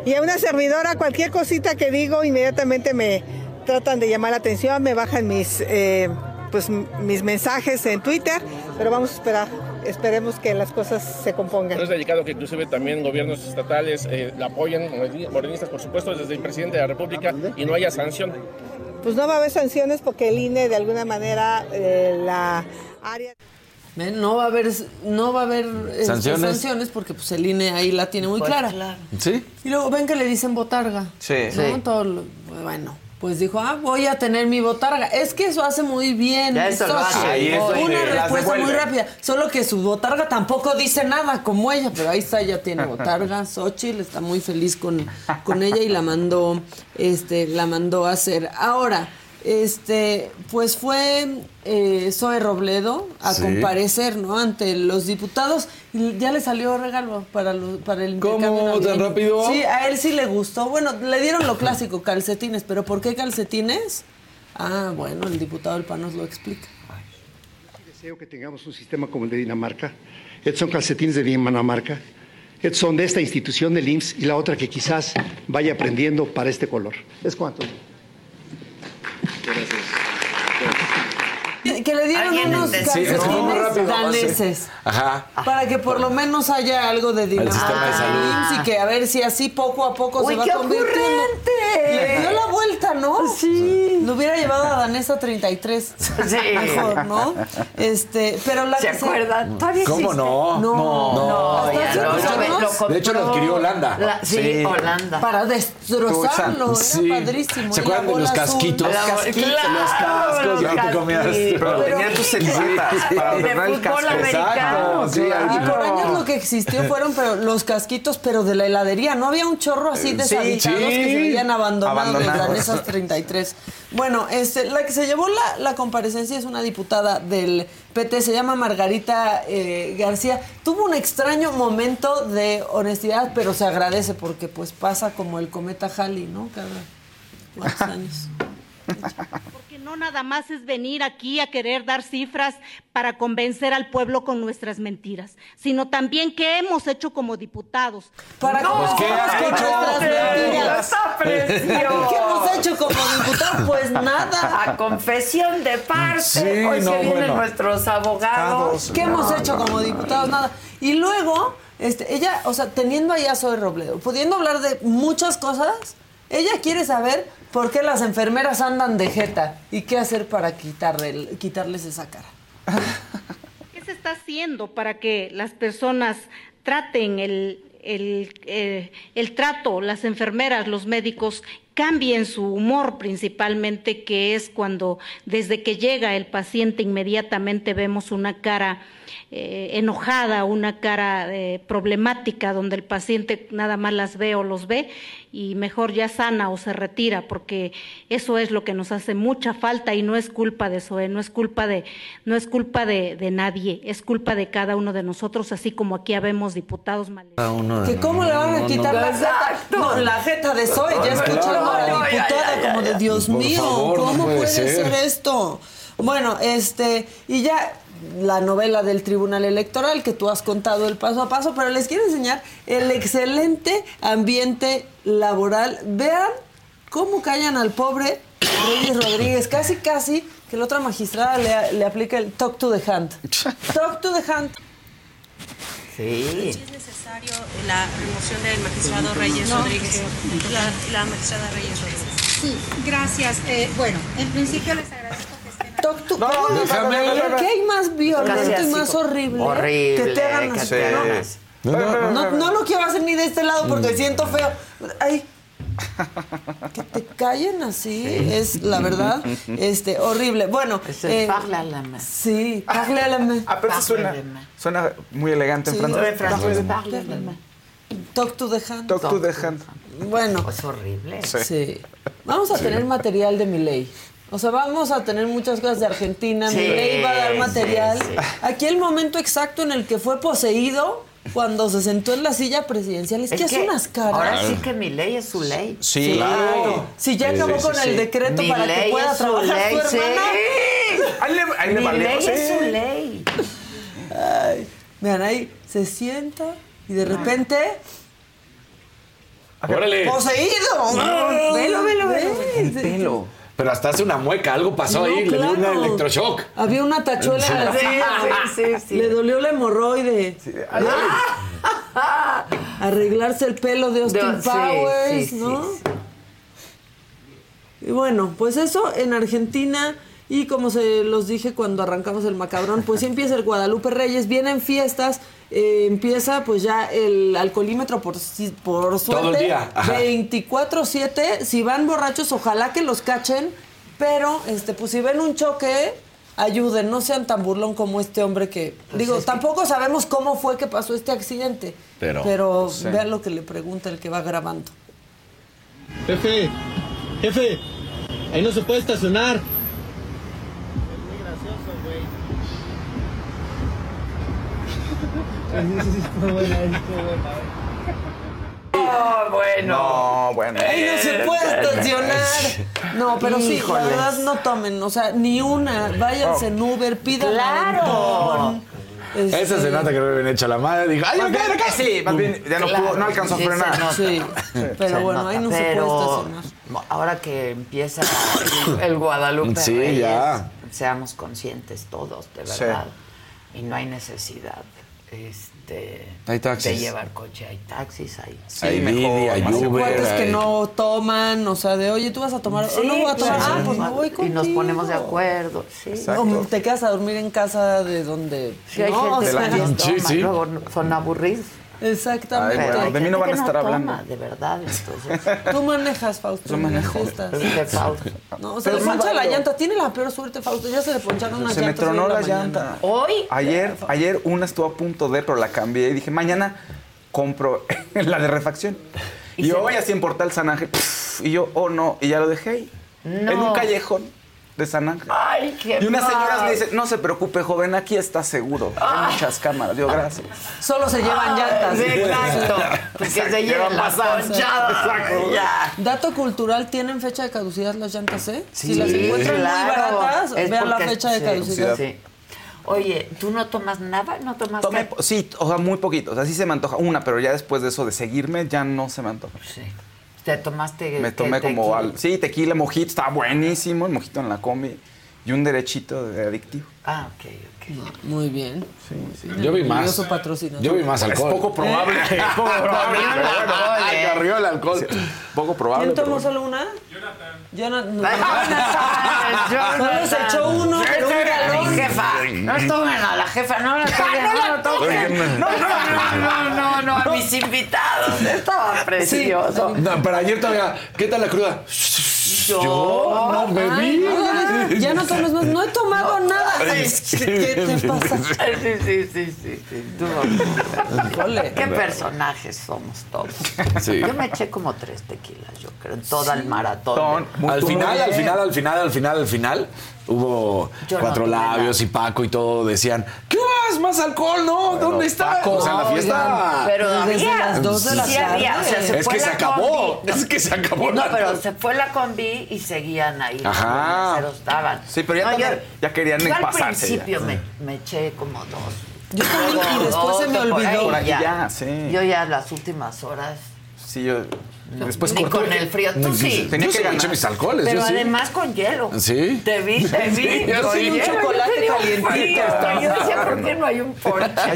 Speaker 8: Y a una servidora, cualquier cosita que digo, inmediatamente me tratan de llamar la atención, me bajan mis, eh, pues, mis mensajes en Twitter, pero vamos a esperar, esperemos que las cosas se compongan.
Speaker 9: Es delicado que inclusive también gobiernos estatales eh, la apoyen, morenistas por supuesto, desde el presidente de la República y no haya sanción.
Speaker 8: Pues no va a haber sanciones porque el INE de alguna manera eh, la área...
Speaker 7: No va a haber, no va a haber este,
Speaker 6: ¿Sanciones?
Speaker 7: sanciones porque pues el INE ahí la tiene muy
Speaker 1: Pues,
Speaker 7: clara.
Speaker 1: claro.
Speaker 6: ¿Sí?
Speaker 7: Y luego ven que le dicen botarga.
Speaker 5: Sí.
Speaker 7: ¿no?
Speaker 1: Sí.
Speaker 7: Todo lo- bueno, pues dijo, ah, voy a tener mi botarga. Es que eso hace muy bien.
Speaker 1: Ya eso lo
Speaker 7: Xochitl.
Speaker 1: hace.
Speaker 5: Ahí eso
Speaker 7: Una respuesta muy rápida. Solo que su botarga tampoco dice nada como ella, pero ahí está, ya tiene botarga. Xochitl está muy feliz con, con ella y la mandó, este, la mandó a hacer. Ahora, este, pues fue eh, Zoe Robledo a
Speaker 6: Sí.
Speaker 7: comparecer, ¿no? Ante los diputados y ya le salió regalo para, lo- para el
Speaker 6: ¿Cómo?
Speaker 7: intercambio
Speaker 6: ¿Tan
Speaker 7: navideño.
Speaker 6: rápido?
Speaker 7: Sí, a él sí le gustó. Bueno, le dieron lo clásico, calcetines, pero ¿por qué calcetines? Ah, bueno, el diputado del PAN nos lo explica.
Speaker 10: Deseo que tengamos un sistema como el de Dinamarca. Estos son calcetines de Dinamarca. Estos son de esta institución del IMSS y la otra que quizás vaya aprendiendo para este color. ¿Es cuánto?
Speaker 7: Que le dieron unos calcetines daneses.
Speaker 6: Ajá.
Speaker 7: Para que por lo menos haya algo de dinero.
Speaker 6: sistema de salud.
Speaker 7: y que a ver si así poco a poco
Speaker 1: Uy,
Speaker 7: se va
Speaker 1: qué
Speaker 7: convirtiendo.
Speaker 1: ocurrente.
Speaker 7: Le dio la vuelta, ¿no? Sí. Lo hubiera llevado a Danesa 33.
Speaker 1: Sí.
Speaker 7: Mejor, ¿no? Este, pero la
Speaker 1: ¿Se
Speaker 7: que
Speaker 1: acuerdan? ¿Todavía
Speaker 6: ¿Cómo no?
Speaker 7: No.
Speaker 1: No, ya no, lo- compró
Speaker 6: De hecho, lo adquirió Holanda.
Speaker 1: la- sí,
Speaker 5: Sí.
Speaker 1: Holanda.
Speaker 7: Para destrozarlo,
Speaker 6: Sí.
Speaker 7: era padrísimo.
Speaker 6: ¿Se acuerdan de los
Speaker 7: azul.
Speaker 6: casquitos?
Speaker 1: La-
Speaker 7: casquitos.
Speaker 1: claro,
Speaker 6: los cascos,
Speaker 1: los
Speaker 6: ya te comías.
Speaker 1: casquitos.
Speaker 5: Pero
Speaker 7: Pero-
Speaker 5: tenía tus etiquetas para
Speaker 1: de
Speaker 5: ordenar el
Speaker 1: fútbol
Speaker 5: casco.
Speaker 1: americano.
Speaker 6: Exacto, sí,
Speaker 1: claro.
Speaker 7: Y por años lo que existió fueron pero los casquitos, pero de la heladería. No había un chorro así deshabitados
Speaker 6: sí.
Speaker 7: que se veían abandonados,
Speaker 5: Abandonados.
Speaker 7: de esas 33. Bueno, este, la que se llevó la, la comparecencia es una diputada del PT, se llama Margarita eh, García. Tuvo un extraño momento de honestidad, pero se agradece porque pues pasa como el cometa Halley, ¿no? Cada cuántos años.
Speaker 11: No nada más es venir aquí a querer dar cifras para convencer al pueblo con nuestras mentiras, sino también qué hemos hecho como diputados.
Speaker 7: Para
Speaker 1: No,
Speaker 7: convencer
Speaker 6: ¿qué has
Speaker 7: con
Speaker 6: hecho?
Speaker 7: nuestras mentiras. ¿Qué hemos hecho como diputados? Pues nada.
Speaker 1: A confesión de parte.
Speaker 6: Sí,
Speaker 1: Hoy
Speaker 6: no,
Speaker 1: que vienen
Speaker 6: bueno.
Speaker 1: nuestros abogados.
Speaker 7: ¿Qué hemos hecho como diputados? Nada. Y luego, este, ella, o sea, teniendo ahí a Zoe Robledo, pudiendo hablar de muchas cosas, ella quiere saber por qué las enfermeras andan de jeta y qué hacer para quitarle, quitarles esa cara.
Speaker 11: ¿Qué se está haciendo para que las personas traten el, el, eh, el trato, las enfermeras, los médicos, cambien su humor principalmente, que es cuando desde que llega el paciente inmediatamente vemos una cara eh, enojada, una cara eh, problemática, donde el paciente nada más las ve o los ve y mejor ya sana o se retira, porque eso es lo que nos hace mucha falta y no es culpa de Zoe, no es culpa de, no es culpa de, de nadie, es culpa de cada uno de nosotros, así como aquí habemos diputados mal.
Speaker 7: Que cómo le van a quitar la jeta, no, la jeta de Zoe, ya escucharon a la diputada como de. Dios mío,
Speaker 6: favor, no
Speaker 7: ¿cómo
Speaker 6: puede ser
Speaker 7: esto? Bueno, este, y ya la novela del Tribunal Electoral que tú has contado el paso a paso, pero les quiero enseñar el excelente ambiente laboral. Vean cómo callan al pobre Reyes Rodríguez, casi casi que la otra magistrada le, le aplica el talk to the hand. Talk to the hand.
Speaker 1: Sí.
Speaker 12: Es necesario la remoción del magistrado Reyes
Speaker 13: No,
Speaker 12: Rodríguez. La, la magistrada Reyes Rodríguez.
Speaker 13: Sí, gracias. Eh, bueno, en principio les agradezco
Speaker 7: to-
Speaker 5: No,
Speaker 7: ¿Cómo
Speaker 5: no,
Speaker 7: les-
Speaker 5: no, no, no, no, no.
Speaker 7: ¿Qué hay más violento y más horrible,
Speaker 1: Horrible,
Speaker 7: que te hagan
Speaker 1: te hagan
Speaker 7: No.
Speaker 6: No, no,
Speaker 7: No, no lo quiero hacer ni de este lado porque siento feo. Ay, Que te callen así es, la verdad, este, horrible. Bueno,
Speaker 1: Es el parle à la main.
Speaker 7: Sí, parle à la main.
Speaker 5: Ah, pero eso suena, suena muy elegante en
Speaker 7: Sí,
Speaker 5: francés.
Speaker 7: en francés,
Speaker 1: Parle main.
Speaker 7: Talk to the hand.
Speaker 5: Talk to the hand.
Speaker 7: Bueno,
Speaker 1: Es horrible.
Speaker 7: sí. Vamos a tener material de Milei. O sea, vamos a tener muchas cosas de Argentina.
Speaker 1: Sí,
Speaker 7: Milei va a dar material.
Speaker 1: sí.
Speaker 7: Aquí el momento exacto en el que fue poseído cuando se sentó en la silla presidencial. Es, que, hace unas caras.
Speaker 1: Ahora sí que mi ley es su ley.
Speaker 5: Sí,
Speaker 7: Claro. Si ya acabó
Speaker 5: sí,
Speaker 7: con
Speaker 5: sí,
Speaker 7: el decreto
Speaker 1: Mi
Speaker 7: para que pueda
Speaker 1: es su
Speaker 7: trabajar
Speaker 1: ley,
Speaker 7: tu hermana.
Speaker 5: Ahí le, ahí le
Speaker 1: Mi ley es su ley.
Speaker 7: Ay, vean, ahí se sienta y de repente.
Speaker 6: ¡Órale!
Speaker 7: ¡Poseído!
Speaker 1: Velo, velo, velo.
Speaker 7: Ve,
Speaker 5: El
Speaker 7: sí.
Speaker 5: pelo.
Speaker 6: Pero hasta hace una mueca, algo pasó
Speaker 7: No,
Speaker 6: ahí, le dio un electroshock.
Speaker 7: Había una tachuela en la
Speaker 1: Sí, sí, sí, sí.
Speaker 7: Le dolió la hemorroide. Arreglarse el pelo de Austin
Speaker 1: De-
Speaker 7: Powers,
Speaker 1: sí,
Speaker 7: ¿no?
Speaker 1: sí,
Speaker 7: Y bueno, pues eso en Argentina. Y como se los dije cuando arrancamos el macabrón, pues sí empieza el Guadalupe Reyes, vienen fiestas, eh, empieza pues ya el alcoholímetro por, si- por suerte.
Speaker 6: el día, ajá.
Speaker 7: 24-7, si van borrachos, ojalá que los cachen, pero este pues si ven un choque, ayuden, no sean tan burlón como este hombre que... digo, tampoco sabemos cómo fue que pasó este accidente,
Speaker 6: Pero-
Speaker 5: Sí.
Speaker 7: vean lo que le pregunta el que va grabando.
Speaker 14: Jefe, jefe, ahí no se puede estacionar.
Speaker 1: Oh, bueno.
Speaker 5: No, bueno.
Speaker 7: Ahí no se puede estacionar. No, pero sí,
Speaker 1: Híjoles.
Speaker 7: la verdad no tomen, o sea, ni una. Váyanse en Uber, pidan
Speaker 1: Claro.
Speaker 7: aventón. Este,
Speaker 6: Esa se nota que no le habían hecho a la madre. Dijo, ¡ay, acá,
Speaker 5: bien,
Speaker 6: acá!
Speaker 5: sí, más bien ya no,
Speaker 1: Claro,
Speaker 5: pudo, no alcanzó a
Speaker 1: sí se
Speaker 5: frenar.
Speaker 1: nota.
Speaker 7: Sí, pero bueno, ahí no se
Speaker 1: pero
Speaker 7: puede estacionar.
Speaker 1: Ahora que empieza el, el Guadalupe
Speaker 6: Sí,
Speaker 1: Reyes,
Speaker 6: ya.
Speaker 1: seamos conscientes todos, de
Speaker 5: Sí.
Speaker 1: verdad. Y no hay necesidad este,
Speaker 6: Hay taxis.
Speaker 1: de llevar coche. Hay taxis, hay...
Speaker 5: Sí,
Speaker 6: Hay
Speaker 5: mejor,
Speaker 6: hay Uber.
Speaker 7: Cuates que
Speaker 6: hay-
Speaker 7: no toman, o sea, de oye, tú vas a tomar, o no voy a tomar,
Speaker 1: claro.
Speaker 7: ah, pues me voy
Speaker 1: Y
Speaker 7: contigo.
Speaker 1: nos ponemos de acuerdo, sí.
Speaker 5: Exacto.
Speaker 7: No, te quedas a dormir en casa de donde.
Speaker 1: Sí, hay
Speaker 7: no,
Speaker 1: gente
Speaker 7: o
Speaker 1: que
Speaker 7: sea,
Speaker 1: no
Speaker 6: Sí,
Speaker 1: toma,
Speaker 6: sí.
Speaker 1: luego son aburridos.
Speaker 7: Exactamente.
Speaker 5: Ay, bueno, de mí no van a estar hablando.
Speaker 1: toma, de verdad, entonces...
Speaker 7: Tú manejas, Fausto.
Speaker 5: Yo manejo.
Speaker 1: Fausto.
Speaker 7: No, se
Speaker 5: Pero
Speaker 7: le
Speaker 5: no
Speaker 7: poncha la llanta. Tiene la peor suerte, Fausto. Ya se le poncharon unas
Speaker 5: Se me
Speaker 7: llantas. hoy
Speaker 5: tronó
Speaker 7: en
Speaker 5: la llanta.
Speaker 1: Hoy...
Speaker 5: Ayer, ayer una estuvo a punto de, pero la cambié y dije, mañana compro la de refacción. Y,
Speaker 1: Y
Speaker 5: yo
Speaker 1: se-
Speaker 5: voy así en Portal San Ángel. pff, y yo, oh no, y ya lo dejé ahí.
Speaker 1: No.
Speaker 5: En un callejón de San Ángel.
Speaker 1: Ay, qué
Speaker 5: y unas señoras
Speaker 1: mal.
Speaker 5: me dicen, no se preocupe, joven, aquí está seguro. Hay muchas cámaras. Digo, gracias.
Speaker 7: Solo se llevan llantas.
Speaker 1: Sí, exacto. Que se
Speaker 5: Llevan
Speaker 1: las. Ya.
Speaker 7: Dato cultural, ¿tienen fecha de caducidad las llantas, eh?
Speaker 1: Sí,
Speaker 7: si las encuentran
Speaker 1: claro.
Speaker 7: muy baratas,
Speaker 1: Es
Speaker 7: vean la fecha de
Speaker 1: sí,
Speaker 7: caducidad.
Speaker 1: sí. Oye, ¿tú no tomas nada? ¿No tomas
Speaker 5: Tomé, sí, o sea, muy poquito. O sea, sí se me antoja una, pero ya después de eso de seguirme, ya no se me antoja.
Speaker 1: Sí. ¿Te tomaste
Speaker 5: Me tomé como
Speaker 1: tequila?
Speaker 5: al. Sí, tequila, mojito, estaba buenísimo. El mojito en la combi. Y un derechito de adictivo.
Speaker 1: Ah, ok, ok.
Speaker 7: Muy bien.
Speaker 6: Yo vi más. Yo vi más
Speaker 5: Es
Speaker 6: alcohol.
Speaker 5: poco probable. Es poco probable.
Speaker 1: Corrió el alcohol.
Speaker 5: Poco probable.
Speaker 7: ¿Quién tomó solo una? Jonathan.
Speaker 1: Jonathan.
Speaker 7: Solo se echó uno, pero un galón.
Speaker 1: jefa. No tomen a la jefa, no la tomen, no la tomen. No, no, no, no, no, no, a mis invitados. Estaba precioso.
Speaker 6: No, pero ayer todavía, ¿qué tal la cruda?
Speaker 1: Yo
Speaker 6: vi.
Speaker 7: no, ya, ya no tomes más. No he tomado nada.
Speaker 6: Es que-
Speaker 7: ¿Qué te pasa?
Speaker 1: Sí, sí, sí, sí. Tú. ¿Qué personajes somos todos?
Speaker 6: Sí.
Speaker 1: Yo me eché como tres tequilas, yo creo, en toda el maratón.
Speaker 5: Ton,
Speaker 6: Al final, al final, al final, al final, al final, hubo
Speaker 1: Yo
Speaker 6: cuatro labios
Speaker 1: nada.
Speaker 6: y Paco y todo decían, ¿qué más? ¿Más alcohol? No, ¿dónde está?
Speaker 5: Paco,
Speaker 6: o sea, la fiesta.
Speaker 1: Pero
Speaker 7: Desde
Speaker 1: había.
Speaker 7: las dos de la
Speaker 1: sí había, o sea,
Speaker 7: tarde.
Speaker 1: se
Speaker 6: Es
Speaker 1: fue
Speaker 6: que se acabó, es que se acabó
Speaker 1: No,
Speaker 6: la
Speaker 1: pero se fue la combi y seguían ahí.
Speaker 6: Ajá.
Speaker 1: Los meseros estaban.
Speaker 5: Sí, pero ya
Speaker 1: No,
Speaker 5: también- ya querían
Speaker 1: yo al
Speaker 5: pasarse ya.
Speaker 1: principio me, me eché como dos.
Speaker 7: Yo también, y después se me olvidó.
Speaker 5: Por ahí ya, sí.
Speaker 1: Yo ya las últimas horas.
Speaker 5: Sí, yo. Después
Speaker 1: ni
Speaker 5: cortó.
Speaker 1: con el frío. Tú sí.
Speaker 5: Tenía
Speaker 6: yo
Speaker 5: que
Speaker 6: sí
Speaker 5: ganar.
Speaker 6: mis alcoholes,
Speaker 1: Pero
Speaker 6: yo sí.
Speaker 1: además con hielo.
Speaker 6: ¿Sí?
Speaker 1: Te vi, te vi.
Speaker 6: Sí, yo
Speaker 1: con
Speaker 6: sí, un
Speaker 1: hielo.
Speaker 7: chocolate
Speaker 1: Yo
Speaker 7: calientito.
Speaker 1: Yo decía, ¿por qué no hay un ponche?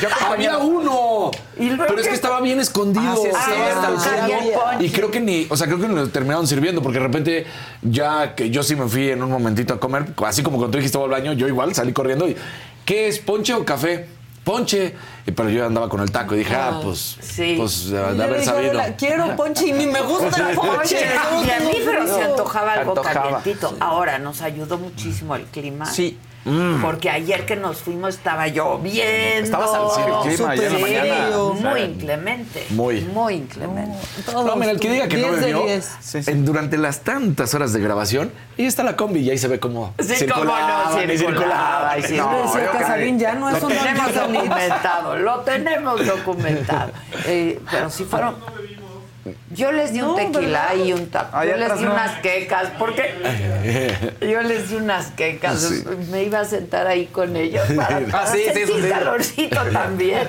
Speaker 5: Yo
Speaker 6: Había uno.
Speaker 1: ¿Y luego
Speaker 6: Pero es que estaba bien escondido.
Speaker 5: Ah, sí, sí,
Speaker 6: estaba
Speaker 1: ah.
Speaker 6: Y creo que ni, o sea, creo que ni lo terminaron sirviendo porque de repente ya que yo sí me fui en un momentito a comer, así como cuando tú dijiste al baño, yo igual salí corriendo y ¿qué es ponche o café? Ponche. y- pero yo andaba con el taco y dije, ah,
Speaker 7: Ah,
Speaker 6: pues,
Speaker 1: sí.
Speaker 6: pues de, haber
Speaker 7: dije,
Speaker 6: sabido.
Speaker 7: "Adela, quiero ponche y ni me gusta el ponche.
Speaker 1: Y a mí, pero se antojaba algo
Speaker 5: Antojaba.
Speaker 1: calientito. Ahora, nos ayudó muchísimo el clima.
Speaker 5: Sí.
Speaker 1: Porque ayer que nos fuimos estaba lloviendo.
Speaker 5: Estabas al. El clima ayer en la
Speaker 1: Sí,
Speaker 5: mañana.
Speaker 1: Muy
Speaker 5: Sí.
Speaker 1: inclemente.
Speaker 6: Muy.
Speaker 1: Muy inclemente.
Speaker 6: No, mira, el que diga que no
Speaker 7: 10 de
Speaker 6: bebió,
Speaker 7: 10.
Speaker 6: en- durante las tantas horas de grabación, y está la combi y ahí se ve cómo
Speaker 1: Sí, cómo
Speaker 6: circulaba,
Speaker 1: no,
Speaker 6: y
Speaker 1: circulaba, y
Speaker 6: circulaba.
Speaker 1: sí.
Speaker 7: No, Casarín, ya no,
Speaker 1: Lo
Speaker 7: eso no
Speaker 1: tenemos documentado, lo tenemos documentado. Eh, pero si fueron... Yo les di un tequila
Speaker 7: ¿verdad?
Speaker 1: y un taco. Yo les di
Speaker 5: no.
Speaker 1: unas quecas, porque yo les di unas quecas.
Speaker 6: Sí.
Speaker 1: Me iba a sentar ahí con ellos para,
Speaker 5: Ah,
Speaker 1: para
Speaker 5: sí, sí,
Speaker 1: sentir
Speaker 5: sí.
Speaker 1: calorcito también.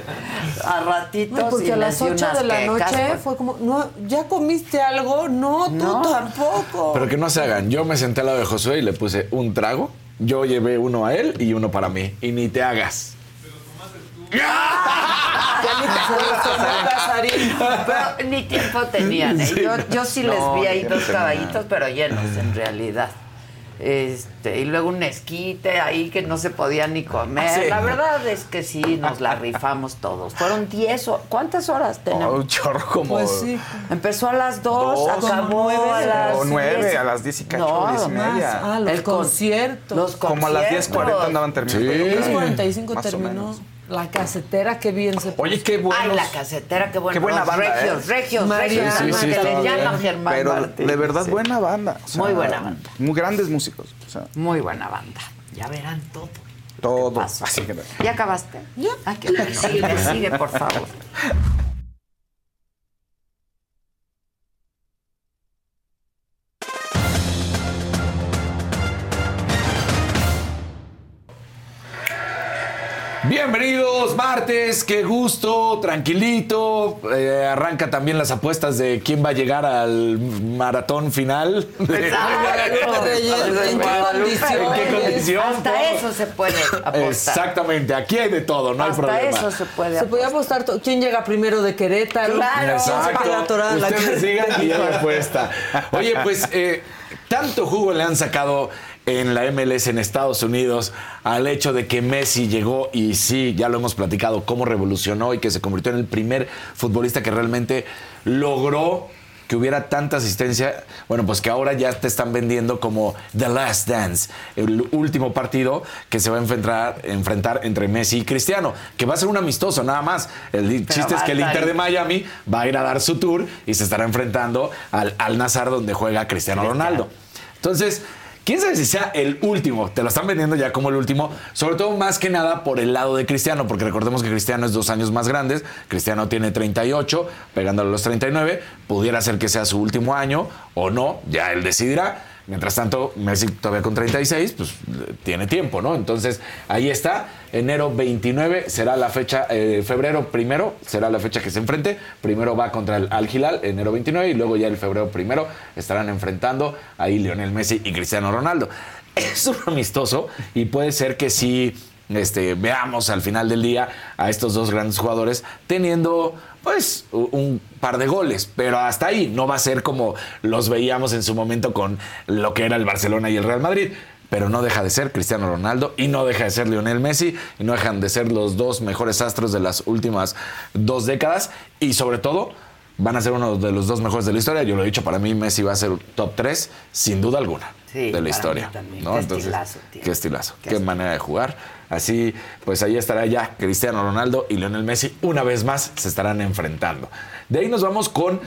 Speaker 1: A ratitos
Speaker 7: No, porque
Speaker 1: y
Speaker 7: a las
Speaker 1: di
Speaker 7: 8
Speaker 1: unas
Speaker 7: de la
Speaker 1: quecas,
Speaker 7: noche
Speaker 1: pues.
Speaker 7: fue como, no, ¿ya comiste algo? No, tú
Speaker 1: No.
Speaker 7: tampoco.
Speaker 6: Pero que no se hagan. Yo me senté al lado de Josué y le puse un trago. Yo llevé uno a él y uno para mí. Y ni te hagas.
Speaker 7: Ya ni te.
Speaker 1: Pero ni tiempo tenían. ¿eh? Yo, yo sí les vi ahí dos caballitos, pero llenos en realidad. Este, y luego un esquite ahí que no se podía ni comer.
Speaker 5: Sí.
Speaker 1: La verdad es que sí, nos la rifamos todos. Fueron 10 o ¿Cuántas horas
Speaker 5: Oh,
Speaker 1: tenemos?
Speaker 5: un chorro como...
Speaker 7: Pues sí.
Speaker 1: Empezó a las 2,
Speaker 5: Dos,
Speaker 1: acabó
Speaker 7: nueve
Speaker 1: a las
Speaker 5: O nueve,
Speaker 1: 10.
Speaker 5: a las 10 y cacho,
Speaker 1: No,
Speaker 5: 10 y media.
Speaker 7: Ah, los
Speaker 1: El con-
Speaker 7: conciertos.
Speaker 1: Los
Speaker 5: Como a las 10.40
Speaker 1: conciertos.
Speaker 5: andaban terminando.
Speaker 6: Sí.
Speaker 5: yo creo.
Speaker 7: 10.45
Speaker 5: Más o
Speaker 7: terminó. La casetera, qué bien se
Speaker 5: Oye, qué
Speaker 1: Ay,
Speaker 5: buenos.
Speaker 1: la casetera, qué bueno.
Speaker 5: Qué buena banda,
Speaker 1: Regios,
Speaker 5: ¿eh?
Speaker 1: regios.
Speaker 6: Sí, sí,
Speaker 1: Germán
Speaker 5: Pero
Speaker 1: Martín.
Speaker 5: de verdad
Speaker 1: Sí.
Speaker 5: buena banda. o sea,
Speaker 1: Muy buena banda.
Speaker 5: Muy grandes músicos. O sea,
Speaker 1: Muy buena banda. Ya verán todo.
Speaker 5: todo. Así que
Speaker 1: ¿Ya acabaste? Ya. Ay, qué bueno. Sigue, sigue, por favor.
Speaker 6: Bienvenidos, martes, qué gusto, tranquilito. Eh, arranca también las apuestas de quién va a llegar al maratón final.
Speaker 7: Reyes, ¿en qué condiciones?
Speaker 6: ¿En qué condición?
Speaker 1: Hasta eso se puede apostar.
Speaker 6: Exactamente, aquí hay de todo, no hay
Speaker 1: Hasta
Speaker 6: problema.
Speaker 1: eso se puede
Speaker 7: Se podía
Speaker 1: apostar.
Speaker 7: apostar quién llega primero de Querétaro.
Speaker 1: Claro.
Speaker 7: ¿Quién se
Speaker 6: Exacto. Ustedes sigan y ya la apuesta. Oye, pues eh, tanto jugo le han sacado en la MLS en Estados Unidos al hecho de que Messi llegó y sí, ya lo hemos platicado, cómo revolucionó y que se convirtió en el primer futbolista que realmente logró que hubiera tanta asistencia, bueno, pues que ahora ya te están vendiendo como The Last Dance, el último partido que se va a enfrentar, enfrentar entre Messi y Cristiano, que va a ser un amistoso nada más. El chiste es que el Inter de. Miami va a ir a dar su tour y se estará enfrentando al Al Nazar donde juega Cristiano Ronaldo. Entonces, quién sabe si sea el último. Te lo están vendiendo ya como el último, sobre todo más que nada por el lado de Cristiano, porque recordemos que Cristiano es dos años más grande. Cristiano tiene 38, pegándole a los 39. Pudiera ser que sea su último año o no, ya él decidirá. Mientras tanto, Messi todavía con 36, pues tiene tiempo, ¿no? Entonces, ahí está. Enero 29 será la fecha, eh, febrero primero será la fecha que se enfrente. Primero va contra el Al Hilal, enero 29, y luego ya el febrero primero estarán enfrentando ahí Lionel Messi y Cristiano Ronaldo. Es un amistoso y puede ser que sí este, veamos al final del día a estos dos grandes jugadores teniendo pues un par de goles, pero hasta ahí no va a ser como los veíamos en su momento con lo que era el Barcelona y el Real Madrid. Pero no deja de ser Cristiano Ronaldo y no deja de ser Lionel Messi y no dejan de ser los dos mejores astros de las últimas dos décadas y sobre todo van a ser uno de los dos mejores de la historia. Yo lo he dicho, para mí Messi va a ser top 3 sin duda alguna
Speaker 1: Sí,
Speaker 6: de la historia. ¿no?
Speaker 1: Qué
Speaker 6: Entonces,
Speaker 1: estilazo
Speaker 6: qué estilazo,
Speaker 1: Qué
Speaker 6: qué, manera de jugar. Así, pues ahí estará ya Cristiano Ronaldo y Lionel Messi una vez más se estarán enfrentando. De ahí nos vamos con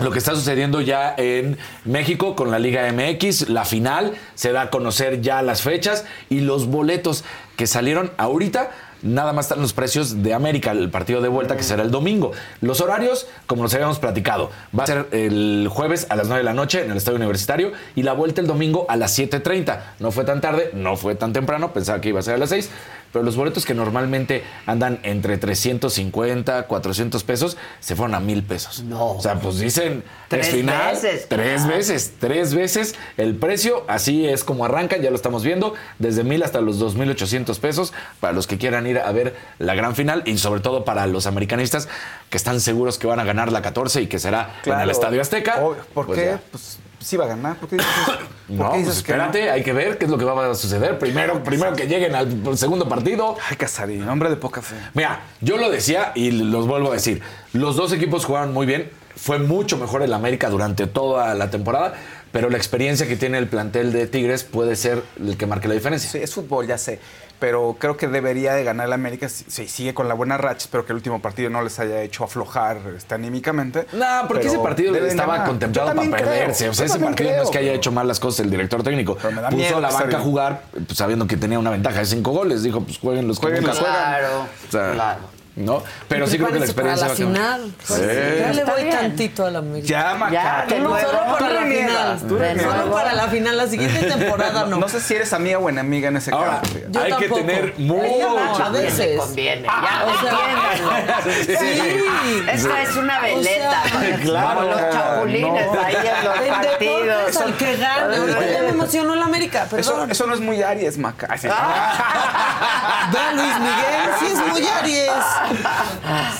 Speaker 6: lo que está sucediendo ya en México con la Liga MX, la final, se da a conocer ya las fechas y los boletos que salieron ahorita. Nada más están los precios de América, el partido de vuelta que será el domingo. Los horarios, como nos habíamos platicado, va a ser el jueves a las 9 de la noche en el Estadio Universitario y la vuelta el domingo a las 7.30. No fue tan tarde, no fue tan temprano, pensaba que iba a ser a las 6, pero los boletos que normalmente andan entre 350, 400 pesos, se fueron a mil pesos. No. O sea, pues dicen,
Speaker 1: Tres
Speaker 6: es final,
Speaker 1: veces.
Speaker 6: tres veces, tres veces el precio, así es como arrancan, ya lo estamos viendo, desde mil hasta los 2.800 pesos para los que quieran ir a ver la gran final y sobre todo para los americanistas que están seguros que van a ganar la 14 y que será en el Estadio Azteca.
Speaker 5: Obvio, ¿Por
Speaker 6: Pues
Speaker 5: qué?
Speaker 6: ya.
Speaker 5: Pues sí va a ganar. ¿Por qué dices, por
Speaker 6: pues
Speaker 5: que no?
Speaker 6: espérate, hay que ver qué es lo que va a suceder. Primero, primero que lleguen al segundo partido.
Speaker 5: Ay, Casarín, hombre de poca fe.
Speaker 6: Mira, yo lo decía y los vuelvo a decir. Los dos equipos jugaron muy bien. Fue mucho mejor el América durante toda la temporada, pero la experiencia que tiene el plantel de Tigres puede ser el que marque la diferencia.
Speaker 5: Sí, es fútbol, ya sé. Pero creo que debería de ganar el América si si sigue con la buena racha. Espero que el último partido no les haya hecho aflojar este, anímicamente.
Speaker 6: No, porque ese partido estaba
Speaker 5: ganar.
Speaker 6: contemplado para
Speaker 5: creo.
Speaker 6: perderse. O sea, ese partido no es que haya hecho mal las cosas el director técnico. Puso
Speaker 5: miedo
Speaker 6: a la banca a jugar pues, sabiendo que tenía una ventaja de cinco goles. Dijo, pues jueguen los que
Speaker 5: Jueguen
Speaker 6: nunca
Speaker 5: los que
Speaker 6: juegan.
Speaker 1: Claro,
Speaker 6: O sea,
Speaker 1: claro.
Speaker 6: ¿No? Pero sí creo que la experiencia
Speaker 7: para la
Speaker 6: va a
Speaker 7: final.
Speaker 6: Sí.
Speaker 7: Ya le voy
Speaker 1: bien.
Speaker 7: tantito a la América.
Speaker 5: Ya, Maca.
Speaker 1: Ya, de
Speaker 7: No, solo para
Speaker 5: Tú
Speaker 7: la final. Solo para la final. La siguiente temporada no.
Speaker 5: No sé si eres amiga o enemiga en ese
Speaker 6: Ahora,
Speaker 5: caso.
Speaker 7: Yo
Speaker 6: hay que
Speaker 7: tampoco.
Speaker 6: tener mucho.
Speaker 7: a veces.
Speaker 1: conviene. Ya,
Speaker 7: O sea,
Speaker 1: entiéndanlo.
Speaker 7: Sí.
Speaker 1: Esta es una veleta.
Speaker 7: O sea,
Speaker 1: como
Speaker 6: claro.
Speaker 1: los chapulines
Speaker 5: No.
Speaker 1: ahí en los partidos.
Speaker 7: es al que gane. Ahorita ya me emocionó la América,
Speaker 5: Eso, no es muy Aries, Maca. Ay, sí.
Speaker 7: Ve a Luis Miguel, sí es muy Aries.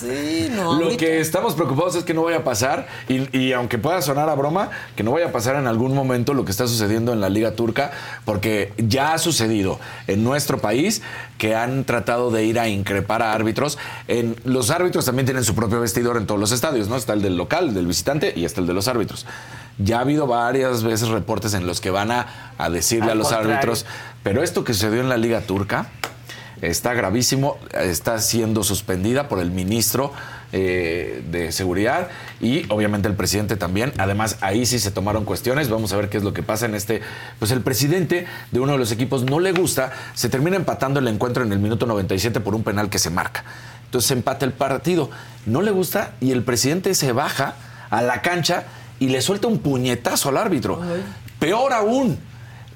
Speaker 7: Sí, no.
Speaker 6: Lo que estamos preocupados es que no vaya a pasar, y, y aunque pueda sonar a broma, que no vaya a pasar en algún momento lo que está sucediendo en la Liga Turca, porque ya ha sucedido en nuestro país que han tratado de ir a increpar a árbitros. En, los árbitros también tienen su propio vestidor en todos los estadios, ¿no? Está el del local, del visitante, y está el de los árbitros. Ya ha habido varias veces reportes en los que van a, a decirle
Speaker 1: Al
Speaker 6: a los
Speaker 1: contrario.
Speaker 6: árbitros, pero esto que sucedió en la Liga Turca está gravísimo, está siendo suspendida por el ministro eh, de Seguridad y obviamente el presidente también. Además, ahí sí se tomaron cuestiones. Vamos a ver qué es lo que pasa en este. Pues el presidente de uno de los equipos no le gusta, se termina empatando el encuentro en el minuto 97 por un penal que se marca. Entonces se empata el partido. No le gusta y el presidente se baja a la cancha y le suelta un puñetazo al árbitro. Peor aún,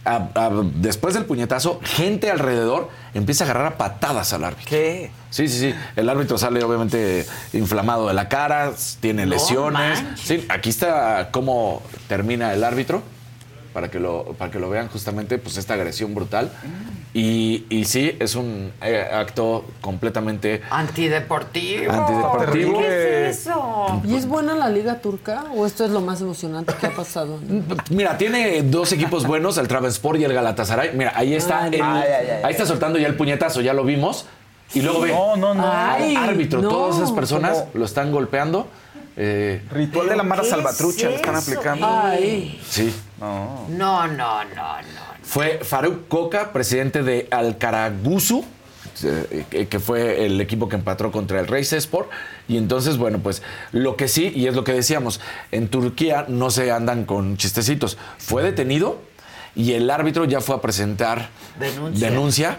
Speaker 6: a- a- después del puñetazo, gente alrededor empieza a agarrar a patadas al árbitro.
Speaker 5: ¿Qué?
Speaker 6: Sí, sí, sí. El árbitro sale obviamente inflamado de la cara, tiene lesiones. Sí, aquí está cómo termina el árbitro. Para que, lo, para que lo vean justamente, pues esta agresión brutal. Y, y sí, es un eh, acto completamente
Speaker 1: Antideportivo.
Speaker 6: Antideportivo.
Speaker 1: ¿Qué es eso?
Speaker 7: ¿Y es buena la Liga Turca o esto es lo más emocionante que ha pasado?
Speaker 6: Mira, tiene dos equipos buenos, el Travensport y el Galatasaray. Mira, ahí está,
Speaker 7: Ay,
Speaker 6: el-
Speaker 5: ay, ay, ay.
Speaker 6: ahí está soltando ya el puñetazo, ya lo vimos. Y luego ve,
Speaker 5: No, no, no.
Speaker 7: Ay,
Speaker 6: árbitro,
Speaker 7: no.
Speaker 6: todas esas personas
Speaker 5: ¿Cómo?
Speaker 6: lo están golpeando. Eh,
Speaker 5: Ritual de la Mara
Speaker 1: ¿Qué
Speaker 5: Salvatrucha
Speaker 1: es
Speaker 5: le están aplicando.
Speaker 7: Ay.
Speaker 6: sí.
Speaker 5: No.
Speaker 1: No, no, no, no.
Speaker 6: Fue Faruk Coca, presidente de Alcaraguzu, eh, que- fue el equipo que empató contra el Rey Sport. Y entonces, bueno, pues lo que sí, y es lo que decíamos, en Turquía no se andan con chistecitos. Fue detenido y el árbitro ya fue a presentar
Speaker 1: Denuncia.
Speaker 6: denuncia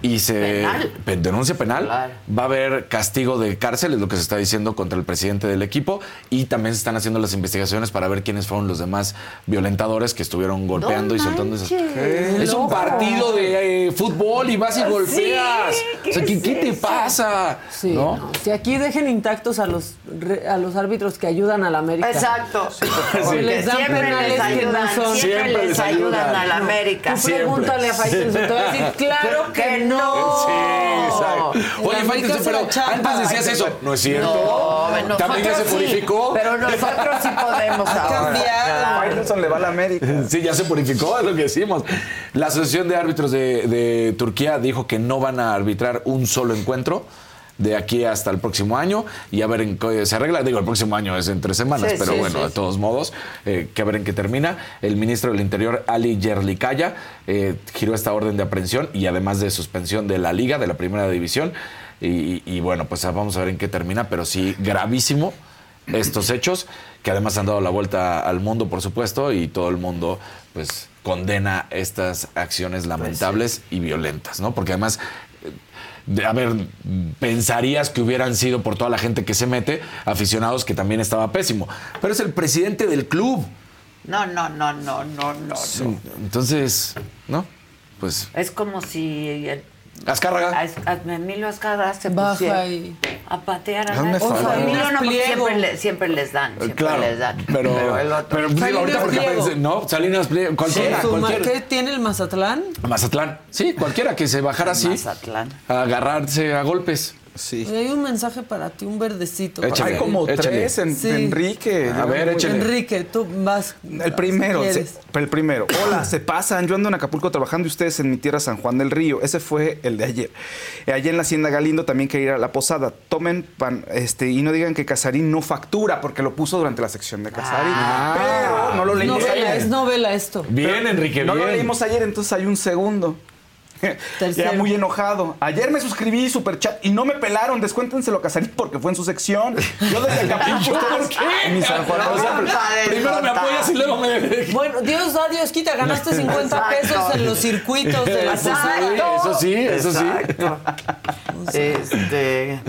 Speaker 6: y se
Speaker 1: Penal.
Speaker 6: denuncia penal.
Speaker 1: Claro.
Speaker 6: Va a haber castigo de cárcel, es lo que se está diciendo contra el presidente del equipo. Y también se están haciendo las investigaciones para ver quiénes fueron los demás violentadores que estuvieron golpeando y soltando esas. Es un partido de eh, fútbol y vas y golpeas.
Speaker 1: ¿qué
Speaker 6: o sea, ¿qué,
Speaker 1: es
Speaker 6: qué te
Speaker 1: eso?
Speaker 6: pasa?
Speaker 7: Sí,
Speaker 6: ¿No?
Speaker 7: no. Si aquí dejen intactos a los re- a los árbitros que ayudan a la América.
Speaker 1: Exacto.
Speaker 7: Porque les dan
Speaker 1: siempre
Speaker 7: penales
Speaker 1: les
Speaker 7: que no
Speaker 1: ayudan,
Speaker 7: son.
Speaker 1: siempre,
Speaker 6: Siempre
Speaker 1: les
Speaker 6: les
Speaker 1: ayudan
Speaker 6: ayudan.
Speaker 1: a la América.
Speaker 7: Tú pregúntale a Faitelson, te va a decir, claro que no.
Speaker 6: Sí, exacto. Oye,
Speaker 7: la
Speaker 6: pero antes decías eso. No es cierto.
Speaker 1: No,
Speaker 6: También ya se purificó.
Speaker 1: pero nosotros sí podemos
Speaker 7: Ha
Speaker 1: ahora.
Speaker 7: cambiado.
Speaker 5: Faitelson le va a la América.
Speaker 6: Sí, ya se purificó, es lo que decimos. La Asociación de Árbitros de, de Turquía dijo que no van a arbitrar un solo encuentro de aquí hasta el próximo año y a ver en qué se arregla. Digo, el próximo año es en tres semanas,
Speaker 1: Sí,
Speaker 6: pero
Speaker 1: sí,
Speaker 6: bueno,
Speaker 1: sí,
Speaker 6: de todos modos, eh, que a ver en qué termina. El ministro del Interior, Ali Yerlikaya, eh, giró esta orden de aprehensión y además de suspensión de la liga, de la primera división. Y, y bueno, pues vamos a ver en qué termina, pero sí, gravísimo estos hechos, que además han dado la vuelta al mundo, por supuesto, y todo el mundo, pues, condena estas acciones lamentables y violentas, ¿no? Porque además, de- a ver, pensarías que hubieran sido por toda la gente que se mete, aficionados, que también estaba pésimo. Pero es el presidente del club.
Speaker 1: No, no, no, no, no, no. no.
Speaker 6: Entonces, ¿no? Pues,
Speaker 1: Es como si el-
Speaker 6: Azcárraga.
Speaker 1: a- a- Emilio Azcárraga se
Speaker 7: Baja y-
Speaker 1: a patear a
Speaker 5: Hazme
Speaker 1: nadie.
Speaker 5: favor.
Speaker 1: O sea, Emilio no, porque siempre, le- siempre les dan, siempre
Speaker 6: Claro,
Speaker 1: les dan.
Speaker 6: pero,
Speaker 1: el otro.
Speaker 6: pero digo, ahorita porque pensé, no, Salinas Pliego, cualquiera,
Speaker 7: ma-
Speaker 6: cualquiera.
Speaker 7: ¿Qué tiene el Mazatlán?
Speaker 6: Mazatlán. Sí, cualquiera que se bajara así.
Speaker 1: Mazatlán.
Speaker 6: A agarrarse a golpes.
Speaker 5: Sí.
Speaker 7: Oye, hay un mensaje para ti, un verdecito.
Speaker 5: Hay como
Speaker 6: échale.
Speaker 5: tres en,
Speaker 7: Sí.
Speaker 5: de Enrique.
Speaker 6: A ver, échale.
Speaker 7: Enrique, tú vas.
Speaker 5: El primero,
Speaker 7: si
Speaker 5: se-
Speaker 7: quieres.
Speaker 5: el primero. Hola, se pasan. Yo ando en Acapulco trabajando y ustedes en mi tierra San Juan del Río. Ese fue el de ayer. Eh, Allá en la Hacienda Galindo también quería ir a la posada. Tomen pan, este, y no digan que Casarín no factura, porque lo puso durante la sección de Casarín. Pero no lo leímos
Speaker 7: novela,
Speaker 5: ayer.
Speaker 7: es novela esto.
Speaker 6: Bien,
Speaker 5: Pero
Speaker 6: Enrique,
Speaker 5: No
Speaker 6: bien.
Speaker 5: lo leímos ayer, entonces hay un segundo. Ya muy enojado. Ayer me suscribí super chat y no me pelaron. Descuéntenselo a Casarín porque fue en su sección. Yo desde Acapulco.
Speaker 6: ¿Por qué?
Speaker 5: Mi San Juan.
Speaker 6: O sea, primero me apoyas y luego me.
Speaker 7: Bueno, Dios da, Dios quita, ganaste 50 pesos en los circuitos de la
Speaker 6: Eso sí, eso sí, eso sí.
Speaker 1: Este,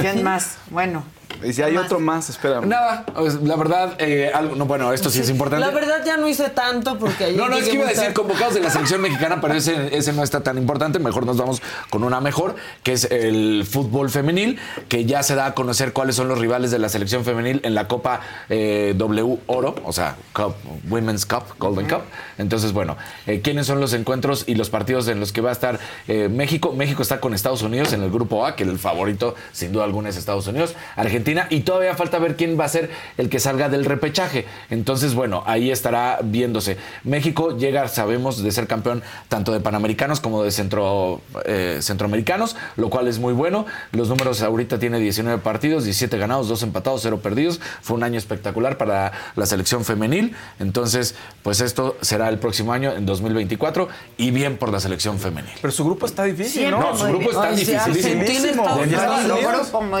Speaker 1: ¿Quién más? Bueno,
Speaker 5: Y si hay otro más, espérame.
Speaker 6: Nada, pues, la verdad, eh, algo, no, bueno, esto sí, es importante.
Speaker 7: La verdad ya no hice tanto porque ayer
Speaker 6: No, no, es que iba a decir convocados de la selección mexicana, pero ese, ese no está tan importante. Mejor nos vamos con una mejor, que es el fútbol femenil, que ya se da a conocer cuáles son los rivales de la selección femenil en la Copa eh, W Oro, o sea, Cup, Women's Cup, Golden Cup. Entonces, bueno, eh, ¿quiénes son los encuentros y los partidos en los que va a estar eh, México? México está con Estados Unidos en el grupo A, que el favorito, sin duda alguna, es Estados Unidos, Argentina, y todavía falta ver quién va a ser el que salga del repechaje. Entonces, bueno, ahí estará viéndose. México llega, sabemos, de ser campeón tanto de panamericanos como de centro, eh, centroamericanos, lo cual es muy bueno. Los números ahorita tiene 19 partidos, 17 ganados, 2 empatados, 0 perdidos. Fue un año espectacular para la selección femenil. Entonces, pues esto será el próximo año, en 2024, y bien por la selección femenil.
Speaker 5: Pero su grupo está difícil, ¿no?
Speaker 6: No, su grupo está dificilísimo.
Speaker 1: Argentina,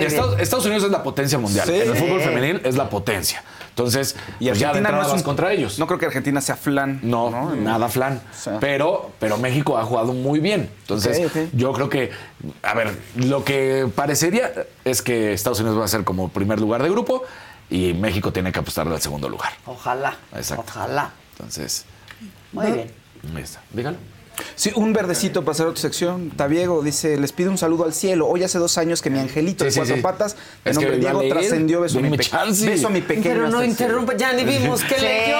Speaker 5: Estados.
Speaker 6: Estados Unidos. Estados es la potencia mundial.
Speaker 5: Sí.
Speaker 6: En el fútbol femenil es la potencia. Entonces,
Speaker 5: Y
Speaker 6: pues ya de
Speaker 5: Argentina
Speaker 6: entrada
Speaker 5: no es un-
Speaker 6: contra ellos.
Speaker 5: No creo que Argentina sea flan.
Speaker 6: No, nada flan.
Speaker 5: sea.
Speaker 6: Pero, pero México ha jugado muy bien. Entonces, yo creo que, a ver, lo que parecería es que Estados Unidos va a ser como primer lugar de grupo y México tiene que apostarle al segundo lugar.
Speaker 1: ojalá.
Speaker 6: Exacto.
Speaker 1: Ojalá.
Speaker 6: Entonces,
Speaker 1: Muy bien.
Speaker 6: ahí está. Dígalo.
Speaker 5: Sí, un verdecito para hacer otra sección. Tabiego dice, les pido un saludo al cielo. Hoy hace dos años que mi angelito
Speaker 6: Sí,
Speaker 5: de
Speaker 6: sí,
Speaker 5: cuatro
Speaker 6: sí.
Speaker 5: patas, de
Speaker 6: Es que
Speaker 5: nombre Diego, trascendió. Beso, a mi beso a mi pequeño.
Speaker 7: Pero no interrumpa, ya ni vimos qué
Speaker 1: Sí,
Speaker 7: leyó.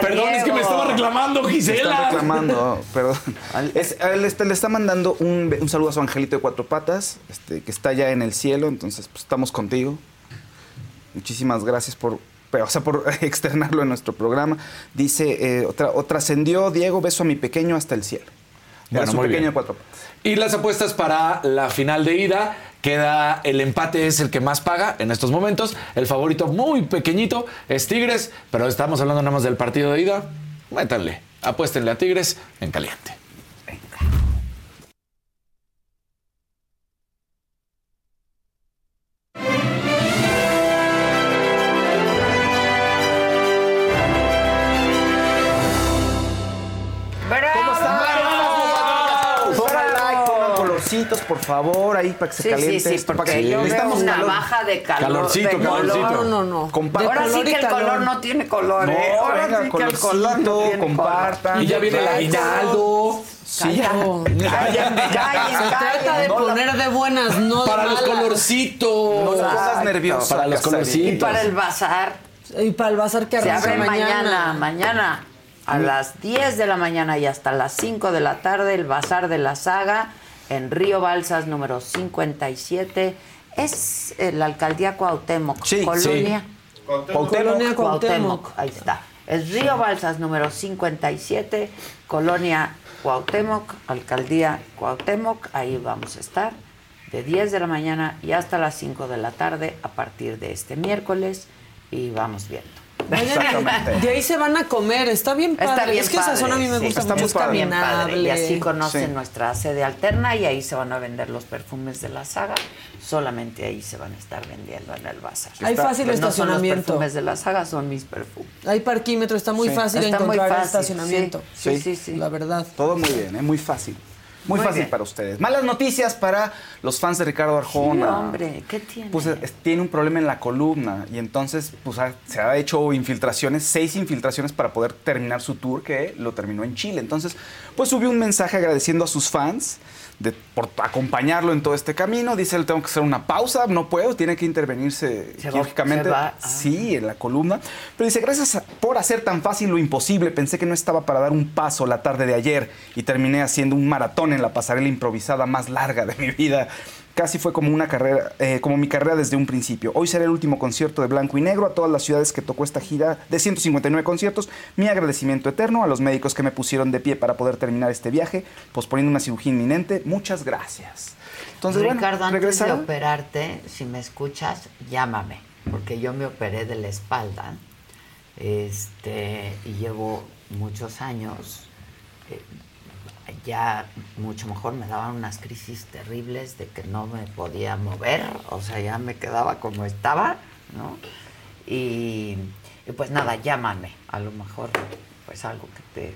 Speaker 6: Perdón, es que me estaba reclamando,
Speaker 5: Me
Speaker 6: Gisela.
Speaker 5: Están reclamando, perdón. Es- él está- le está mandando un, un saludo a su angelito de cuatro patas, este, que está ya en el cielo, entonces pues, estamos contigo. Muchísimas gracias por, pero, o sea, por externarlo en nuestro programa. Dice, eh, otra, o trascendió Diego, beso a mi pequeño hasta el cielo. Era
Speaker 6: Bueno,
Speaker 5: su
Speaker 6: muy
Speaker 5: pequeño
Speaker 6: bien.
Speaker 5: cuatro.
Speaker 6: Y las apuestas para la final de ida. Queda el empate es el que más paga en estos momentos. El favorito muy pequeñito es Tigres, pero estamos hablando nada más del partido de ida. Métanle, apuéstenle a Tigres en caliente.
Speaker 5: Pongan colorcitos, por favor, ahí para que se
Speaker 1: Sí,
Speaker 5: caliente
Speaker 1: sí, sí,
Speaker 5: esto, para
Speaker 1: porque
Speaker 5: que
Speaker 1: yo
Speaker 5: necesitamos
Speaker 1: una
Speaker 5: calor.
Speaker 1: baja de calor.
Speaker 6: Calorcito,
Speaker 1: de color.
Speaker 6: calorcito.
Speaker 7: No, no, no.
Speaker 5: Compa-
Speaker 7: De
Speaker 1: Ahora sí
Speaker 7: color
Speaker 1: que el
Speaker 7: calor.
Speaker 1: color no tiene color,
Speaker 5: No,
Speaker 1: ¿eh? Ahora
Speaker 5: venga,
Speaker 1: sí que el color no tiene
Speaker 5: compartan.
Speaker 6: Y ya viene el aguinaldo.
Speaker 5: Sí, ya.
Speaker 7: No.
Speaker 1: Callen,
Speaker 7: Se
Speaker 1: callen,
Speaker 7: trata de
Speaker 5: No la-
Speaker 7: poner de buenas, no de
Speaker 6: Para los
Speaker 7: malas.
Speaker 6: colorcitos.
Speaker 5: No te pongas
Speaker 1: Exacto.
Speaker 5: nervioso.
Speaker 6: Para los
Speaker 5: Casarín.
Speaker 1: Y
Speaker 6: colorcitos.
Speaker 1: para el bazar
Speaker 7: Y para el bazar que
Speaker 1: se
Speaker 7: arranca
Speaker 1: abre mañana,
Speaker 7: mañana.
Speaker 1: mañana a las 10 de la mañana y hasta las 5 de la tarde el bazar de la saga en Río Balsas número 57. Es eh, la alcaldía Cuauhtémoc,
Speaker 5: Sí,
Speaker 1: colonia
Speaker 5: Cuauhtémoc.
Speaker 7: Colonia Cuauhtémoc.
Speaker 1: Cuauhtémoc, ahí está. Es Río Balsas número 57, Colonia Cuauhtémoc, Alcaldía Cuauhtémoc, ahí vamos a estar de 10 de la mañana y hasta las 5 de la tarde a partir de este miércoles y vamos viendo.
Speaker 5: Exactamente.
Speaker 7: De ahí se van a comer, está bien padre.
Speaker 1: Está bien
Speaker 7: es que esa zona a mí me gusta
Speaker 5: está
Speaker 7: mucho,
Speaker 5: muy
Speaker 7: es
Speaker 5: padre.
Speaker 1: bien padre. Y así conocen
Speaker 5: Sí.
Speaker 1: nuestra sede alterna y ahí se van a vender los perfumes de la saga. Solamente ahí se van a estar vendiendo en el bazar.
Speaker 7: Hay
Speaker 1: Está-
Speaker 7: fácil
Speaker 1: no son los
Speaker 7: estacionamiento.
Speaker 1: perfumes de la saga, son mis perfumes.
Speaker 7: Hay parquímetro, está muy
Speaker 5: Sí.
Speaker 7: fácil
Speaker 1: Está muy
Speaker 7: encontrar
Speaker 1: fácil,
Speaker 7: estacionamiento.
Speaker 1: Sí, sí, sí.
Speaker 7: La verdad.
Speaker 5: Todo muy bien, ¿eh? muy fácil. Muy,
Speaker 1: Muy
Speaker 5: fácil
Speaker 1: bien.
Speaker 5: para ustedes. Malas noticias para los fans de Ricardo
Speaker 1: Sí,
Speaker 5: Arjona.
Speaker 1: hombre, ¿qué tiene?
Speaker 5: Pues es- tiene un problema en la columna y entonces pues, ha- se ha hecho infiltraciones, seis infiltraciones para poder terminar su tour que lo terminó en Chile. Entonces, pues subió un mensaje agradeciendo a sus fans de, por acompañarlo en todo este camino. Dice, él tengo que hacer una pausa, no puedo, tiene que intervenirse
Speaker 1: Se
Speaker 5: quirúrgicamente.
Speaker 1: va, ah.
Speaker 5: Sí, en la columna. Pero dice, gracias por hacer tan fácil lo imposible. Pensé que no estaba para dar un paso la tarde de ayer y terminé haciendo un maratón en la pasarela improvisada más larga de mi vida. Casi fue como una carrera, eh, como mi carrera desde un principio. Hoy será el último concierto de Blanco y Negro a todas las ciudades que tocó esta gira de 159 conciertos. Mi agradecimiento eterno a los médicos que me pusieron de pie para poder terminar este viaje, posponiendo una cirugía inminente. Muchas gracias. Entonces, bueno,
Speaker 1: Ricardo, antes de operarte, si me escuchas, llámame, porque yo me operé de la espalda este, y llevo muchos años, eh, ya mucho mejor, me daban unas crisis terribles de que no me podía mover, o sea, ya me quedaba como estaba, ¿no? Y, y pues nada, llámame, a lo mejor pues algo que te,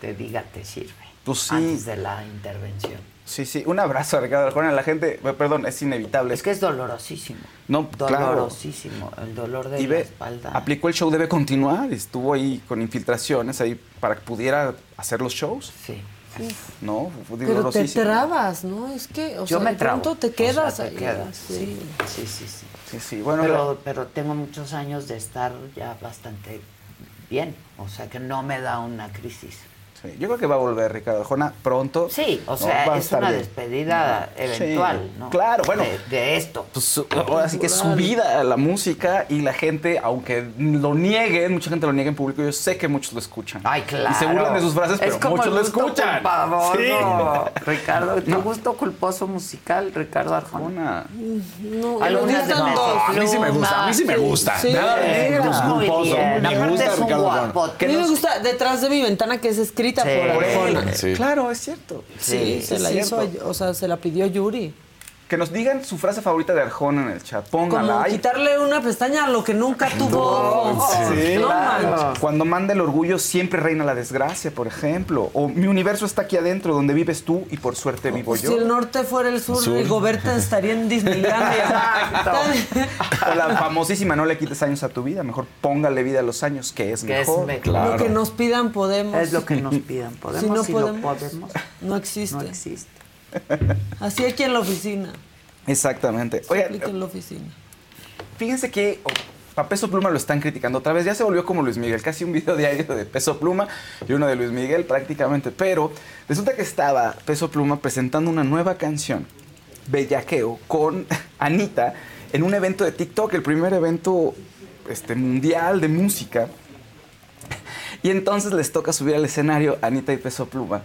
Speaker 1: te diga te sirve
Speaker 5: Pues sí.
Speaker 1: antes de la intervención.
Speaker 5: Sí, sí, un abrazo a Ricardo Arjona. La gente, eh, perdón, es inevitable.
Speaker 1: Es que es dolorosísimo.
Speaker 5: No, claro.
Speaker 1: Dolorosísimo. El dolor de
Speaker 5: Y
Speaker 1: la espalda.
Speaker 5: aplicó el show Debe Continuar. Estuvo ahí con infiltraciones ahí para que pudiera hacer los shows.
Speaker 1: Sí.
Speaker 5: No, fue
Speaker 7: Pero te trabas, ¿no? Es que, o
Speaker 1: Yo
Speaker 7: sea,
Speaker 1: me
Speaker 7: de
Speaker 1: trabo.
Speaker 7: pronto te
Speaker 1: O sea,
Speaker 7: quedas
Speaker 1: te
Speaker 7: ahí.
Speaker 1: quedas,
Speaker 7: sí.
Speaker 1: Sí, sí, sí.
Speaker 5: Sí, sí, bueno.
Speaker 1: pero, pero tengo muchos años de estar ya bastante bien. O sea que no me da una crisis.
Speaker 5: Sí, yo creo que va a volver Ricardo Arjona pronto.
Speaker 1: Sí, o
Speaker 5: No,
Speaker 1: sea,
Speaker 5: va a
Speaker 1: es una
Speaker 5: bien.
Speaker 1: despedida
Speaker 5: Sí,
Speaker 1: eventual, ¿no?
Speaker 5: Claro, bueno.
Speaker 1: De, de esto.
Speaker 5: Pues ahora sí que es su vida la música y la gente, aunque lo nieguen, mucha gente lo niega en público, yo sé que muchos lo escuchan.
Speaker 1: Ay, claro.
Speaker 5: Y se burlan de sus frases,
Speaker 1: Es
Speaker 5: pero
Speaker 1: como
Speaker 5: muchos
Speaker 1: el
Speaker 5: lo escuchan. Sí.
Speaker 1: Ricardo, ¿tu gusto culposo musical, Ricardo Arjona?
Speaker 7: No,
Speaker 1: Algunas de
Speaker 6: a mí sí me gusta, a mí sí me gusta. Nada de culposo. Me gusta Ricardo Arjona.
Speaker 7: A mí me gusta Detrás de mi ventana, que es escrita
Speaker 1: Sí.
Speaker 7: Por
Speaker 1: Por él.
Speaker 5: Claro, es cierto.
Speaker 7: Sí, se
Speaker 5: es
Speaker 7: la hizo,
Speaker 5: cierto.
Speaker 7: o sea, se la pidió Yuri.
Speaker 5: Que nos digan su frase favorita de Arjona en el chat. Póngala.
Speaker 7: Como quitarle una pestaña a lo que nunca tuvo.
Speaker 5: Sí,
Speaker 7: No
Speaker 5: claro. Cuando manda el orgullo siempre reina la desgracia, por ejemplo. O mi universo está aquí adentro, donde vives tú y por suerte vivo
Speaker 7: Si
Speaker 5: yo.
Speaker 7: el norte fuera el sur,
Speaker 6: Sur.
Speaker 7: Rigoberta estaría en Disneylandia.
Speaker 5: O la famosísima no le quites años a tu vida, mejor póngale vida a los años, que es
Speaker 1: Que es
Speaker 5: mejor.
Speaker 1: mejor.
Speaker 7: Lo que nos pidan podemos.
Speaker 1: Es lo que nos pidan. ¿Podemos?
Speaker 7: Si no
Speaker 1: Si
Speaker 7: podemos,
Speaker 1: lo podemos.
Speaker 7: no existe.
Speaker 1: No existe.
Speaker 7: Así aquí en la oficina.
Speaker 5: Exactamente.
Speaker 7: Se aplica en la oficina.
Speaker 5: fíjense que oh, a Peso Pluma lo están criticando otra vez. Ya se volvió como Luis Miguel, casi un video diario de Peso Pluma y uno de Luis Miguel prácticamente. Pero resulta que estaba Peso Pluma presentando una nueva canción, Bellaqueo, con Anita en un evento de TikTok, el primer evento este, mundial de música. Y entonces les toca subir al escenario Anita y Peso Pluma.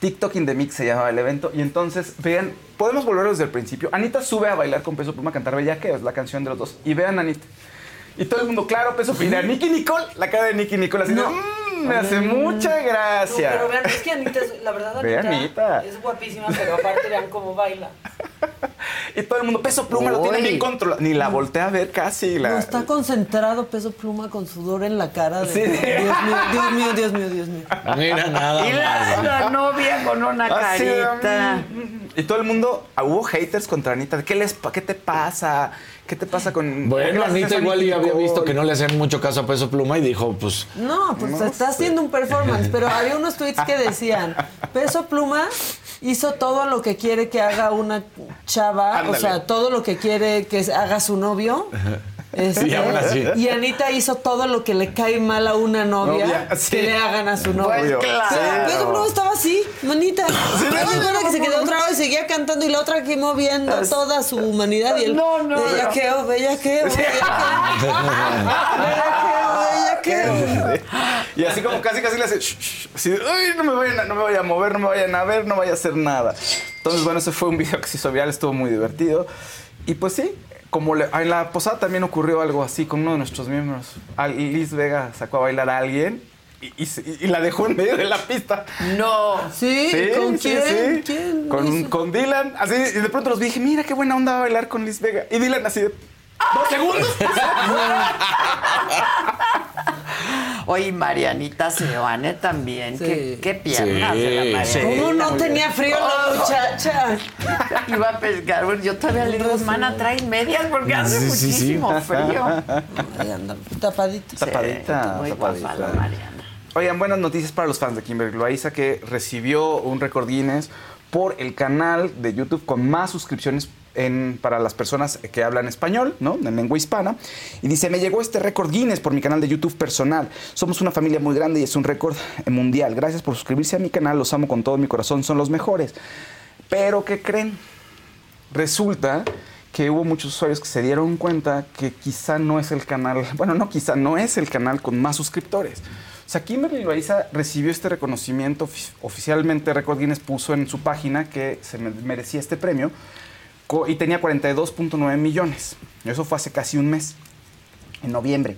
Speaker 5: TikTok in the Mix se llamaba el evento. Y entonces, vean, podemos volver desde el principio. Anita sube a bailar con Peso Pluma a cantar Bellaqueo, es la canción de los dos. Y vean a Anita. Y todo el mundo, claro, Peso Pluma. Nicky Nicole, la cara de Nicky Nicole así de, "Mm, me hace mucha gracia.
Speaker 7: pero vean, es que Anita, es- la verdad,
Speaker 5: Ve,
Speaker 7: Anita,
Speaker 5: Anita.
Speaker 7: es guapísima, pero aparte vean cómo baila.
Speaker 5: Y todo el mundo, Peso Pluma lo tiene
Speaker 1: Uy.
Speaker 5: bien controlado. Ni la voltea a ver casi. La...
Speaker 7: No, está concentrado peso pluma con sudor en la cara. De,
Speaker 5: Sí.
Speaker 7: Dios mío, Dios mío, Dios mío, Dios mío.
Speaker 6: Mira nada
Speaker 1: Y la,
Speaker 6: más.
Speaker 1: la novia con una
Speaker 5: Así
Speaker 1: carita.
Speaker 5: Y todo el mundo, ah, hubo haters contra Anita. ¿Qué, les, pa- ¿Qué te pasa? ¿Qué te pasa con.? ¿por qué
Speaker 6: Bueno, Anita igual ya había visto que no le hacían mucho caso a Peso Pluma y dijo, pues,
Speaker 7: No, pues está haciendo un performance, pero había unos tweets que decían, Peso Pluma hizo todo lo que quiere que haga una chava, o sea, todo lo que quiere que haga su novio. Este,
Speaker 6: Y aún así.
Speaker 7: y Anita hizo todo lo que le cae mal a una novia,
Speaker 5: Novia, sí.
Speaker 7: que le hagan a su novio.
Speaker 1: Pues claro.
Speaker 7: Pero Peso Pluma estaba así, manita.
Speaker 5: no,
Speaker 7: de
Speaker 5: no,
Speaker 7: cuenta
Speaker 5: no,
Speaker 7: que se
Speaker 5: no,
Speaker 7: quedó
Speaker 5: no.
Speaker 7: otra vez, seguía cantando y la otra aquí moviendo toda su humanidad y él,
Speaker 1: No, no,
Speaker 7: bellaqueo, bellaqueo, bellaqueo, bellaqueo, bellaqueo.
Speaker 5: Y así como casi casi le hace, "Shh, shh", así, "Ay, no me, vayan a, no me vaya a mover, no me vayan a ver, no vaya a hacer nada. Entonces, bueno, ese fue un video que se hizo viral, estuvo muy divertido. Y pues sí, como le- en la posada también ocurrió algo así con uno de nuestros miembros. Al- Liz Vega sacó a bailar a alguien y, y se- y la dejó en medio de la pista.
Speaker 1: No.
Speaker 7: ¿Sí?
Speaker 5: Sí,
Speaker 7: ¿Con
Speaker 5: sí,
Speaker 7: quién?
Speaker 5: sí.
Speaker 7: ¿Quién?
Speaker 5: Con, Dylan, así, y de pronto los vi dije, mira qué buena onda va a bailar con Liz Vega. Y Dylan así de, dos segundos.
Speaker 1: Oye, Marianita Seoane también.
Speaker 7: Sí.
Speaker 1: ¿Qué, qué piernas
Speaker 6: Sí,
Speaker 1: de la Marianita.
Speaker 7: ¿Cómo no tenía frío la muchacha?
Speaker 1: Iba a pescar. Bueno, yo todavía le digo, hermana, trae medias porque hace
Speaker 6: Sí, sí, sí.
Speaker 1: muchísimo frío.
Speaker 7: Anda, tapadita.
Speaker 5: Tapadita,
Speaker 1: muy
Speaker 5: tapadita.
Speaker 1: guapa la Mariana.
Speaker 5: Oigan, buenas noticias para los fans de Kimberly Loaiza que recibió un récord Guinness por el canal de YouTube con más suscripciones en- para las personas que hablan español, ¿no? En lengua hispana. Y dice, me llegó este récord Guinness por mi canal de YouTube personal. Somos una familia muy grande y es un récord eh, mundial. Gracias por suscribirse a mi canal, los amo con todo mi corazón, son los mejores. Pero, ¿qué creen? resulta que hubo muchos usuarios que se dieron cuenta que quizá no es el canal, bueno, no quizá, no es el canal con más suscriptores. O sea, Kimberly Loaiza recibió este reconocimiento ofi- oficialmente. Record Guinness puso en su página que se me- merecía este premio y tenía 42.9 millones. Eso fue hace casi un mes, en noviembre.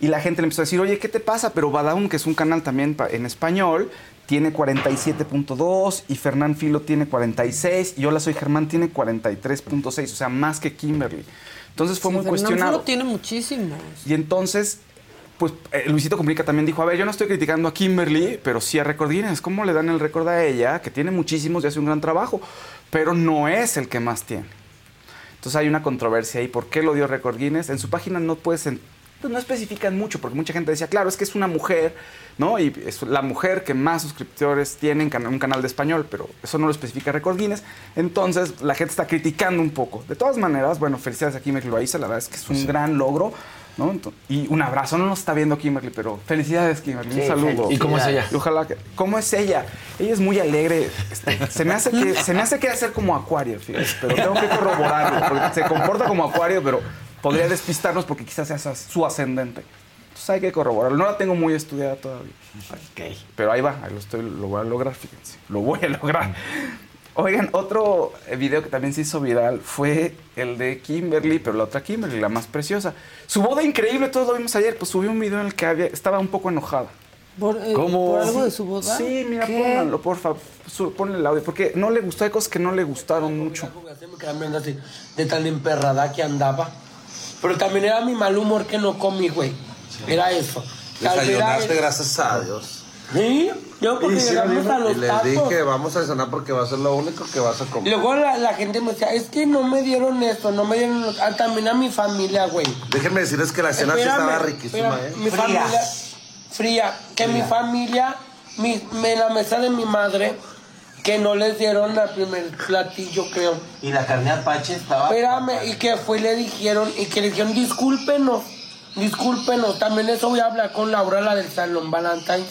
Speaker 5: Y la gente le empezó a decir, oye, ¿qué te pasa? Pero Badaun, que es un canal también en español, tiene 47.2 y Fernán Filo tiene 46 y Hola Soy Germán tiene 43.6, o sea, más que Kimberly. Entonces fue
Speaker 7: Sí,
Speaker 5: muy
Speaker 7: Fernán
Speaker 5: cuestionado.
Speaker 7: Tiene muchísimos.
Speaker 5: Y entonces, pues eh, Luisito Comunica también dijo, a ver, yo no estoy criticando a Kimberly, pero sí a Record Guinness. ¿Cómo le dan el récord a ella, que tiene muchísimos y hace un gran trabajo, pero no es el que más tiene? Entonces hay una controversia ahí. ¿Por qué lo dio Record Guinness? En su página no puedes... pues no especifican mucho, porque mucha gente decía, claro, es que es una mujer, ¿no? Y es la mujer que más suscriptores tiene en un canal de español, pero eso no lo especifica Record Guinness. Entonces la gente está criticando un poco. De todas maneras, bueno, felicidades a Kimberly Loaiza, la verdad es que es un gran logro, ¿no? Ento- Y un abrazo, no nos está viendo Kimberly, pero felicidades Kimberly,
Speaker 1: Sí,
Speaker 5: un saludo.
Speaker 6: ¿Y cómo es ella?
Speaker 5: Y ojalá que... ¿Cómo es ella? Ella es muy alegre. este, se me hace que se me hace que hacer como acuario, fíjate, pero tengo que corroborarlo, porque se comporta como acuario, pero podría despistarnos porque quizás sea su- ascendente. Entonces hay que corroborarlo. No la tengo muy estudiada todavía. Pero ahí va, ahí lo, estoy, lo voy a lograr, fíjense. Lo voy a lograr. Oigan, otro video que también se hizo viral fue el de Kimberly, pero la otra Kimberly, la más preciosa. Su boda increíble, todos lo vimos ayer, pues subió un video en el que había, estaba un poco enojada.
Speaker 7: ¿Por, eh,
Speaker 5: ¿Cómo?
Speaker 7: ¿por algo de su boda?
Speaker 5: Sí, mira,
Speaker 7: ¿Qué?
Speaker 5: pónganlo, por favor. Ponle el audio, porque no le gustó, hay cosas que no le gustaron mucho.
Speaker 15: de tan emperrada que andaba. Pero también era mi mal humor que no comí, güey. Era eso.
Speaker 16: Desayunaste, gracias a Dios.
Speaker 15: Sí, yo porque llegamos a los
Speaker 16: Y les
Speaker 15: tacos.
Speaker 16: dije, vamos a desayunar porque va a ser lo único que vas a comer.
Speaker 15: luego la, la gente me decía, es que no me dieron esto, no me dieron... lo- Ah, también a mi familia, güey.
Speaker 16: Déjenme decirles que la cena sí
Speaker 15: Espérame,
Speaker 16: estaba riquísima,
Speaker 15: espérame,
Speaker 16: ¿eh?
Speaker 15: Mi familia, fría. Que mi familia, mi, me- la mesa de mi madre, que no les dieron el primer platillo, creo.
Speaker 16: Y la carne apache estaba...
Speaker 15: Espérame, y que fue y le dijeron, y que le dijeron, discúlpenos, discúlpenos. También eso voy a hablar con Laura, la del Salón Valentine.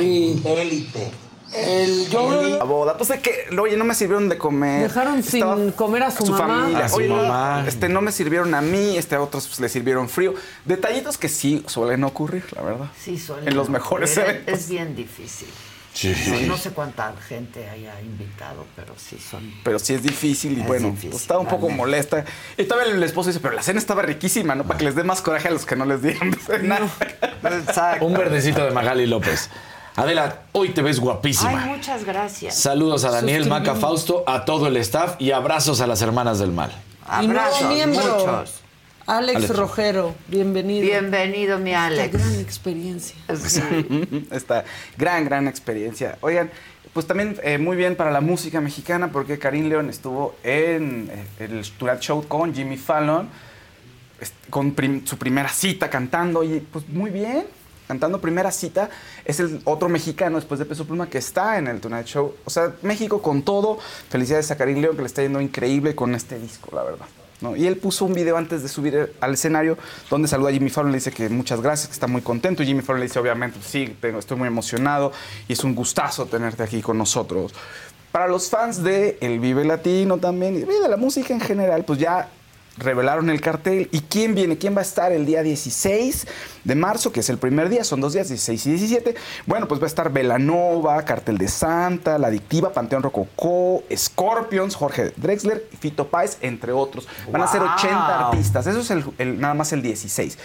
Speaker 15: Y...
Speaker 16: Élite.
Speaker 15: El, yo
Speaker 5: La boda, pues de que, oye, no me sirvieron de comer.
Speaker 7: Dejaron sin comer a su mamá.
Speaker 5: familia.
Speaker 6: A su
Speaker 5: Oye,
Speaker 6: mamá.
Speaker 5: este, no me sirvieron a mí, este, a otros pues, le sirvieron frío. Detallitos que sí suelen ocurrir, la verdad.
Speaker 1: Sí, suele
Speaker 5: En los mejores
Speaker 1: ocurrir.
Speaker 5: eventos.
Speaker 1: Es bien difícil.
Speaker 6: Sí.
Speaker 1: No, no sé cuánta gente haya invitado, pero sí son.
Speaker 5: Pero sí es difícil y
Speaker 1: Es
Speaker 5: bueno,
Speaker 1: difícil,
Speaker 5: pues, estaba un poco molesta. Y también el esposo dice, pero la cena estaba riquísima, ¿no? Para que les dé más coraje a los que no les dieron.
Speaker 1: Exacto.
Speaker 6: Un verdecito de Magali López. Adela, hoy te ves guapísima.
Speaker 1: Ay, muchas gracias.
Speaker 6: Saludos a Daniel
Speaker 7: Suscribí.
Speaker 6: Maca Fausto, a todo el staff y abrazos a las hermanas del mal.
Speaker 7: Y nuevo
Speaker 1: Abrazos,
Speaker 7: miembro,
Speaker 1: muchos.
Speaker 7: Alex,
Speaker 6: Alex.
Speaker 7: Rojero, bienvenido.
Speaker 1: Bienvenido, mi
Speaker 7: Esta
Speaker 1: Alex.
Speaker 7: gran experiencia.
Speaker 1: Sí.
Speaker 5: Esta gran, gran experiencia. Oigan, pues también eh, muy bien para la música mexicana porque Karim León estuvo en eh, el Tonight Show con Jimmy Fallon, con prim- su primera cita cantando y pues muy bien. Cantando primera cita, es el otro mexicano después de Peso Pluma que está en el Tonight Show. O sea, México con todo. Felicidades a Karim León que le está yendo increíble con este disco, la verdad. ¿no? Y él puso un video antes de subir al escenario donde saluda a Jimmy Fallon, le dice que muchas gracias, que está muy contento. Y Jimmy Fallon le dice, obviamente, sí, tengo- estoy muy emocionado y es un gustazo tenerte aquí con nosotros. Para los fans de El Vive Latino también y de la música en general, pues ya revelaron el cartel. ¿Y quién viene? ¿Quién va a estar el día 16 de marzo, que es el primer día? Son dos días, 16 y 17. Bueno, pues va a estar Velanova, Cartel de Santa, La Adictiva, Panteón Rococó, Scorpions, Jorge Drexler, Fito Páez, entre otros. Van a ser
Speaker 1: Wow.
Speaker 5: 80 artistas. Eso es el, el- nada más el 16.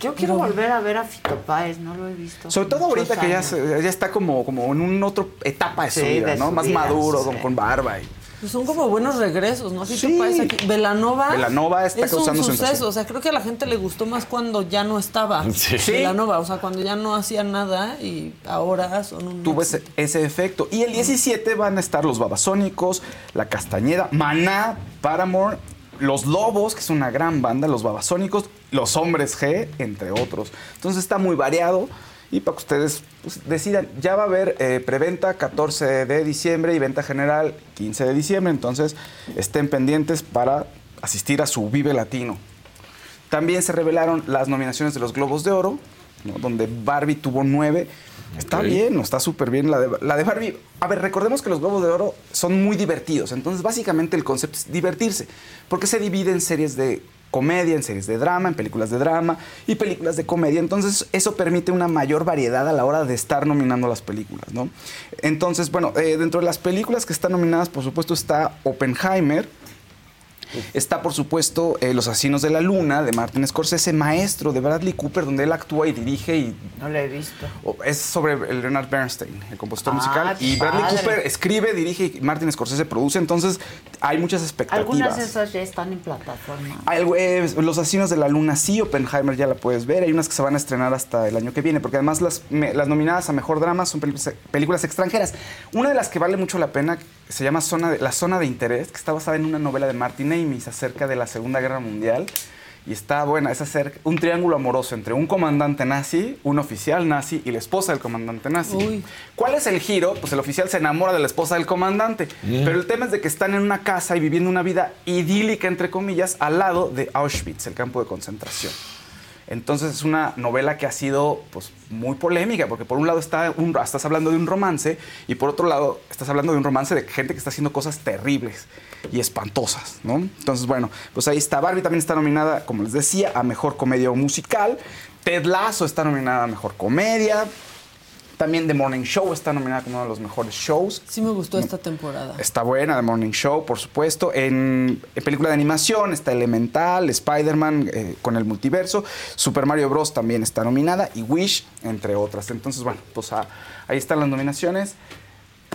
Speaker 1: Yo quiero volver a ver a Fito Páez, no lo he visto.
Speaker 5: Sobre todo ahorita que ya, está como, como en una otra etapa de su vida, ¿no? Más
Speaker 1: vida,
Speaker 5: maduro,
Speaker 1: sí.
Speaker 5: con, con barba. Y,
Speaker 7: Pues son como buenos regresos, ¿no? Fito
Speaker 5: Sí.
Speaker 7: Páez aquí. Velanova.
Speaker 5: Velanova está
Speaker 7: es un
Speaker 5: causando
Speaker 7: suceso.
Speaker 5: sensación.
Speaker 7: O sea, creo que a la gente le gustó más cuando ya no estaba.
Speaker 6: Sí.
Speaker 7: Velanova, o sea, cuando ya no hacía nada y ahora son un.
Speaker 5: tuvo ese, ese efecto. Y el 17 van a estar los Babasónicos, La Castañeda, Maná, Paramore, Los Lobos, que es una gran banda, Los Babasónicos, Los Hombres G, entre otros. Entonces está muy variado. Y para que ustedes pues, decidan, ya va a haber eh, preventa 14 de diciembre y venta general 15 de diciembre. Entonces estén pendientes para asistir a su Vive Latino. También se revelaron las nominaciones de los Globos de Oro, ¿no? donde Barbie tuvo nueve. Está bien, no está súper bien la de, la de Barbie. A ver, recordemos que los Globos de Oro son muy divertidos. Entonces, básicamente el concepto es divertirse. Porque se divide en series de comedia, en series de drama, en películas de drama y películas de comedia. Entonces, eso permite una mayor variedad a la hora de estar nominando las películas, ¿no? Entonces, bueno, eh, dentro de las películas que están nominadas, por supuesto, está Oppenheimer. Está, por supuesto, eh, Los Asesinos de la Luna, de Martin Scorsese, Maestro, de Bradley Cooper, donde él actúa y dirige y
Speaker 1: No la he visto.
Speaker 5: Es sobre el Leonard Bernstein, el compositor
Speaker 1: Ah,
Speaker 5: musical. Y Bradley
Speaker 1: padre.
Speaker 5: Cooper escribe, dirige y Martin Scorsese produce. Entonces hay muchas expectativas.
Speaker 1: Algunas de esas ya están en plataforma.
Speaker 5: Hay, eh, Los Asesinos de la Luna, sí, Oppenheimer ya la puedes ver. Hay unas que se van a estrenar hasta el año que viene, porque además las, me- las nominadas a Mejor Drama son películas, películas extranjeras. Una de las que vale mucho la pena se llama Zona de, La Zona de Interés, que está basada en una novela de Martin Amis acerca de la Segunda Guerra Mundial. Y está buena, es acerca, un triángulo amoroso entre un comandante nazi, un oficial nazi y la esposa del comandante nazi.
Speaker 7: Uy.
Speaker 5: ¿Cuál es el giro? Pues el oficial se enamora de la esposa del comandante. Pero el tema es de que están en una casa y viviendo una vida idílica, entre comillas, al lado de Auschwitz, el campo de concentración. Entonces es una novela que ha sido pues, muy polémica, porque por un lado está estás hablando de un romance y por otro lado estás hablando de un romance de gente que está haciendo cosas terribles y espantosas, ¿no? Entonces, bueno, pues ahí está. Barbie también está nominada, como les decía, a Mejor Comedia Musical. Ted Lasso está nominada a Mejor Comedia. También The Morning Show está nominada como uno de los mejores shows.
Speaker 7: Sí me gustó esta temporada.
Speaker 5: Está buena, The Morning Show, por supuesto. En, en película de animación está Elemental, Spider-Man eh, con el multiverso, Super Mario Bros. también está nominada y Wish, entre otras. Entonces, bueno, pues ah, ahí están las nominaciones.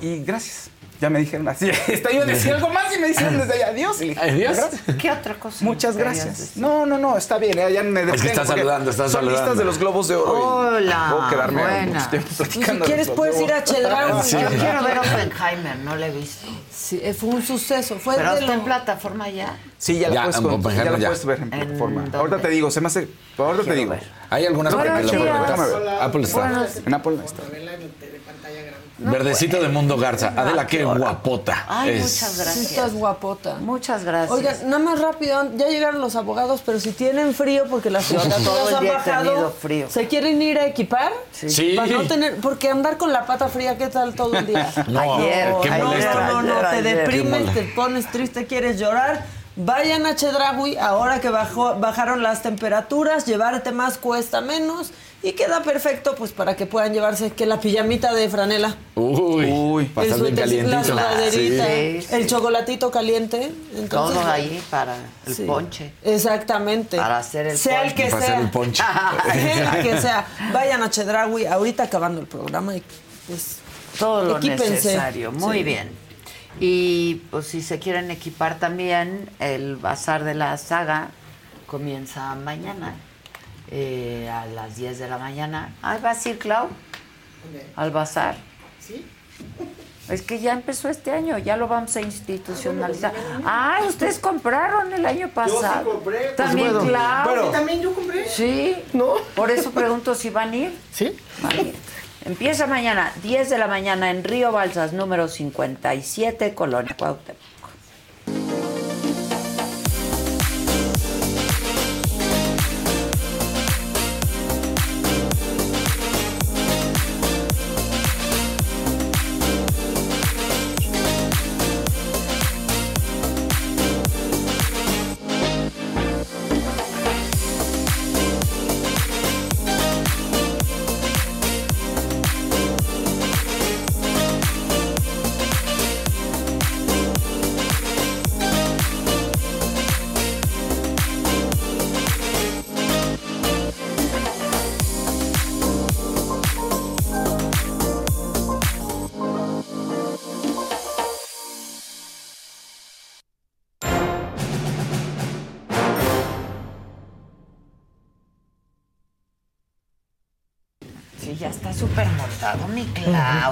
Speaker 5: Y gracias. Ya me dijeron así. Está yo a decir algo más y me dijeron desde allá adiós. Y le dije,
Speaker 6: Adiós.
Speaker 1: ¿Qué otra cosa?
Speaker 5: Muchas gracias. No, no, no, está bien. eh, Ya me
Speaker 6: Es que
Speaker 5: detengo
Speaker 6: estás saludando, estás
Speaker 5: son
Speaker 6: saludando.
Speaker 5: listas de los globos de oro. y
Speaker 1: Hola,
Speaker 5: Puedo quedarme
Speaker 1: buena.
Speaker 5: mucho tiempo
Speaker 7: Y si quieres puedes ir a Chedraui.
Speaker 5: Sí.
Speaker 1: Yo quiero ver Oppenheimer, no la he visto.
Speaker 7: Sí, eh, fue un suceso. Fue
Speaker 1: Pero
Speaker 7: de
Speaker 1: está en
Speaker 7: lo-
Speaker 1: plataforma ya.
Speaker 5: Sí, ya,
Speaker 6: Ya,
Speaker 5: la puedes,
Speaker 6: en
Speaker 5: ya la puedes ver en
Speaker 1: ¿En
Speaker 5: plataforma. Ahorita te digo, se me hace. Ahorita te digo.
Speaker 1: ver.
Speaker 6: Hay algunas
Speaker 1: Buenos
Speaker 6: películas.
Speaker 1: días.
Speaker 6: Déjame ver. Apple está.
Speaker 5: En Apple está.
Speaker 6: Verdecito de Mundo Garza. Adela, qué guapota.
Speaker 1: Ay,
Speaker 6: es.
Speaker 1: muchas
Speaker 7: Sí,
Speaker 1: gracias.
Speaker 7: estás guapota.
Speaker 1: Muchas gracias.
Speaker 7: Oigan, nada más rápido, ya llegaron los abogados, pero si tienen frío porque las
Speaker 1: Todo
Speaker 7: temperaturas
Speaker 1: el
Speaker 7: han bajado,
Speaker 1: tenido frío.
Speaker 7: ¿se quieren ir a equipar?
Speaker 6: Sí.
Speaker 7: Para no tener, porque andar con la pata fría, ¿qué tal todo el día?
Speaker 6: No,
Speaker 1: Ayer,
Speaker 6: qué
Speaker 1: ayer,
Speaker 6: molesto.
Speaker 7: No, no, no,
Speaker 1: Ayer,
Speaker 7: te
Speaker 1: ayer.
Speaker 7: deprimes, te pones triste, quieres llorar. Vayan a Chedraui, ahora que bajó, bajaron las temperaturas, llevarte más cuesta menos y queda perfecto pues para que puedan llevarse que la pijamita de franela,
Speaker 6: Uy,
Speaker 5: Uy.
Speaker 6: para
Speaker 7: el
Speaker 6: estar bien
Speaker 7: suétercito, la
Speaker 6: calientito.
Speaker 7: sudaderita,
Speaker 1: Sí, sí.
Speaker 7: el chocolatito caliente. Entonces,
Speaker 1: Todo ahí para el
Speaker 7: Sí.
Speaker 1: ponche.
Speaker 7: Exactamente.
Speaker 1: Para hacer el
Speaker 7: sea el
Speaker 1: ponche.
Speaker 7: que
Speaker 6: Para
Speaker 7: sea.
Speaker 6: hacer el ponche.
Speaker 7: Sea el que sea. Vayan a Chedraui ahorita acabando el programa y pues
Speaker 1: Todo lo
Speaker 7: Equípense.
Speaker 1: necesario. Muy
Speaker 7: Sí.
Speaker 1: bien. Y pues si se quieren equipar también, el bazar de la saga comienza mañana eh, a las 10 de la mañana. Ahí vas a ir, Clau, al bazar.
Speaker 13: ¿Sí?
Speaker 1: Es que ya empezó este año, ya lo vamos a institucionalizar. Ah, ustedes compraron el año pasado.
Speaker 13: compré.
Speaker 1: También,
Speaker 13: Pues bueno,
Speaker 1: Clau.
Speaker 13: bueno. ¿Sí, también yo compré?
Speaker 1: Sí.
Speaker 13: ¿No?
Speaker 1: Por eso pregunto si van a ir.
Speaker 13: ¿Sí?
Speaker 1: Van a ir. Empieza mañana, 10 de la mañana, en Río Balsas, número 57, Colonia Cuauhtémoc.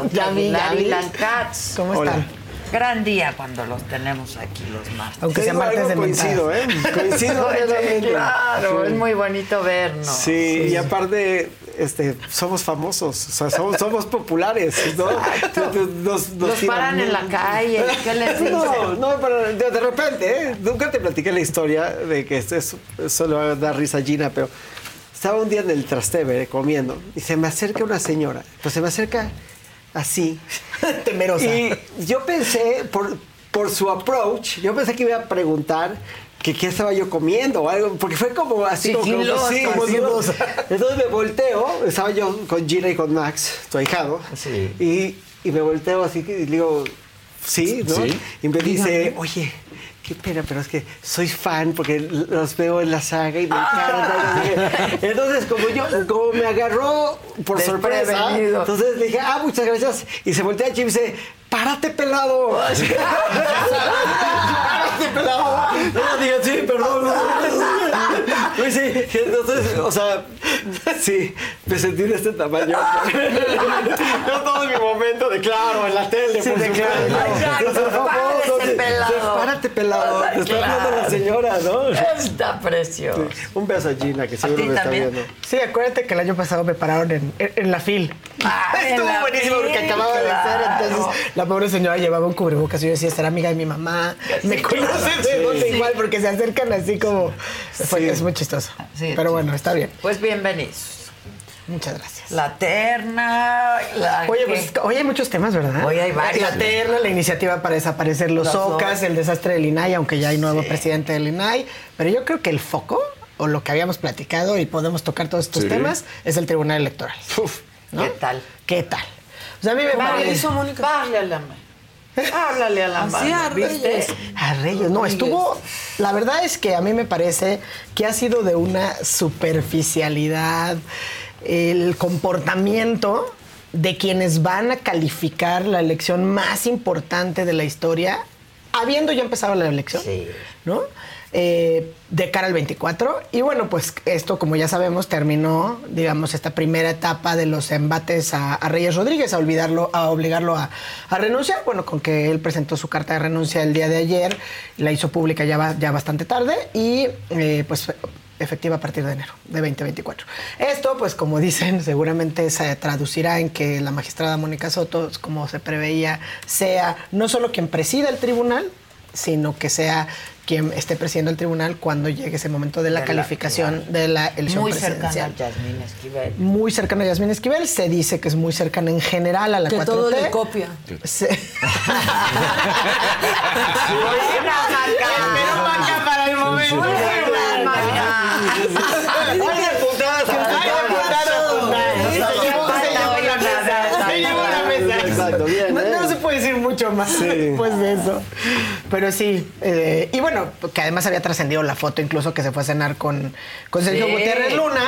Speaker 1: Claudia Aguilar y
Speaker 13: vi.
Speaker 1: Lancats.
Speaker 13: ¿Cómo están?
Speaker 1: Gran día cuando los tenemos aquí los martes.
Speaker 13: Aunque sea martes de
Speaker 17: coincido, ¿eh? Coincido.
Speaker 1: Claro,
Speaker 17: Sí.
Speaker 1: es muy bonito vernos.
Speaker 17: Sí, y aparte, este, somos famosos, o sea, somos, somos populares, ¿no? Nos,
Speaker 1: Los
Speaker 17: tiran
Speaker 1: paran en la calle, ¿qué les dicen?
Speaker 17: No, no, pero de, de repente, ¿eh? Nunca te platiqué la historia de que esto es, eso le va a dar risa a Gina, pero estaba un día en el Trastevere comiendo y se me acerca una señora, pues se me acerca así.
Speaker 18: Temerosa.
Speaker 17: Y yo pensé, por, por su approach, yo pensé que iba a preguntar que qué estaba yo comiendo o algo, porque fue como así, como, como-
Speaker 18: Sigilosa,
Speaker 17: sí, como. Entonces me volteo, estaba yo con Gina y con Max, tu ahijado, y, y me volteo así y digo, sí, ¿no?
Speaker 6: Sí.
Speaker 17: Y me dice, oye, qué pena, pero es que soy fan porque los veo en la saga y me
Speaker 18: Ah.
Speaker 17: encanta. Entonces, como yo, como me agarró por sorpresa, entonces le dije, ah, muchas gracias. Y se voltea Jim y dice, párate pelado. No, dije, sí, perdón. Pues sí, entonces, o sea, sí, me sentí de este tamaño. Yo todo mi momento de claro, en la tele,
Speaker 1: Sí,
Speaker 17: por
Speaker 1: de claro. Exacto,
Speaker 17: famoso,
Speaker 1: párese
Speaker 17: sí.
Speaker 1: pelado.
Speaker 17: Párate pelado. Te está hablando la señora, ¿no?
Speaker 1: Está precioso.
Speaker 17: Un beso a Gina, que seguro me está viendo.
Speaker 18: Sí, acuérdate que el año pasado me pararon en, en- en la fil.
Speaker 1: Ah,
Speaker 18: Estuvo
Speaker 1: la
Speaker 18: buenísimo porque acababa de ser. Entonces, la pobre señora llevaba un cubrebocas y yo decía, será amiga de mi mamá. me conoce de dónde igual porque se acercan así como. Fue- Es muy chistoso.
Speaker 1: Sí,
Speaker 18: Pero
Speaker 1: sí.
Speaker 18: bueno, está bien.
Speaker 1: Pues bienvenidos.
Speaker 18: Muchas gracias.
Speaker 1: La terna, la
Speaker 18: Oye,
Speaker 1: que-
Speaker 18: pues hoy hay muchos temas, ¿verdad?
Speaker 1: Hoy hay varios.
Speaker 18: La terna, la iniciativa para desaparecer los,
Speaker 1: Los
Speaker 18: OCAS, el desastre del INAI, aunque ya hay nuevo presidente del INAI. Pero yo creo que el foco, o lo que habíamos platicado y podemos tocar todos estos
Speaker 6: Sí.
Speaker 18: temas, es el Tribunal Electoral. ¿no?
Speaker 1: ¿Qué tal?
Speaker 18: ¿Qué tal? O sea, a mí me
Speaker 1: Vale,
Speaker 18: parece...
Speaker 1: hizo Mónica. Bájale a la mano. Háblale a la
Speaker 18: Así
Speaker 1: mano.
Speaker 18: a
Speaker 1: ¿viste?
Speaker 18: Reyes. A Reyes, no, estuvo. La verdad es que a mí me parece que ha sido de una superficialidad el comportamiento de quienes van a calificar la elección más importante de la historia, habiendo ya empezado la elección, ¿no? Eh, de cara al 24. Y bueno, pues esto, como ya sabemos, terminó, digamos, esta primera etapa de los embates a, Reyes Rodríguez, a olvidarlo, a obligarlo a, renunciar. Bueno, con que él presentó su carta de renuncia el día de ayer, la hizo pública ya, ya bastante tarde y eh, pues efectiva a partir de enero de 2024. Esto, pues como dicen, seguramente se traducirá en que la magistrada Mónica Soto, como se preveía, sea no solo quien presida el tribunal, sino que sea quien esté presidiendo el tribunal cuando llegue ese momento de la
Speaker 1: De la-
Speaker 18: calificación de la elección
Speaker 1: Muy cercana
Speaker 18: presidencial.
Speaker 1: a Yasmín Esquivel.
Speaker 18: Muy cercana a Yasmín Esquivel, se dice que es muy cercana en general a la Que 4T. todo le copia.
Speaker 1: Buena, Maca.
Speaker 18: Pero Maca para el momento.
Speaker 1: Buena, Maca.
Speaker 18: Decir mucho más
Speaker 17: Sí.
Speaker 18: después de eso. Pero sí. eh, y bueno, que además había trascendido la foto incluso que se fue a cenar con, con Sergio
Speaker 1: Sí.
Speaker 18: Gutiérrez Luna,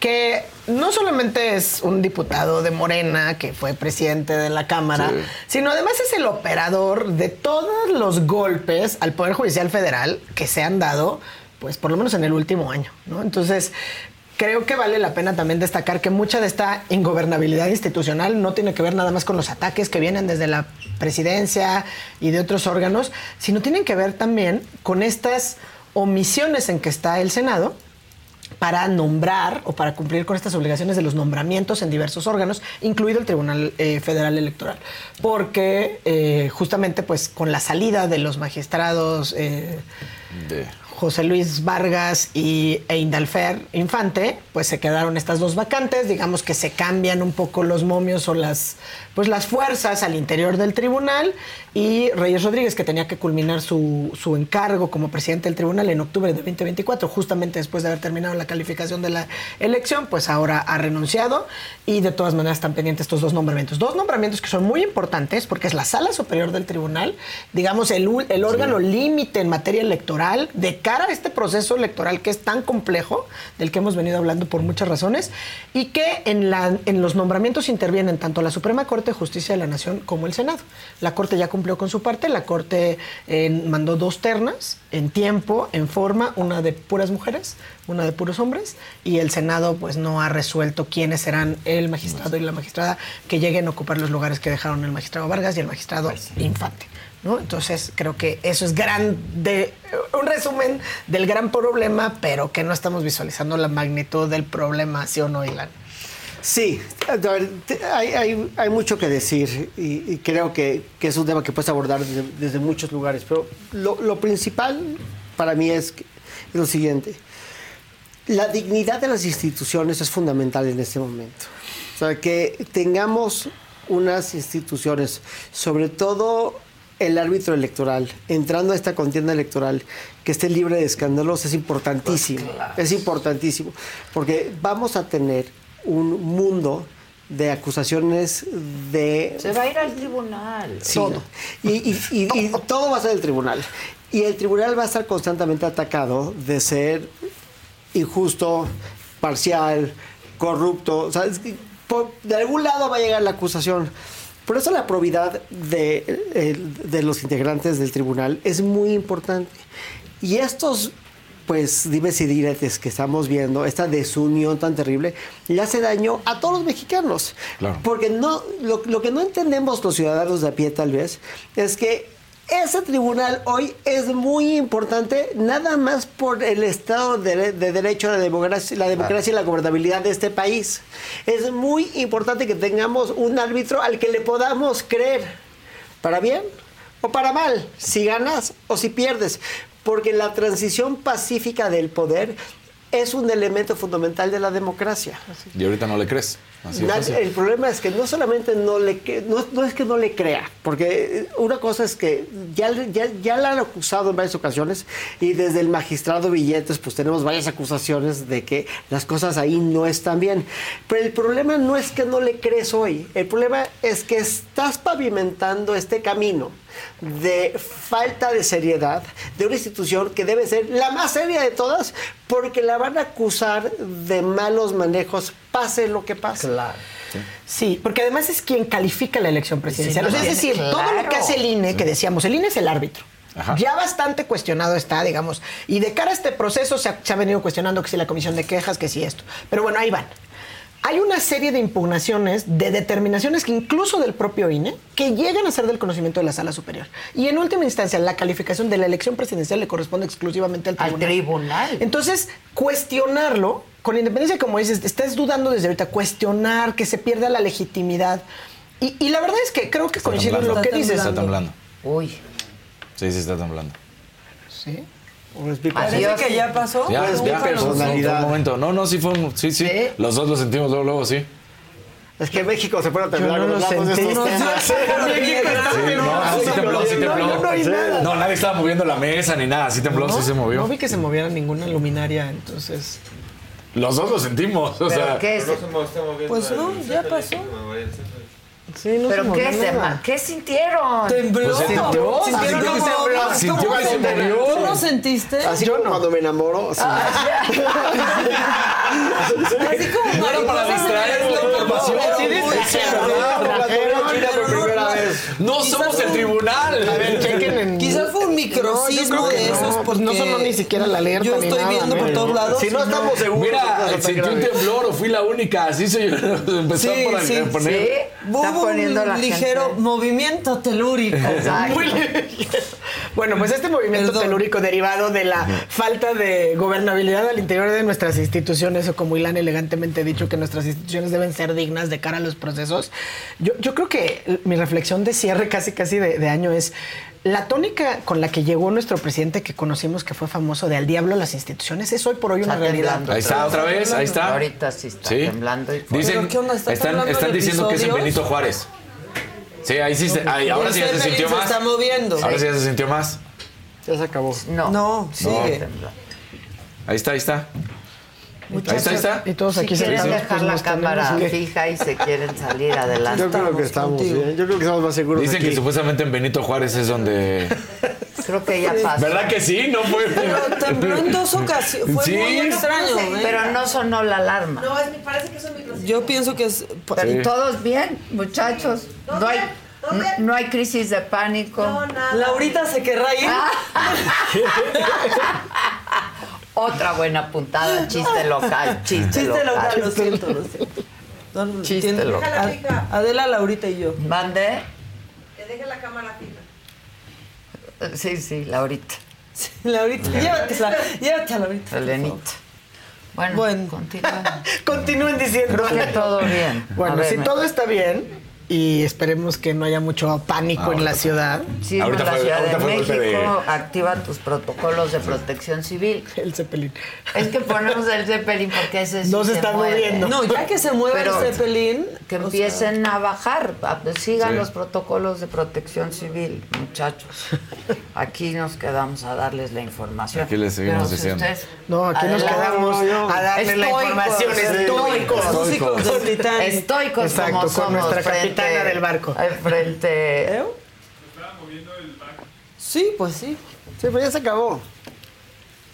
Speaker 18: que no solamente es un diputado de Morena, que fue presidente de la Cámara,
Speaker 6: Sí.
Speaker 18: sino además es el operador de todos los golpes al Poder Judicial Federal que se han dado, pues por lo menos en el último año, ¿no? Entonces, creo que vale la pena también destacar que mucha de esta ingobernabilidad institucional no tiene que ver nada más con los ataques que vienen desde la presidencia y de otros órganos, sino tienen que ver también con estas omisiones en que está el Senado para nombrar o para cumplir con estas obligaciones de los nombramientos en diversos órganos, incluido el Tribunal eh, Federal Electoral. Porque eh, justamente pues con la salida de los magistrados eh,
Speaker 6: De-
Speaker 18: José Luis Vargas y, e Indalfer Infante, pues se quedaron estas dos vacantes, digamos que se cambian un poco los momios o las, pues las fuerzas al interior del tribunal y Reyes Rodríguez, que tenía que culminar su, su encargo como presidente del tribunal en octubre de 2024, justamente después de haber terminado la calificación de la elección, pues ahora ha renunciado y de todas maneras están pendientes estos dos nombramientos. Dos nombramientos que son muy importantes porque es la sala superior del tribunal, digamos el, el órgano límite en materia electoral de cara a este proceso electoral que es tan complejo, del que hemos venido hablando por muchas razones, y que en, la, en los nombramientos intervienen tanto la Suprema Corte de Justicia de la Nación como el Senado. La Corte ya cumplió con su parte, la Corte eh, mandó dos ternas en tiempo, en forma, una de puras mujeres, una de puros hombres, y el Senado pues no ha resuelto quiénes serán el magistrado y la magistrada que lleguen a ocupar los lugares que dejaron el magistrado Vargas y el magistrado Infante. ¿no? Entonces creo que eso es gran de, un resumen del gran problema, pero que no estamos visualizando la magnitud del problema, ¿sí o no, Ilan?
Speaker 17: Sí, hay, hay- hay mucho que decir y, y creo que, que es un tema que puedes abordar desde, desde muchos lugares, pero lo, lo principal para mí es, que- es lo siguiente. la dignidad de las instituciones es fundamental en este momento. O sea, que tengamos unas instituciones, sobre todo el árbitro electoral, entrando a esta contienda electoral, que esté libre de escándalos, es importantísimo. Es importantísimo. Porque vamos a tener un mundo de acusaciones de
Speaker 1: Se va a ir al tribunal.
Speaker 17: todo. Y, y- y- y todo va a ser el tribunal. Y el tribunal va a estar constantemente atacado de ser injusto, parcial, corrupto. O sea, es que por- de algún lado va a llegar la acusación. Por eso la probidad de, el- de los integrantes del tribunal es muy importante. Y estos, pues, dimes y diretes que estamos viendo, esta desunión tan terrible, le hace daño a todos los mexicanos.
Speaker 6: Claro.
Speaker 17: Porque no, lo, lo que no entendemos los ciudadanos de a pie tal vez es que ese tribunal hoy es muy importante nada más por el Estado de, de Derecho, la democracia, la democracia y la gobernabilidad de este país. Es muy importante que tengamos un árbitro al que le podamos creer, para bien o para mal, si ganas o si pierdes, porque la transición pacífica del poder es un elemento fundamental de la democracia.
Speaker 6: Y ahorita no le crees.
Speaker 17: El problema es que no solamente no le cre- no, no es que no le crea, porque una cosa es que ya, le- ya, ya la han acusado en varias ocasiones y desde el magistrado Billetes pues tenemos varias acusaciones de que las cosas ahí no están bien. Pero el problema no es que no le crees hoy, el problema es que estás pavimentando este camino de falta de seriedad de una institución que debe ser la más seria de todas porque la van a acusar de malos manejos pase lo que pase.
Speaker 1: Claro.
Speaker 18: Sí, porque además es quien califica la elección presidencial.
Speaker 1: Sí,
Speaker 18: O sea, es decir, todo lo que hace el INE, que decíamos, el INE es el árbitro.
Speaker 6: Ajá.
Speaker 18: Ya bastante cuestionado está, digamos. Y de cara a este proceso se ha, se ha venido cuestionando que si la comisión de quejas, que si esto. Pero bueno, ahí van. Hay una serie de impugnaciones, de determinaciones que incluso del propio INE, que llegan a ser del conocimiento de la sala superior. Y en última instancia, la calificación de la elección presidencial le corresponde exclusivamente al
Speaker 1: Al
Speaker 18: tribunal.
Speaker 1: tribunal.
Speaker 18: Entonces, cuestionarlo, con independencia, como dices, estás dudando desde ahorita, cuestionar, que se pierda la legitimidad. Y, y la verdad es que creo que coincido en lo que dices.
Speaker 6: Está temblando.
Speaker 1: Uy.
Speaker 6: Sí, sí, está temblando.
Speaker 18: Sí.
Speaker 7: Parece que ya pasó.
Speaker 6: Ya,
Speaker 17: Pues,
Speaker 6: ya,
Speaker 17: mi personalidad.
Speaker 6: un momento. No, no, sí fue un. Sí, sí. Los dos lo sentimos luego, luego, sí.
Speaker 17: Es que México se pone a temblar
Speaker 18: no
Speaker 17: cuando
Speaker 18: lo
Speaker 17: hablamos de
Speaker 18: sentí.
Speaker 17: estos
Speaker 18: No, sí,
Speaker 6: no, tembló, sí tembló.
Speaker 18: No, no hay nada.
Speaker 6: No, nadie estaba moviendo la mesa ni nada. Sí tembló, sí se
Speaker 18: No
Speaker 6: movió.
Speaker 18: vi que se moviera ninguna luminaria, entonces.
Speaker 6: Los dos lo sentimos. O sea,
Speaker 1: ¿Qué es?
Speaker 7: Pues no, ya pasó.
Speaker 18: Sí, no
Speaker 1: ¿Pero qué,
Speaker 18: movió
Speaker 1: se
Speaker 18: nada.
Speaker 1: ma- ¿Qué sintieron?
Speaker 7: Tembló.
Speaker 6: Pues se tembló.
Speaker 7: Sintieron
Speaker 6: Sintió que
Speaker 7: como-
Speaker 6: tembló. Sintió que se movió.
Speaker 7: ¿Tú no sentiste?
Speaker 17: Así como cuando me enamoro. así.
Speaker 7: Así como
Speaker 6: No era para distraer la información.
Speaker 17: Sí, dice, la China por primera vez.
Speaker 6: No somos el tribunal.
Speaker 18: A ver, chequen en.
Speaker 7: Quizás fue un microsismo
Speaker 18: No,
Speaker 7: de esos
Speaker 18: no, sonó ni siquiera la alerta
Speaker 7: Yo
Speaker 18: ni
Speaker 7: estoy
Speaker 18: nada,
Speaker 7: viendo por todos lados.
Speaker 17: Si no estamos seguros.
Speaker 6: Mira, sentí un
Speaker 17: grave.
Speaker 6: temblor o fui la única. Así se empezó
Speaker 7: Sí,
Speaker 6: por
Speaker 7: sí,
Speaker 6: a poner.
Speaker 1: ¿Sí? Está
Speaker 7: Hubo un ligero
Speaker 1: gente.
Speaker 7: movimiento telúrico.
Speaker 1: Exacto.
Speaker 18: Bueno, pues este movimiento
Speaker 7: Perdón.
Speaker 18: telúrico derivado de la falta de gobernabilidad al interior de nuestras instituciones, o como Ilan elegantemente ha dicho, que nuestras instituciones deben ser dignas de cara a los procesos. Yo, yo creo que mi reflexión de cierre casi casi de, de año es la tónica con la que llegó nuestro presidente que conocimos que fue famoso de al diablo las instituciones es hoy por hoy una realidad.
Speaker 6: Ahí está, otra vez, ahí está.
Speaker 1: Ahorita sí está
Speaker 6: Sí.
Speaker 1: temblando. Y
Speaker 6: Dicen,
Speaker 7: ¿Pero qué onda? ¿Está
Speaker 6: están,
Speaker 7: temblando
Speaker 6: están diciendo que es en? Benito Juárez. Sí, ahí sí, se- ahí, ahora sí ya se sintió
Speaker 7: se
Speaker 6: más.
Speaker 7: está moviendo.
Speaker 6: Ahora sí ya se sintió más.
Speaker 17: Ya se acabó.
Speaker 1: No.
Speaker 7: No, sigue.
Speaker 6: Ahí está, ahí está. Ahí está, ahí está.
Speaker 18: Y todos
Speaker 1: Si
Speaker 18: aquí se
Speaker 1: quieren
Speaker 18: pues
Speaker 1: dejar la
Speaker 18: nos
Speaker 1: cámara
Speaker 18: que-
Speaker 1: fija y se quieren salir adelante.
Speaker 17: Yo creo que estamos
Speaker 7: contigo.
Speaker 17: bien. Yo creo que estamos más seguros
Speaker 6: Dicen
Speaker 17: aquí.
Speaker 6: que supuestamente en Benito Juárez es donde.
Speaker 1: Creo que ya pasó.
Speaker 6: ¿Verdad que sí? No fue.
Speaker 7: Pero tembló en dos ocasiones. Fue
Speaker 6: Sí.
Speaker 7: muy extraño. ¿eh?
Speaker 1: Pero no sonó la alarma.
Speaker 13: No, es, parece que es un microsismo.
Speaker 7: Yo pienso que es.
Speaker 1: Pero
Speaker 6: Sí.
Speaker 1: todos bien, muchachos.
Speaker 13: ¿Todo
Speaker 1: No hay, no, hay crisis de pánico.
Speaker 13: No, nada.
Speaker 7: Laurita se querrá ir.
Speaker 1: Otra buena puntada, chiste local, chiste,
Speaker 7: Chiste local,
Speaker 1: local.
Speaker 7: lo siento, lo siento. No,
Speaker 1: Chiste local.
Speaker 7: Adela, Laurita y yo.
Speaker 1: Mande.
Speaker 13: Que deje la cámara fija.
Speaker 1: Sí, sí, Laurita.
Speaker 7: Laurita, llévatela, llévatela, Laurita.
Speaker 1: Elenita. Bueno,
Speaker 7: Bueno.
Speaker 1: continúa.
Speaker 18: Continúen diciendo.
Speaker 1: Creo que todo bien.
Speaker 18: Bueno,
Speaker 1: ver,
Speaker 18: si
Speaker 1: me-
Speaker 18: todo está bien, y esperemos que no haya mucho pánico en la ciudad.
Speaker 1: Sí, en la Ciudad de México activa tus protocolos de protección civil.
Speaker 18: El Zeppelin.
Speaker 1: Es que ponemos el Zeppelin porque ese sí
Speaker 18: No se está
Speaker 1: mueve.
Speaker 18: moviendo.
Speaker 7: No, ya que se mueve
Speaker 1: Pero
Speaker 7: el Zeppelin.
Speaker 1: Que
Speaker 7: o sea,
Speaker 1: empiecen a bajar, sigan
Speaker 6: Sí.
Speaker 1: los protocolos de protección civil, muchachos. Aquí nos quedamos a darles la información.
Speaker 6: Aquí les seguimos
Speaker 1: Pero si
Speaker 6: diciendo.
Speaker 1: ustedes-
Speaker 18: No, aquí nos quedamos a darle la
Speaker 1: Estoicos,
Speaker 18: información. Estoicos.
Speaker 7: Del Titanic.
Speaker 1: Estoicos
Speaker 18: Exacto,
Speaker 1: como
Speaker 18: con
Speaker 1: somos
Speaker 18: nuestra
Speaker 1: frente-
Speaker 18: capitana del barco.
Speaker 1: al frente.
Speaker 7: Sí, pues sí.
Speaker 17: Sí, pero ya se acabó.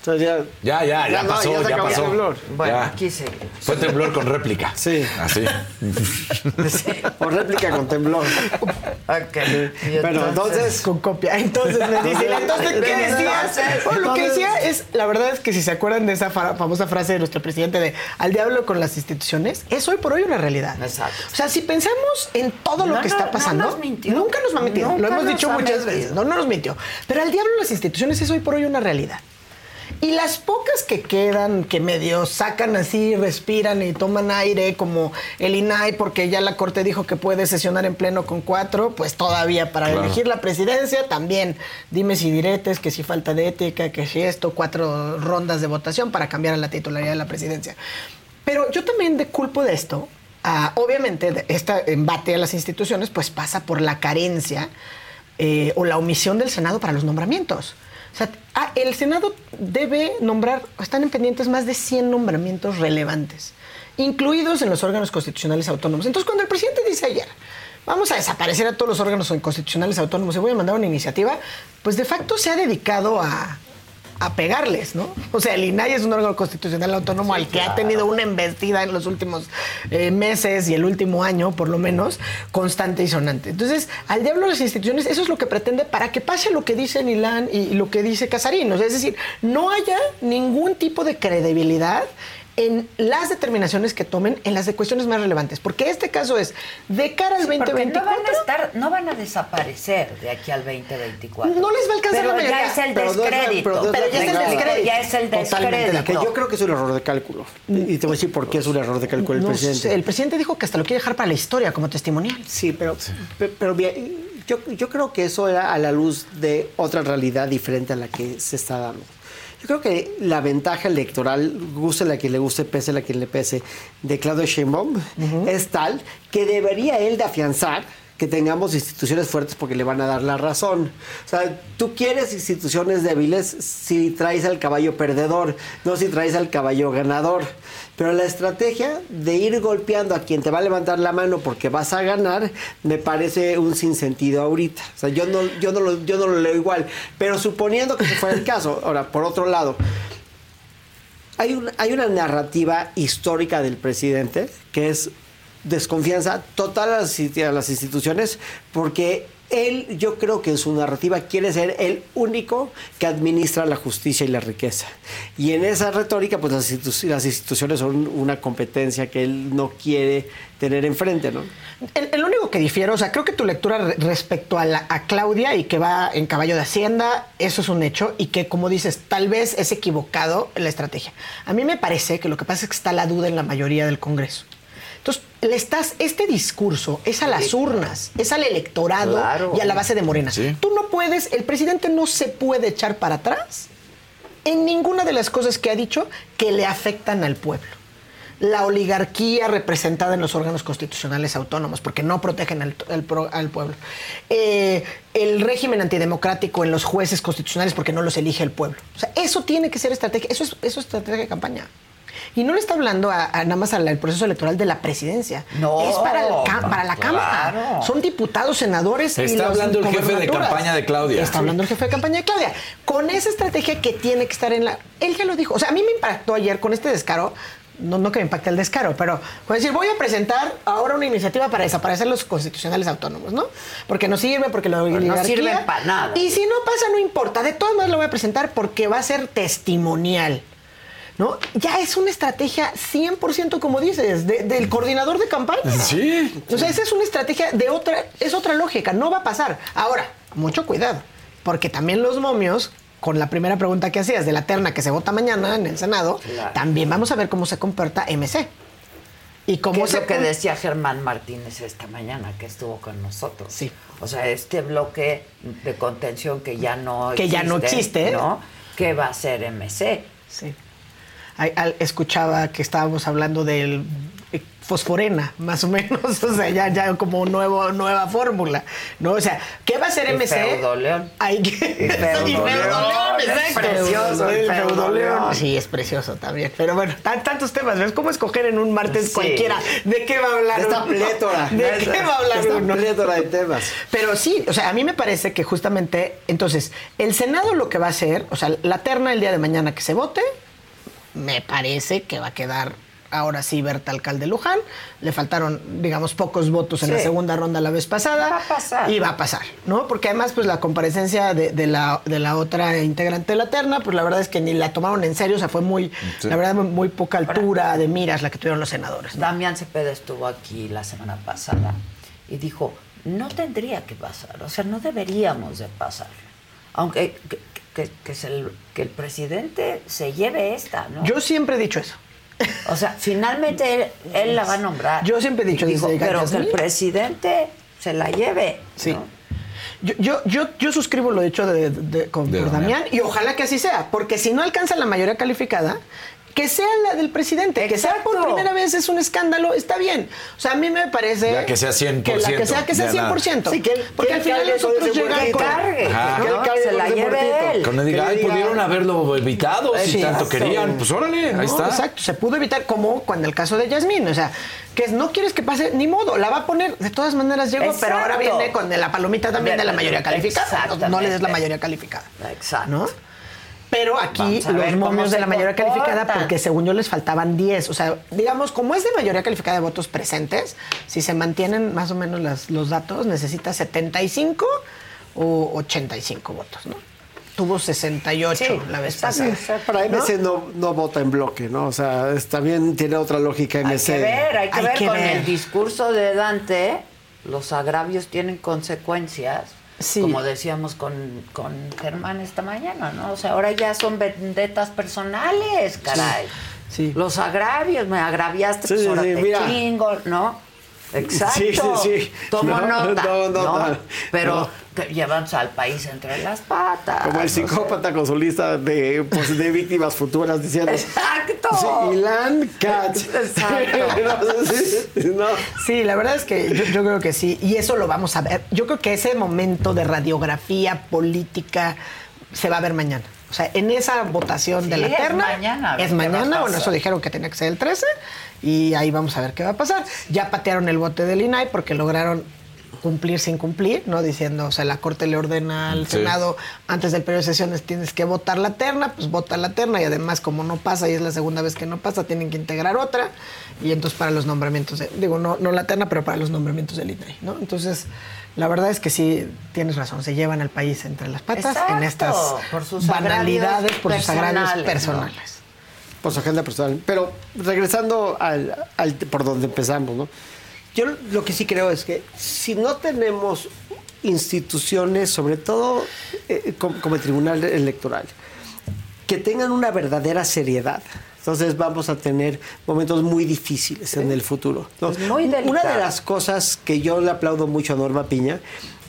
Speaker 17: O sea, ya,
Speaker 6: Ya, ya, ya,
Speaker 17: no,
Speaker 6: pasó,
Speaker 17: se
Speaker 6: ya, pasó.
Speaker 17: temblor.
Speaker 1: Bueno,
Speaker 6: Ya.
Speaker 1: aquí seguimos.
Speaker 6: Fue temblor con réplica.
Speaker 17: Sí.
Speaker 6: Así.
Speaker 17: O réplica con temblor.
Speaker 1: Ok.
Speaker 17: Bueno, entonces,
Speaker 18: Con copia. Entonces me dicen, entonces, ¿qué decías? Bueno, lo que decía es, la verdad es que si se acuerdan de esa fa- famosa frase de nuestro presidente de al diablo con las instituciones, es hoy por hoy una realidad.
Speaker 1: Exacto.
Speaker 18: O sea, si pensamos en todo lo
Speaker 1: No,
Speaker 18: que
Speaker 1: no,
Speaker 18: está
Speaker 1: no
Speaker 18: pasando,
Speaker 1: nos mintió.
Speaker 18: nunca nos va a mentir.
Speaker 1: Nunca
Speaker 18: lo hemos dicho
Speaker 1: ha
Speaker 18: muchas
Speaker 1: mentido.
Speaker 18: veces. No, no nos mintió. Pero al diablo las instituciones es hoy por hoy una realidad. Y las pocas que quedan, que medio sacan así, respiran y toman aire, como el INAI, porque ya la Corte dijo que puede sesionar en pleno con cuatro, pues todavía para
Speaker 6: Claro.
Speaker 18: elegir la presidencia también. Dime si diretes, que si falta de ética, que si esto, cuatro rondas de votación para cambiar a la titularidad de la presidencia. Pero yo también de culpo de esto. ah, obviamente, este embate a las instituciones, pues pasa por la carencia eh, o la omisión del Senado para los nombramientos. O sea, ah, el Senado debe nombrar, están en pendientes más de 100 nombramientos relevantes, incluidos en los órganos constitucionales autónomos. Entonces, cuando el presidente dice ayer, vamos a desaparecer a todos los órganos constitucionales autónomos y voy a mandar una iniciativa, pues de facto se ha dedicado a, a pegarles, ¿no? O sea, el INAI es un órgano constitucional autónomo al que ha tenido una embestida en los últimos eh, meses y el último año, por lo menos, constante y sonante. Entonces, al diablo las instituciones, eso es lo que pretende para que pase lo que dice Nilán y lo que dice Casarín. O sea, es decir, no haya ningún tipo de credibilidad en las determinaciones que tomen en las de cuestiones más relevantes. Porque este caso es, de cara al
Speaker 1: Sí, porque
Speaker 18: 2024...
Speaker 1: no van a estar, no van a desaparecer de aquí al 2024.
Speaker 18: No les va a alcanzar
Speaker 1: pero
Speaker 18: la mayoría.
Speaker 1: ya es el descrédito.
Speaker 17: pero
Speaker 18: ya es el descrédito.
Speaker 1: Ya es el
Speaker 18: Totalmente de
Speaker 1: descrédito.
Speaker 18: acuerdo.
Speaker 17: Que yo creo que es un error de cálculo. Y te voy a decir por qué es un error de cálculo el
Speaker 18: No
Speaker 17: presidente.
Speaker 18: sé, el presidente dijo que hasta lo quiere dejar para la historia como testimonial.
Speaker 17: Sí, pero, pe- pero, bien, yo, yo creo que eso era a la luz de otra realidad diferente a la que se está dando. Yo creo que la ventaja electoral, guste la que le guste, pese la que le pese, de Claudio Sheinbaum es tal que debería él de afianzar que tengamos instituciones fuertes porque le van a dar la razón. O sea, tú quieres instituciones débiles si traes al caballo perdedor, no si traes al caballo ganador. Pero la estrategia de ir golpeando a quien te va a levantar la mano porque vas a ganar me parece un sinsentido ahorita. O sea, yo no, yo no, lo, yo no lo leo igual. Pero suponiendo que ese fuera el caso. Ahora, por otro lado, hay, un- hay una narrativa histórica del presidente que es desconfianza total a las, insti- a las instituciones porque él, yo creo que en su narrativa quiere ser el único que administra la justicia y la riqueza. Y en esa retórica, pues las, las instituciones son una competencia que él no quiere tener enfrente, ¿no?
Speaker 18: El, único que difiero, o sea, creo que tu lectura re- respecto a, la- a Claudia y que va en caballo de Hacienda, eso es un hecho y que, como dices, tal vez es equivocado la estrategia. A mí me parece que lo que pasa es que está la duda en la mayoría del Congreso. Entonces, le estás, este discurso es a las urnas, es al electorado
Speaker 1: Claro.
Speaker 18: y a la base de Morena. Tú no puedes, el presidente no se puede echar para atrás en ninguna de las cosas que ha dicho que le afectan al pueblo. La oligarquía representada en los órganos constitucionales autónomos, porque no protegen al, al pro- al pueblo. Eh, el régimen antidemocrático en los jueces constitucionales, porque no los elige el pueblo. O sea, eso tiene que ser estrategia, eso es, eso es estrategia de campaña. Y no le está hablando a, a nada más al, al proceso electoral de la presidencia.
Speaker 1: No,
Speaker 18: es para, el para la
Speaker 1: claro.
Speaker 18: Cámara. Son diputados, senadores. y
Speaker 6: Está
Speaker 18: los
Speaker 6: hablando el jefe de campaña de Claudia.
Speaker 18: Está hablando el jefe de campaña de Claudia. Con esa estrategia que tiene que estar en la. Él ya lo dijo. O sea, a mí me impactó ayer con este descaro. No, no que me impacte el descaro, pero voy a decir, voy a presentar ahora una iniciativa para desaparecer los constitucionales autónomos, ¿no? Porque no sirve, porque la
Speaker 1: no
Speaker 18: oligarquía-
Speaker 1: sirven pa' nada.
Speaker 18: Y si no pasa, no importa. De todas maneras lo voy a presentar porque va a ser testimonial. ¿No? Ya es una estrategia 100% como dices, de- del coordinador de campaña.
Speaker 6: Sí.
Speaker 18: O sea, esa es una estrategia de otra, es otra lógica, no va a pasar. Ahora, mucho cuidado, porque también los momios, con la primera pregunta que hacías de la terna que se vota mañana en el Senado,
Speaker 1: Claro.
Speaker 18: también vamos a ver cómo se comporta MC. Y como
Speaker 1: que es
Speaker 18: se
Speaker 1: lo que decía Germán Martínez esta mañana que estuvo con nosotros. Sí. O sea, este bloque de contención que ya no
Speaker 18: Que ya no existe.
Speaker 1: ¿no? ¿Qué va a ser MC?
Speaker 18: Sí. Escuchaba que estábamos hablando del eh, fosforena, más o menos, o sea, ya, ya como nuevo, nueva fórmula, ¿no? O sea, ¿qué va a ser MC?
Speaker 1: Feudoleón.
Speaker 18: Hay que...
Speaker 1: Y Feudoleón.
Speaker 18: Feudoleón,
Speaker 1: Es
Speaker 18: exacto.
Speaker 1: precioso el Feudoleón.
Speaker 18: Sí, es precioso también. Pero bueno, tan- tantos temas, ¿ves? ¿Cómo escoger en un martes
Speaker 17: Sí.
Speaker 18: cualquiera? ¿De qué va a hablar
Speaker 17: Esta
Speaker 18: uno?
Speaker 17: plétora.
Speaker 18: ¿De qué va a hablar
Speaker 17: Esta
Speaker 18: uno?
Speaker 17: plétora de temas.
Speaker 18: Pero sí, o sea, a mí me parece que justamente, entonces, el Senado lo que va a hacer, o sea, la terna el día de mañana que se vote, me parece que va a quedar ahora sí Berta Alcalde Luján. Le faltaron, digamos, pocos votos en la segunda ronda la vez pasada.
Speaker 1: Va a pasar.
Speaker 18: Y va a pasar, ¿no? Porque además, pues la comparecencia de, de la, de la otra integrante de la terna, pues la verdad es que ni la tomaron en serio, o sea, fue muy,
Speaker 1: Sí.
Speaker 18: la verdad, muy, poca altura de miras la que tuvieron los senadores. ¿no?
Speaker 1: Damián Cepeda estuvo aquí la semana pasada y dijo, no tendría que pasar, o sea, no deberíamos de pasar. Aunque que, que- que se el, que el presidente se lleve esta, ¿no?
Speaker 18: Yo siempre he dicho eso.
Speaker 1: O sea, finalmente él, él la va a nombrar.
Speaker 18: Yo siempre he dicho
Speaker 1: Y dijo,
Speaker 18: desde
Speaker 1: pero que el presidente se la lleve.
Speaker 18: Sí. Yo, yo, yo, yo suscribo lo dicho de, de- con,
Speaker 6: De
Speaker 18: por.
Speaker 6: Damián
Speaker 18: y ojalá que así sea, porque si no alcanza la mayoría calificada, que sea la del presidente, que sea por primera vez es un escándalo, está bien. O sea, a mí me parece...
Speaker 6: Ya que sea 100%,
Speaker 18: Que, la que sea, que sea
Speaker 6: ya nada.
Speaker 18: 100%.
Speaker 17: Sí, que él-
Speaker 18: porque
Speaker 17: que
Speaker 18: al final
Speaker 17: cargue
Speaker 18: los
Speaker 17: con
Speaker 6: Ajá.
Speaker 1: ¿no?
Speaker 17: Que cargue
Speaker 1: se
Speaker 17: con
Speaker 1: la lleve él.
Speaker 6: Con él diga,
Speaker 17: Que
Speaker 6: ay, pudieron haberlo evitado si
Speaker 18: Sí,
Speaker 6: tanto
Speaker 18: exacto.
Speaker 6: querían. Pues órale, ahí
Speaker 18: No,
Speaker 6: está.
Speaker 18: Exacto, se pudo evitar, como cuando el caso de Yasmín, o sea, que no quieres que pase, ni modo, la va a poner, de todas maneras llegó, pero ahora
Speaker 1: Exacto.
Speaker 18: viene con la palomita también de la mayoría calificada, no, no le des la mayoría calificada.
Speaker 1: Exacto.
Speaker 18: ¿no? Pero aquí los momios de la mayoría
Speaker 1: comportan.
Speaker 18: calificada, porque según yo les faltaban 10. O sea, digamos, como es de mayoría calificada de votos presentes, si se mantienen más o menos las- los datos, necesita 75 o 85 votos, ¿no? Tuvo 68
Speaker 1: Sí,
Speaker 18: la vez pasada.
Speaker 17: Para
Speaker 18: ¿no?
Speaker 17: MC no, no vota en bloque, ¿no? O sea, también tiene otra lógica
Speaker 1: Hay
Speaker 17: MC.
Speaker 1: que ver, hay que
Speaker 18: Hay
Speaker 1: ver
Speaker 18: que
Speaker 1: con
Speaker 18: ver.
Speaker 1: el discurso de Dante, los agravios tienen consecuencias.
Speaker 18: Sí.
Speaker 1: Como decíamos con, con Germán esta mañana, ¿no? O sea, ahora ya son vendetas personales, caray.
Speaker 18: Sí.
Speaker 1: Los agravios, me agraviaste,
Speaker 17: Sí,
Speaker 1: pues
Speaker 17: sí,
Speaker 1: ahora
Speaker 17: sí,
Speaker 1: te
Speaker 17: mira.
Speaker 1: chingo, ¿no? Exacto.
Speaker 17: Sí, sí, sí.
Speaker 1: Tomo
Speaker 17: No,
Speaker 1: nota.
Speaker 17: no, no,
Speaker 1: ¿no?
Speaker 17: no.
Speaker 1: Pero llevan al país entre las patas.
Speaker 17: Como el
Speaker 1: no sé.
Speaker 17: psicópata con su lista de, pues, de víctimas futuras diciendo.
Speaker 1: Exacto.
Speaker 17: Sí, Ilan Katz.
Speaker 1: Exacto.
Speaker 17: Sí, no.
Speaker 18: Sí, la verdad es que yo, yo creo que sí, y eso lo vamos a ver. Yo creo que ese momento de radiografía política se va a ver mañana. O sea, en esa votación de la
Speaker 1: es
Speaker 18: terna.
Speaker 1: mañana,
Speaker 18: Es
Speaker 1: qué va a
Speaker 18: mañana, bueno, eso dijeron que tenía que ser el 13, y ahí vamos a ver qué va a pasar. Ya patearon el bote del INAI porque lograron cumplir sin cumplir, ¿no? Diciendo, o sea, la Corte le ordena al
Speaker 6: Sí.
Speaker 18: Senado antes del periodo de sesiones tienes que votar la terna, pues vota la terna y además como no pasa y es la segunda vez que no pasa, tienen que integrar otra y entonces para los nombramientos, de- digo, no, no la terna, pero para los nombramientos del INAI, ¿no? Entonces, la verdad es que sí, tienes razón, se llevan al país entre las patas
Speaker 1: Exacto,
Speaker 18: en estas
Speaker 1: por sus
Speaker 18: banalidades, por sus agravios
Speaker 1: personales, ¿no?
Speaker 17: Por su agenda personal. Pero regresando al, al- por donde empezamos, ¿no? Yo lo que sí creo es que si no tenemos instituciones, sobre todo eh, como, como el Tribunal Electoral, que tengan una verdadera seriedad. Entonces vamos a tener momentos muy difíciles en el futuro. ¿no?
Speaker 1: Es muy
Speaker 17: Una de las cosas que yo le aplaudo mucho a Norma Piña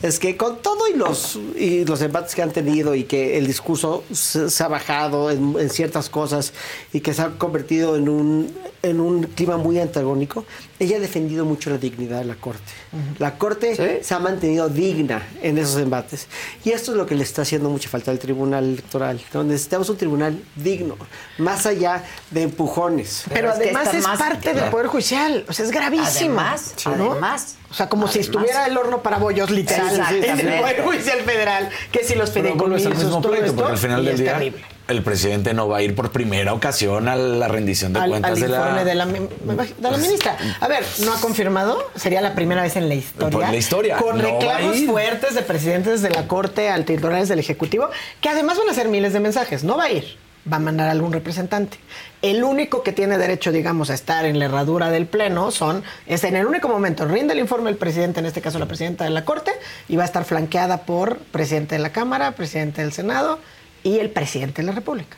Speaker 17: es que con todo y los, y los embates que han tenido y que el discurso se, se ha bajado en, en ciertas cosas y que se ha convertido en un, en un clima muy antagónico, ella ha defendido mucho la dignidad de la Corte. La Corte se ha mantenido digna en esos embates. Y esto es lo que le está haciendo mucha falta al Tribunal Electoral. ¿no? Necesitamos un tribunal digno, más allá de empujones.
Speaker 18: Pero,
Speaker 1: es que
Speaker 18: además es
Speaker 1: más-
Speaker 18: parte del Poder Judicial. O sea, es gravísimo.
Speaker 1: Además,
Speaker 18: ¿no?
Speaker 1: además.
Speaker 18: O sea, como si estuviera el horno para bollos, literal. En el. Poder Judicial Federal. Que si los fideicomisos,
Speaker 6: mismo
Speaker 18: todo
Speaker 6: pleito,
Speaker 18: esto,
Speaker 6: porque al final
Speaker 18: y
Speaker 6: del
Speaker 18: es
Speaker 6: día
Speaker 18: terrible.
Speaker 6: El presidente no va a ir por primera ocasión a la rendición de
Speaker 18: Al,
Speaker 6: cuentas
Speaker 18: al
Speaker 6: de la...
Speaker 18: de la, mi- de la ministra. A ver, ¿no ha confirmado? Sería la primera vez en la historia.
Speaker 6: Por la historia,
Speaker 18: Con
Speaker 6: no a
Speaker 18: reclamos fuertes de presidentes de la Corte al titulares del Ejecutivo, que además van a ser miles de mensajes. No va a ir. Va a mandar algún representante. El único que tiene derecho, digamos, a estar en la herradura del Pleno son, es en el único momento, rinde el informe el presidente, en este caso la presidenta de la Corte, y va a estar flanqueada por presidente de la Cámara, presidente del Senado y el presidente de la República.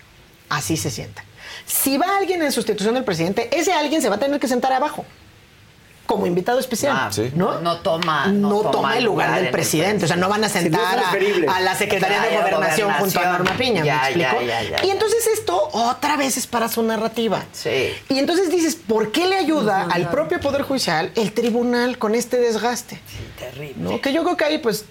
Speaker 18: Así se sienta. Si va alguien en sustitución del presidente, ese alguien se va a tener que sentar abajo. como invitado especial.
Speaker 1: Ah,
Speaker 18: ¿no?
Speaker 1: No toma,
Speaker 18: no, toma el lugar del
Speaker 1: en el
Speaker 18: presidente. O sea, no van a
Speaker 17: Sí,
Speaker 18: sentar a- la Secretaría de
Speaker 1: Claro,
Speaker 18: Gobernación, junto a. Norma Piña,
Speaker 1: Ya,
Speaker 18: ¿me explico?
Speaker 1: ya, ya, ya,
Speaker 18: y
Speaker 1: ya.
Speaker 18: entonces esto otra vez es para su narrativa.
Speaker 1: Sí.
Speaker 18: Y entonces dices, ¿por qué le ayuda al propio Poder Judicial el tribunal con este desgaste?
Speaker 1: Terrible.
Speaker 18: ¿no? Que yo creo que ahí, pues,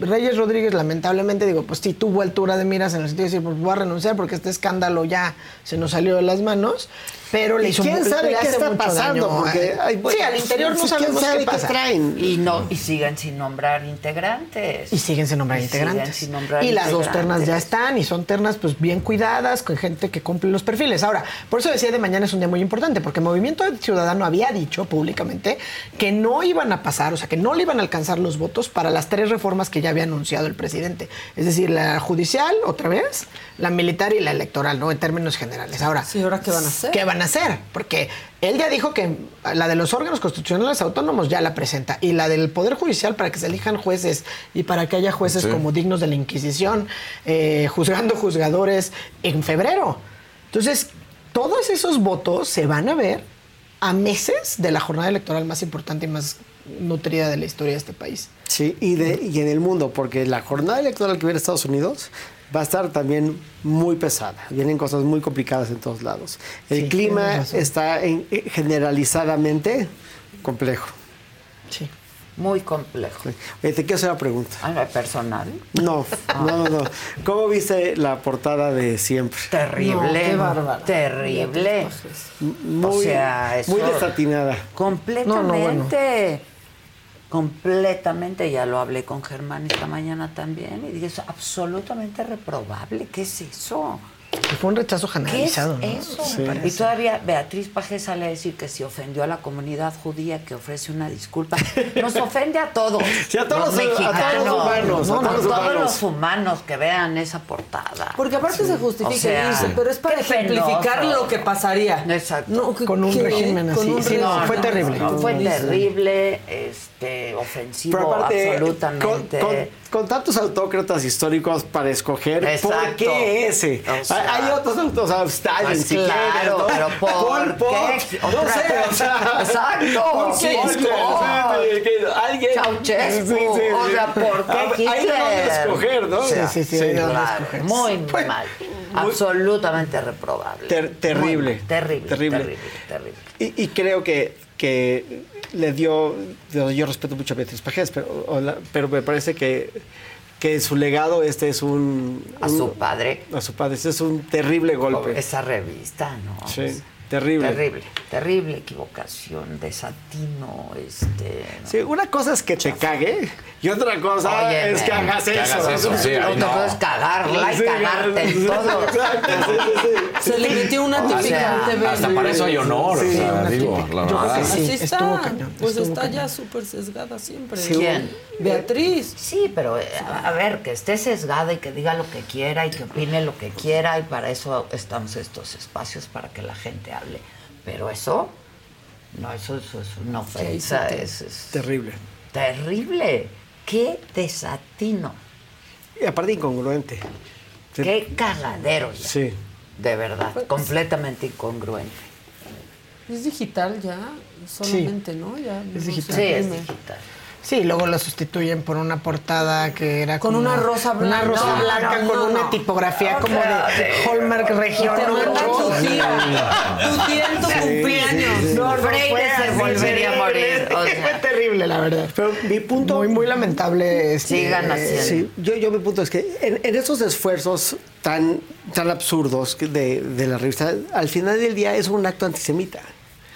Speaker 18: Reyes Rodríguez, lamentablemente, digo, pues sí tuvo altura de miras en el sentido de decir, pues voy a renunciar porque este escándalo ya se nos salió de las manos, pero le
Speaker 17: ¿Y
Speaker 18: hizo
Speaker 17: quién sabe
Speaker 18: le
Speaker 17: qué está pasando?
Speaker 18: daño.
Speaker 17: Porque
Speaker 18: sí, al interior no
Speaker 17: ¿quién
Speaker 18: sabemos
Speaker 17: sabe
Speaker 18: qué
Speaker 17: qué
Speaker 18: pasa.
Speaker 17: traen?
Speaker 1: Y no, y siguen sin nombrar integrantes.
Speaker 18: Y siguen sin nombrar
Speaker 1: Y siguen
Speaker 18: integrantes.
Speaker 1: sin nombrar
Speaker 18: y las dos ternas ya están y son ternas pues bien cuidadas, con gente que cumple los perfiles. Ahora, por eso decía de mañana es un día muy importante, porque Movimiento Ciudadano había dicho públicamente que no iban a pasar, o sea, que no le iban a alcanzar los votos para las tres reformas que ya había anunciado el presidente. Es decir, la judicial, otra vez, la militar y la electoral, ¿no? En términos generales. Ahora,
Speaker 7: Sí, ¿ahora qué van a hacer?
Speaker 18: ¿Qué van a hacer? Porque él ya dijo que la de los órganos constitucionales autónomos ya la presenta y la del Poder Judicial para que se elijan jueces y para que haya jueces
Speaker 6: Sí.
Speaker 18: como dignos de la Inquisición, eh, juzgando juzgadores en febrero. Entonces, todos esos votos se van a ver a meses de la jornada electoral más importante y más nutrida de la historia de este país.
Speaker 17: Sí, y, de, y en el mundo, porque la jornada electoral que viene en Estados Unidos va a estar también muy pesada. Vienen cosas muy complicadas en todos lados. El
Speaker 18: Sí,
Speaker 17: clima está en- eh, generalizadamente complejo.
Speaker 18: Sí.
Speaker 1: Muy complejo.
Speaker 17: Oye, te quiero hacer una pregunta.
Speaker 1: Ah, ¿no, personal.
Speaker 17: No, no, no, no. ¿Cómo viste la portada de siempre?
Speaker 1: Terrible.
Speaker 7: No, qué bárbara.
Speaker 1: Terrible.
Speaker 17: Muy,
Speaker 1: o sea, eso-
Speaker 17: muy desatinada.
Speaker 1: Completamente. Completamente, ya lo hablé con Germán esta mañana también y dije, es absolutamente reprobable. ¿Qué es eso?
Speaker 18: Y fue un rechazo
Speaker 1: ¿Qué es
Speaker 18: generalizado. ¿no?
Speaker 1: eso?
Speaker 17: Sí.
Speaker 1: Y todavía Beatriz Paje sale a decir que si ofendió a la comunidad judía, que ofrece una disculpa. Nos ofende a todos.
Speaker 17: Sí, a todos
Speaker 1: los
Speaker 17: los- a todos los
Speaker 1: mexicanos.
Speaker 17: humanos, a
Speaker 1: No,
Speaker 17: todos los
Speaker 1: todos
Speaker 17: humanos.
Speaker 1: los humanos que vean esa portada.
Speaker 7: Porque aparte se justifica
Speaker 1: O sea,
Speaker 7: dice, pero es para ejemplificar
Speaker 1: penoso.
Speaker 7: lo que pasaría.
Speaker 1: Exacto.
Speaker 7: No, que-
Speaker 18: Con un
Speaker 7: ¿qué?
Speaker 18: régimen así.
Speaker 7: un
Speaker 18: Sí, no, fue terrible.
Speaker 1: No, fue terrible, este, ofensivo,
Speaker 17: Pero aparte,
Speaker 1: absolutamente.
Speaker 17: Con, con- con tantos autócratas históricos para escoger, ¿por
Speaker 1: Exacto.
Speaker 17: qué ese?
Speaker 1: O sea,
Speaker 17: hay, otros autos, o sea, Stalin,
Speaker 1: Pues
Speaker 17: si quieres,
Speaker 1: claro,
Speaker 17: ¿no?
Speaker 1: pero ¿por
Speaker 17: Pot,
Speaker 1: qué?
Speaker 17: No sé, o sea.
Speaker 1: Exacto,
Speaker 17: ¿por qué?
Speaker 1: sí,
Speaker 17: alguien.
Speaker 1: O sea, ¿por qué
Speaker 17: Hay de dónde
Speaker 1: Hitler?
Speaker 17: escoger, ¿no?
Speaker 18: Sí, sí, sí, dónde
Speaker 1: claro,
Speaker 18: escoger.
Speaker 1: Muy
Speaker 17: Fue
Speaker 1: mal. Absolutamente reprobable.
Speaker 17: Ter- terrible.
Speaker 1: Muy mal. terrible.
Speaker 17: Terrible.
Speaker 1: Terrible. Terrible.
Speaker 17: Y, y creo que, que le dio, yo, respeto mucho a Beatriz Pajés, pero, la- pero me parece que, que su legado este es un...
Speaker 1: A
Speaker 17: un-
Speaker 1: su padre.
Speaker 17: A su padre, este es un terrible golpe.
Speaker 1: Esa revista, ¿no?
Speaker 17: Sí, terrible.
Speaker 1: Terrible, terrible equivocación, desatino, este...
Speaker 17: Sí, una cosa es que te cague y otra cosa es que hagas
Speaker 6: que
Speaker 17: eso.
Speaker 6: hagas eso, sí,
Speaker 1: Otra
Speaker 6: no.
Speaker 1: cosa es cagarla y
Speaker 17: Sí,
Speaker 1: cagarte en todo.
Speaker 17: Exacto, sí, sí, sí.
Speaker 7: Se le metió una
Speaker 1: O
Speaker 7: típica
Speaker 1: sea,
Speaker 7: en TV.
Speaker 6: Hasta para eso hay honor,
Speaker 17: Sí,
Speaker 6: o sea, digo, la verdad.
Speaker 7: Así está.
Speaker 18: estuvo cañón,
Speaker 7: pues
Speaker 18: estuvo
Speaker 7: está
Speaker 18: cañón.
Speaker 7: ya súper sesgada siempre.
Speaker 1: ¿Quién?
Speaker 7: Beatriz.
Speaker 1: Sí, pero eh, a a ver, que esté sesgada y que diga lo que quiera y que opine lo que quiera y para eso estamos estos espacios para que la gente hable. Pero eso, no, eso, eso es una ofensa, es, es
Speaker 17: Terrible.
Speaker 1: terrible. Qué desatino,
Speaker 17: Y aparte incongruente.
Speaker 1: Qué cagadero ya.
Speaker 17: Sí.
Speaker 1: De verdad, completamente incongruente.
Speaker 7: Es digital ya, solamente, ¿no? Ya
Speaker 18: Es digital.
Speaker 1: Sí, es digital.
Speaker 18: Sí, luego lo sustituyen por una portada que era
Speaker 7: Con
Speaker 18: como
Speaker 7: una rosa
Speaker 18: Una
Speaker 7: blanca.
Speaker 18: rosa
Speaker 7: No,
Speaker 18: blanca
Speaker 7: no,
Speaker 18: con
Speaker 7: no,
Speaker 18: una
Speaker 7: no.
Speaker 18: tipografía como de Hallmark Región
Speaker 7: Te mandan tu
Speaker 18: 8.
Speaker 7: tía, tu tía en tu cumpleaños.
Speaker 18: No, no,
Speaker 1: Freire se volvería a morir,
Speaker 18: terrible,
Speaker 1: o sea.
Speaker 18: Fue terrible, la verdad.
Speaker 17: Pero mi punto...
Speaker 18: Muy, muy lamentable. este,
Speaker 1: Sigan haciendo.
Speaker 17: Sí, yo, yo mi punto es que en, en esos esfuerzos tan, tan absurdos que de, de la revista, al final del día es un acto antisemita.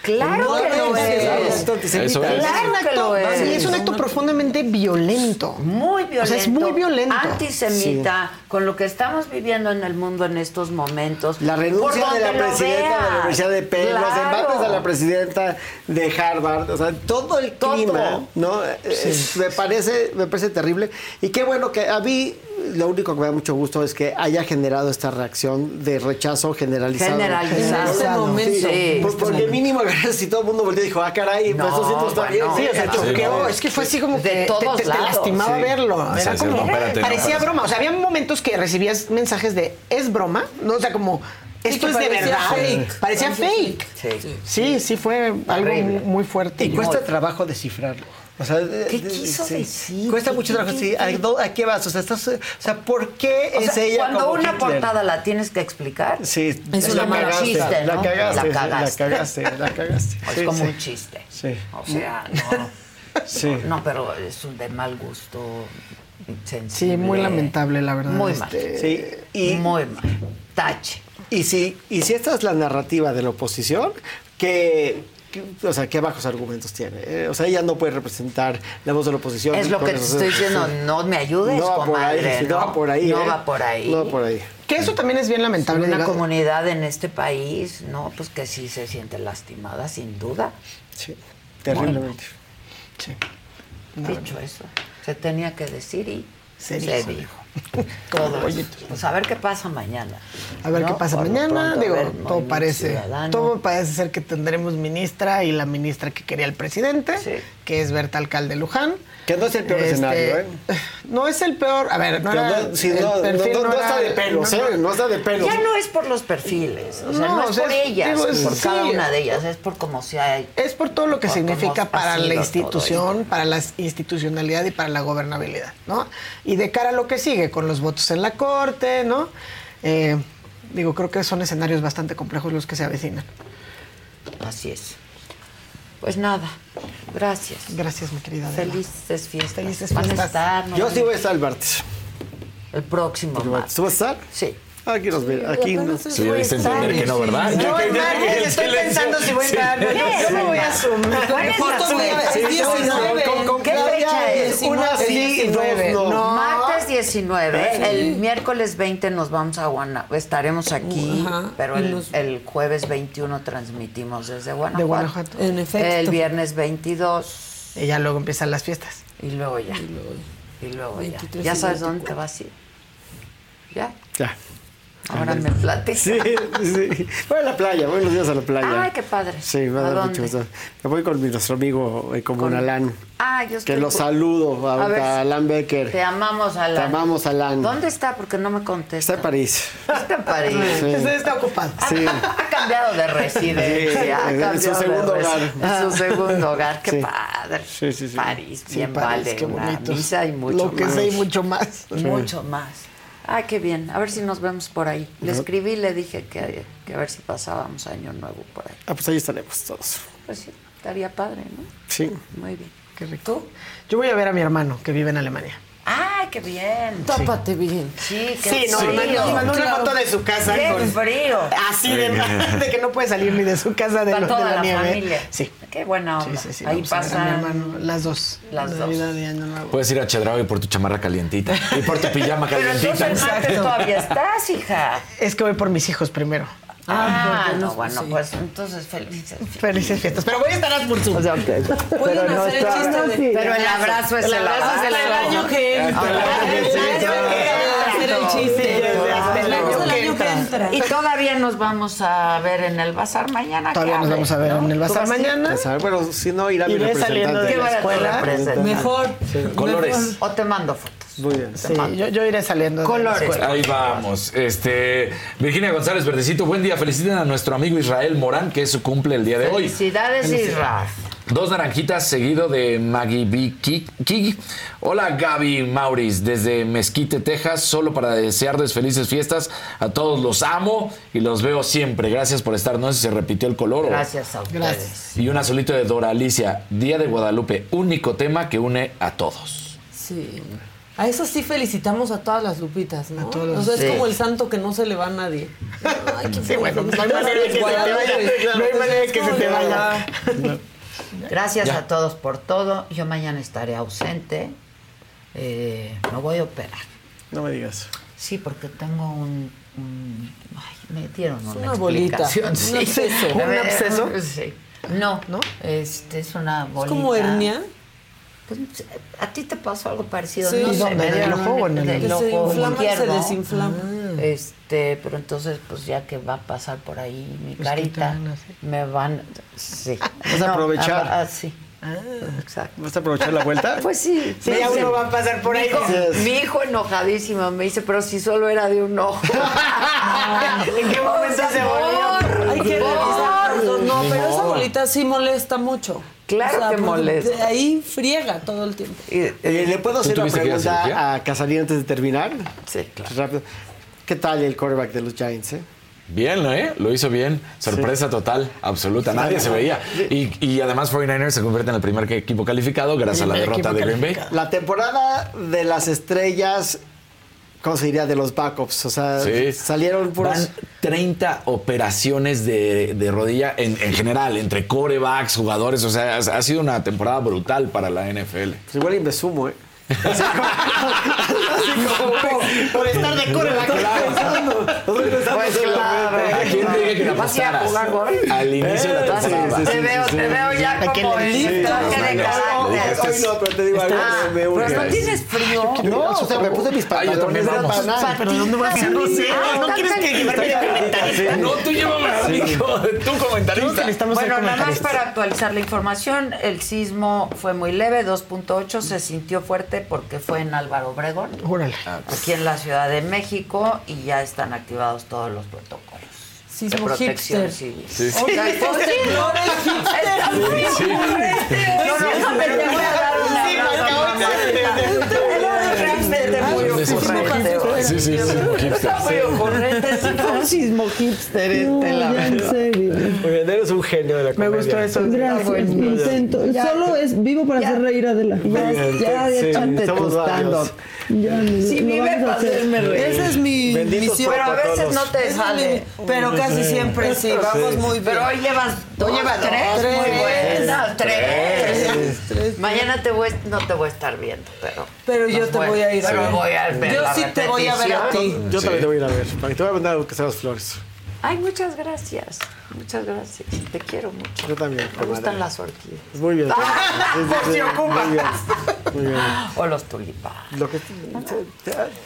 Speaker 1: Claro
Speaker 17: No,
Speaker 1: que lo es.
Speaker 17: claro, es un acto antisemita.
Speaker 6: Eso es.
Speaker 1: Claro que lo es.
Speaker 18: Sí, es un acto profundamente violento.
Speaker 1: Muy violento.
Speaker 18: O sea, es muy violento.
Speaker 1: Antisemita, con lo que estamos viviendo en el mundo en estos momentos.
Speaker 17: La renuncia de la presidenta de la. Universidad de Penn, los embates de la presidenta de Harvard, o sea, todo el
Speaker 1: Todo.
Speaker 17: clima, ¿no? Es- me, parece, me parece terrible. Y qué bueno que a mí lo único que me da mucho gusto es que haya generado esta reacción de rechazo generalizado.
Speaker 1: Generalizado.
Speaker 7: En este momento.
Speaker 1: Sí.
Speaker 17: Por- porque mínimo si todo el mundo volvió y dijo, ah, caray,
Speaker 1: No,
Speaker 17: pues esto sí
Speaker 1: bueno,
Speaker 18: o sea,
Speaker 1: Sí,
Speaker 18: choqueó.
Speaker 6: no.
Speaker 18: Es que fue así como
Speaker 1: De
Speaker 18: que te-
Speaker 1: todos
Speaker 18: te, te
Speaker 1: lados.
Speaker 18: lastimaba
Speaker 17: Sí.
Speaker 18: verlo. Era
Speaker 6: Sí, sí,
Speaker 18: como,
Speaker 6: no, espérate, no,
Speaker 18: parecía broma. O sea, había momentos que recibías mensajes de, ¿es broma? No, o sea, como, Esto es de verdad.
Speaker 7: fake.
Speaker 18: Parecía fake.
Speaker 1: Sí.
Speaker 18: Sí, sí fue algo muy fuerte.
Speaker 17: Y cuesta trabajo descifrarlo. O sea,
Speaker 1: ¿Qué quiso
Speaker 17: sí.
Speaker 1: decir?
Speaker 17: Cuesta
Speaker 1: ¿Qué-
Speaker 17: mucho trabajo. Sí, ¿a, qué vas? O sea, estás, o sea, ¿por qué
Speaker 1: O
Speaker 17: es
Speaker 1: sea,
Speaker 17: ella
Speaker 1: cuando
Speaker 17: como
Speaker 1: una
Speaker 17: Hitler?
Speaker 1: portada la tienes que explicar,
Speaker 17: Sí,
Speaker 1: Es
Speaker 17: la
Speaker 1: una mala
Speaker 17: cagaste,
Speaker 1: chiste,
Speaker 17: la cagaste,
Speaker 1: La cagaste.
Speaker 17: la cagaste, la cagaste.
Speaker 1: es
Speaker 17: Sí,
Speaker 1: como
Speaker 17: sí.
Speaker 1: un chiste.
Speaker 17: Sí.
Speaker 1: O sea, no.
Speaker 17: Sí.
Speaker 1: No, pero es un de mal gusto.
Speaker 18: Sí,
Speaker 1: sensible.
Speaker 18: muy lamentable, la verdad.
Speaker 1: Muy
Speaker 18: este,
Speaker 1: mal.
Speaker 17: Sí, y,
Speaker 1: Muy mal. Tache.
Speaker 17: y, si, y si esta es la narrativa de la oposición, que- o sea, ¿qué bajos argumentos tiene? Eh, o sea, ella no puede representar la voz de la oposición.
Speaker 1: Es lo que te estoy diciendo. No me ayudes,
Speaker 17: No va por ahí,
Speaker 1: comadre.
Speaker 17: sí, no va por ahí,
Speaker 1: No
Speaker 17: ¿eh?
Speaker 1: va por ahí.
Speaker 17: No va por ahí.
Speaker 18: Que eso también es bien lamentable.
Speaker 1: Una
Speaker 18: diga-
Speaker 1: comunidad en este país, no, pues que sí se siente lastimada, sin duda.
Speaker 17: Sí, terriblemente.
Speaker 18: Sí.
Speaker 1: Dicho eso, se tenía que decir y
Speaker 18: Se
Speaker 1: se,
Speaker 18: dijo.
Speaker 1: dijo. Todo eso. Pues a ver qué pasa mañana.
Speaker 18: A ver
Speaker 1: ¿no?
Speaker 18: qué pasa
Speaker 1: Por
Speaker 18: mañana.
Speaker 1: pronto,
Speaker 18: Digo,
Speaker 1: ver,
Speaker 18: todo parece,
Speaker 1: Ciudadano.
Speaker 18: todo parece ser que tendremos ministra y la ministra que quería el presidente,
Speaker 1: Sí.
Speaker 18: Que es Berta Alcalde Luján.
Speaker 17: Que no es el peor
Speaker 18: Este,
Speaker 17: escenario, ¿eh?
Speaker 18: No es el peor. A ver, no era.
Speaker 17: no, sí,
Speaker 18: el
Speaker 17: no, no,
Speaker 18: perfil
Speaker 17: no, no
Speaker 18: era-
Speaker 17: está de pelos,
Speaker 18: no,
Speaker 17: ¿eh?
Speaker 18: no.
Speaker 17: Está de pelos.
Speaker 1: Ya no es por los perfiles, o sea,
Speaker 18: No,
Speaker 1: no,
Speaker 18: o
Speaker 1: es
Speaker 18: sea,
Speaker 1: por
Speaker 18: es-
Speaker 1: ellas,
Speaker 18: digo, es-
Speaker 1: por cada una de ellas, es por cómo se ha
Speaker 18: Es por todo lo que significa para la institución, para la institucionalidad y para la gobernabilidad, ¿no? Y de cara a lo que sigue, con los votos en la corte, ¿no? Eh, digo, creo que son escenarios bastante complejos los que se avecinan.
Speaker 1: Así es. Pues nada, gracias.
Speaker 18: Gracias, mi querida. Adela.
Speaker 1: Felices fiestas.
Speaker 18: Felices
Speaker 1: Van a
Speaker 18: fiestas.
Speaker 1: estar, ¿no?
Speaker 17: Yo sí voy a estar el martes.
Speaker 1: El próximo martes.
Speaker 17: ¿Tú vas a estar?
Speaker 1: Sí.
Speaker 17: Aquí nos ve, aquí nos...
Speaker 6: Diste a entender que no, ¿verdad?
Speaker 18: Yo,
Speaker 6: ya-
Speaker 18: martes estoy pensando si voy a entrar. yo- Yo me voy a sumar.
Speaker 1: ¿Cuál es la
Speaker 7: Justo voy a-
Speaker 1: fecha?
Speaker 7: es 19.
Speaker 17: Con- con
Speaker 1: ¿Qué fecha es?
Speaker 17: Una sí,
Speaker 18: 19.
Speaker 17: dos no.
Speaker 18: No.
Speaker 1: Martes 19, el miércoles 20 nos vamos a Guanajuato, estaremos aquí,
Speaker 7: Ajá,
Speaker 1: pero
Speaker 7: y
Speaker 1: el, jueves 21 transmitimos desde Guanajuato.
Speaker 18: De Guanajuato.
Speaker 7: En efecto.
Speaker 1: El viernes 22
Speaker 18: Y ya luego empiezan las fiestas.
Speaker 1: y luego ya. Y luego ya.
Speaker 7: 23
Speaker 1: ¿Ya
Speaker 7: y
Speaker 1: sabes dónde
Speaker 7: 24.
Speaker 1: te vas a ir? ¿Ya?
Speaker 17: Ya.
Speaker 1: Ahora me platicas.
Speaker 17: Sí, sí. Voy a la playa, buenos días a la playa.
Speaker 1: Ay, qué padre.
Speaker 17: Sí, me va a
Speaker 1: ¿A
Speaker 17: dar
Speaker 1: dónde?
Speaker 17: mucho gusto. Me voy con mi- nuestro amigo eh, común
Speaker 1: Con-
Speaker 17: Alan.
Speaker 1: Ah, yo estoy
Speaker 17: Que lo saludo a,
Speaker 1: A ver,
Speaker 17: a Alan Becker.
Speaker 1: Te amamos, Alan.
Speaker 17: Te amamos, Alan.
Speaker 1: ¿Dónde está? Porque no me contesta.
Speaker 17: Está en París.
Speaker 1: Está en París.
Speaker 17: Sí.
Speaker 18: Está ocupado.
Speaker 17: Sí.
Speaker 1: Ha cambiado de residencia.
Speaker 17: Sí,
Speaker 1: ha
Speaker 17: en su
Speaker 1: cambiado de
Speaker 17: segundo hogar.
Speaker 1: En su segundo hogar. Qué
Speaker 17: Sí.
Speaker 1: padre.
Speaker 17: Sí, sí, sí.
Speaker 1: París,
Speaker 18: Sí,
Speaker 1: bien
Speaker 18: París,
Speaker 1: vale.
Speaker 18: qué bonito.
Speaker 1: misa y mucho
Speaker 18: Lo que
Speaker 1: más.
Speaker 18: sé y mucho más.
Speaker 1: Mucho más. Ay, qué bien. A ver si nos vemos por ahí. Le escribí y le dije que, que a ver si pasábamos año nuevo por ahí.
Speaker 17: Ah, pues ahí estaremos todos.
Speaker 1: Pues sí, estaría padre, ¿no?
Speaker 17: Sí.
Speaker 1: Muy bien.
Speaker 18: Qué rico. Yo voy a ver a mi hermano que vive en Alemania.
Speaker 1: ¡Ay, qué bien!
Speaker 7: Tápate bien.
Speaker 1: Sí, qué
Speaker 18: Sí, no,
Speaker 1: frío.
Speaker 18: me mandó- una foto de su casa.
Speaker 1: ¡Qué
Speaker 18: con-
Speaker 1: frío!
Speaker 18: Así de, de que no puede salir ni de su casa de,
Speaker 1: Para
Speaker 18: lo- de
Speaker 1: toda
Speaker 18: la,
Speaker 1: la
Speaker 18: nieve.
Speaker 1: familia.
Speaker 18: Sí.
Speaker 1: Qué buena
Speaker 18: Sí,
Speaker 1: onda.
Speaker 18: sí, sí.
Speaker 1: Ahí
Speaker 18: vamos a mi
Speaker 1: pasan
Speaker 18: hermano, las dos.
Speaker 1: Las dos.
Speaker 6: Puedes ir a Chedraui por tu chamarra calientita y por tu pijama
Speaker 1: Pero entonces
Speaker 6: calientita.
Speaker 1: el martes todavía estás, hija.
Speaker 18: Es que voy por mis hijos primero.
Speaker 1: Ah,
Speaker 7: porque
Speaker 1: no,
Speaker 7: no-
Speaker 1: bueno,
Speaker 7: sí.
Speaker 1: pues entonces felices.
Speaker 18: Felices fiestas. Pero voy a estar por Zoom.
Speaker 7: Pueden hacer el chiste de...
Speaker 1: Pero el abrazo es
Speaker 18: El
Speaker 1: el
Speaker 18: abrazo
Speaker 1: abrazo.
Speaker 18: es el año que entra.
Speaker 1: El año que entra.
Speaker 7: hacer el chiste.
Speaker 18: Hasta el año
Speaker 7: El
Speaker 18: que
Speaker 7: año que
Speaker 18: entra.
Speaker 1: Y todavía nos vamos a ver en el bazar mañana.
Speaker 18: Todavía nos vamos a ver
Speaker 1: ¿no?
Speaker 18: en el
Speaker 1: ¿Tú
Speaker 18: bazar mañana.
Speaker 17: Pues, a ver, bueno, si no, irá mi representante.
Speaker 18: de
Speaker 1: ¿Qué
Speaker 18: la
Speaker 1: va a
Speaker 18: escuela.
Speaker 1: representar?
Speaker 7: Mejor.
Speaker 6: Colores.
Speaker 1: O te mando fotos.
Speaker 17: Muy bien.
Speaker 18: Sí, yo, yo iré saliendo
Speaker 1: Colores.
Speaker 6: Ahí vamos. Este, Virginia González Verdecito, buen día. Feliciten a nuestro amigo Israel Morán, que es su cumple el día de hoy.
Speaker 1: Felicidades, Isra.
Speaker 6: Dos naranjitas seguido de Maggie B. Ki- Kig. Hola Gaby Mauris, desde Mezquite, Texas, solo para desearles felices fiestas. A todos los amo y los veo siempre. Gracias por estar. No sé si se repitió el color.
Speaker 1: Gracias a ustedes.
Speaker 18: Gracias.
Speaker 6: Y un azulito de Dora Alicia, Día de Guadalupe, único tema que une a todos.
Speaker 7: Sí. A eso sí felicitamos a todas las lupitas, ¿no?
Speaker 18: todos.
Speaker 7: O sea, es
Speaker 1: Sí.
Speaker 7: como el santo que no se le va a nadie. Ay, qué
Speaker 18: Sí, bueno, pues no hay manera de que se te vaya. No hay manera de que se te vaya.
Speaker 1: Gracias a todos por todo. Yo mañana estaré ausente. Eh, me voy a operar.
Speaker 17: No me digas.
Speaker 1: Sí, porque tengo un... un- ay, me dieron una,
Speaker 7: una bolita,
Speaker 1: explicación,
Speaker 7: un
Speaker 1: sí.
Speaker 7: absceso.
Speaker 18: ¿Un absceso?
Speaker 1: Sí. No,
Speaker 18: ¿No?
Speaker 1: Este, es una bolita.
Speaker 7: Es como hernia.
Speaker 1: Pues, ¿A ti te pasó algo parecido?
Speaker 7: Sí.
Speaker 1: no
Speaker 7: ¿Y
Speaker 1: sé,
Speaker 18: ¿En el ojo o en el-
Speaker 7: se
Speaker 1: ojo
Speaker 7: se
Speaker 1: izquierdo.
Speaker 7: desinflama.
Speaker 1: Este, pero entonces, pues ya que va a pasar por ahí mi
Speaker 18: Pues
Speaker 1: carita, me van. Sí.
Speaker 17: Vas a aprovechar.
Speaker 1: ah, ah, sí. Exacto.
Speaker 17: ¿Vas a aprovechar la vuelta?
Speaker 1: Pues sí.
Speaker 18: Sí, ya uno va a pasar por
Speaker 1: mi
Speaker 18: ahí.
Speaker 1: hijo- mi hijo enojadísimo me dice, pero si solo era de un ojo.
Speaker 18: ¿En qué momento se volvió?
Speaker 7: Hay que revisar. No, pero esa bolita sí molesta mucho.
Speaker 1: Claro que
Speaker 7: porque
Speaker 1: molesta.
Speaker 7: de Ahí friega todo el tiempo.
Speaker 17: Eh, ¿Le puedo
Speaker 6: ¿Tú
Speaker 17: hacer una pregunta a Casarín antes de terminar?
Speaker 1: Sí, claro.
Speaker 17: Rápido. ¿Qué tal el quarterback de los Giants? Eh?
Speaker 6: Bien, ¿no, ¿eh? Lo hizo bien. Sorpresa total, absoluta. Nadie se veía. Y, y además 49ers se convierte en el primer equipo calificado gracias a la derrota de Green Bay.
Speaker 17: La temporada de las estrellas, ¿cómo se diría? De los backups. O sea,
Speaker 6: Sí.
Speaker 17: salieron puros.
Speaker 6: Van 30 operaciones de, de rodilla en, en general, entre corebacks, jugadores. O sea, ha, ha sido una temporada brutal para la NFL.
Speaker 17: Pues igual y me sumo, ¿eh? Así como, así como por, por estar de
Speaker 1: Pues
Speaker 17: en la
Speaker 1: claro.
Speaker 17: mente.
Speaker 6: ¿A quién te dije que no
Speaker 1: ¿Vas a ir a
Speaker 6: apostaras?
Speaker 1: jugar gol?
Speaker 6: Al inicio de la
Speaker 17: sí,
Speaker 6: temporada.
Speaker 17: sí,
Speaker 1: te veo,
Speaker 17: sí,
Speaker 1: te
Speaker 17: sí.
Speaker 1: veo ya
Speaker 17: ¿A quién
Speaker 1: como
Speaker 6: No.
Speaker 17: Hoy no, pero te digo algo.
Speaker 1: Ah,
Speaker 17: me urge.
Speaker 1: pero no tienes frío.
Speaker 17: No, o sea, me puse mis
Speaker 6: yo también,
Speaker 17: pantalones de
Speaker 6: vamos.
Speaker 17: pana.
Speaker 18: Pero ¿dónde vas? No sé. ¿No quieres que llevarme de comentarista?
Speaker 6: No, tú llévame hijo, tú comentarista.
Speaker 1: Bueno, nada más para actualizar la información, el sismo fue muy leve, 2.8, se sintió fuerte porque fue en Álvaro Obregón,
Speaker 18: Órale.
Speaker 1: aquí en la Ciudad de México, y ya están activados todos los protocolos de
Speaker 7: Sismo
Speaker 1: protección
Speaker 7: hipster.
Speaker 1: civil.
Speaker 6: Sí, sí.
Speaker 1: Pues sí,
Speaker 6: Sí.
Speaker 1: No, no, pero te voy a dar.
Speaker 6: Sí, sí, sí, hipster.
Speaker 1: Muy ocurrente.
Speaker 18: Sismo hipster este, la
Speaker 19: Ya, en
Speaker 18: verdad.
Speaker 19: serio.
Speaker 17: Muy bien, eres un genio de la
Speaker 18: Me
Speaker 17: comedia.
Speaker 18: gustó eso.
Speaker 19: Gracias, intento. Solo es vivo para hacer reír a Adela.
Speaker 1: Ya, ya,
Speaker 17: Sí,
Speaker 1: échate
Speaker 17: somos
Speaker 1: tu
Speaker 17: varios.
Speaker 1: stand-up.
Speaker 19: Ya,
Speaker 1: Si
Speaker 19: lo
Speaker 1: vive para hacerme reír.
Speaker 7: Esa es mi
Speaker 17: Benditos
Speaker 7: misión.
Speaker 1: Pero a veces no te sale.
Speaker 7: Pero casi siempre sí, vamos muy bien.
Speaker 1: Pero hoy llevas, hoy llevas tres,
Speaker 7: Tres.
Speaker 1: muy buenas, tres.
Speaker 7: Tres.
Speaker 1: Mañana te voy, no te voy a estar viendo, pero.
Speaker 7: Pero yo te voy a ir a
Speaker 1: pero
Speaker 7: ver.
Speaker 1: voy a ver
Speaker 7: Yo sí te voy a ver a ti.
Speaker 17: Yo
Speaker 6: Sí.
Speaker 17: también te voy a ir a ver. Para que te voy a mandar que seas flores.
Speaker 1: Ay, muchas gracias. Muchas gracias. Te quiero mucho.
Speaker 17: Yo también.
Speaker 1: Me gustan las orquídeas.
Speaker 17: Muy bien. Muy bien. Muy bien.
Speaker 1: O los tulipanes.
Speaker 17: Lo que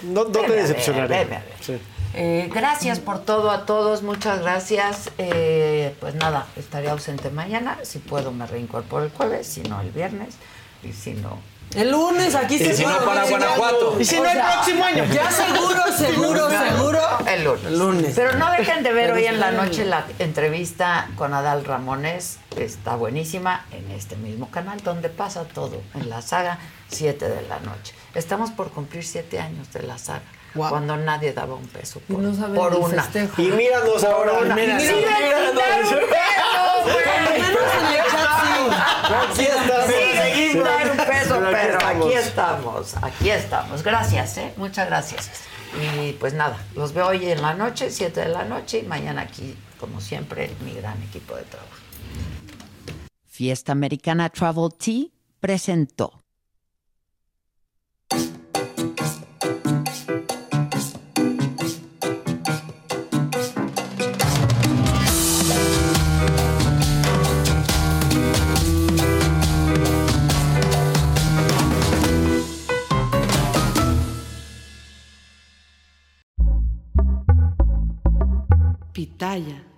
Speaker 17: no, no te decepcionaré.
Speaker 1: ver.
Speaker 17: Sí.
Speaker 1: Eh, gracias por todo a todos, muchas gracias. Eh, pues nada, estaré ausente mañana. Si puedo, me reincorporo el jueves, si no, el viernes. Y si no,
Speaker 7: El lunes aquí se
Speaker 6: si no, para Guanajuato.
Speaker 18: Y si no, el próximo año.
Speaker 7: Ya seguro, seguro, seguro.
Speaker 1: el lunes.
Speaker 7: lunes.
Speaker 1: Pero no dejen de ver hoy en la noche la entrevista con Adal Ramones. Está buenísima en este mismo canal donde pasa todo, en la saga 7 de la noche. Estamos por cumplir 7 años de la saga. Cuando nadie daba un peso por,
Speaker 7: no saben
Speaker 1: por
Speaker 7: el
Speaker 1: una.
Speaker 7: festejo.
Speaker 17: Y míranos ahora.
Speaker 1: Una.
Speaker 17: Mira,
Speaker 1: Y
Speaker 17: sí, míranos.
Speaker 1: un peso, güey.
Speaker 7: Sí.
Speaker 17: Aquí estamos.
Speaker 1: Dar un peso,
Speaker 17: Pero aquí estamos.
Speaker 1: aquí estamos, aquí estamos. Gracias, ¿eh? Muchas gracias. Y pues nada, los veo hoy en la noche, 7 de la noche, y mañana aquí, como siempre, mi gran equipo de trabajo. Fiesta Americana Travel Tea presentó.
Speaker 7: Pitaya.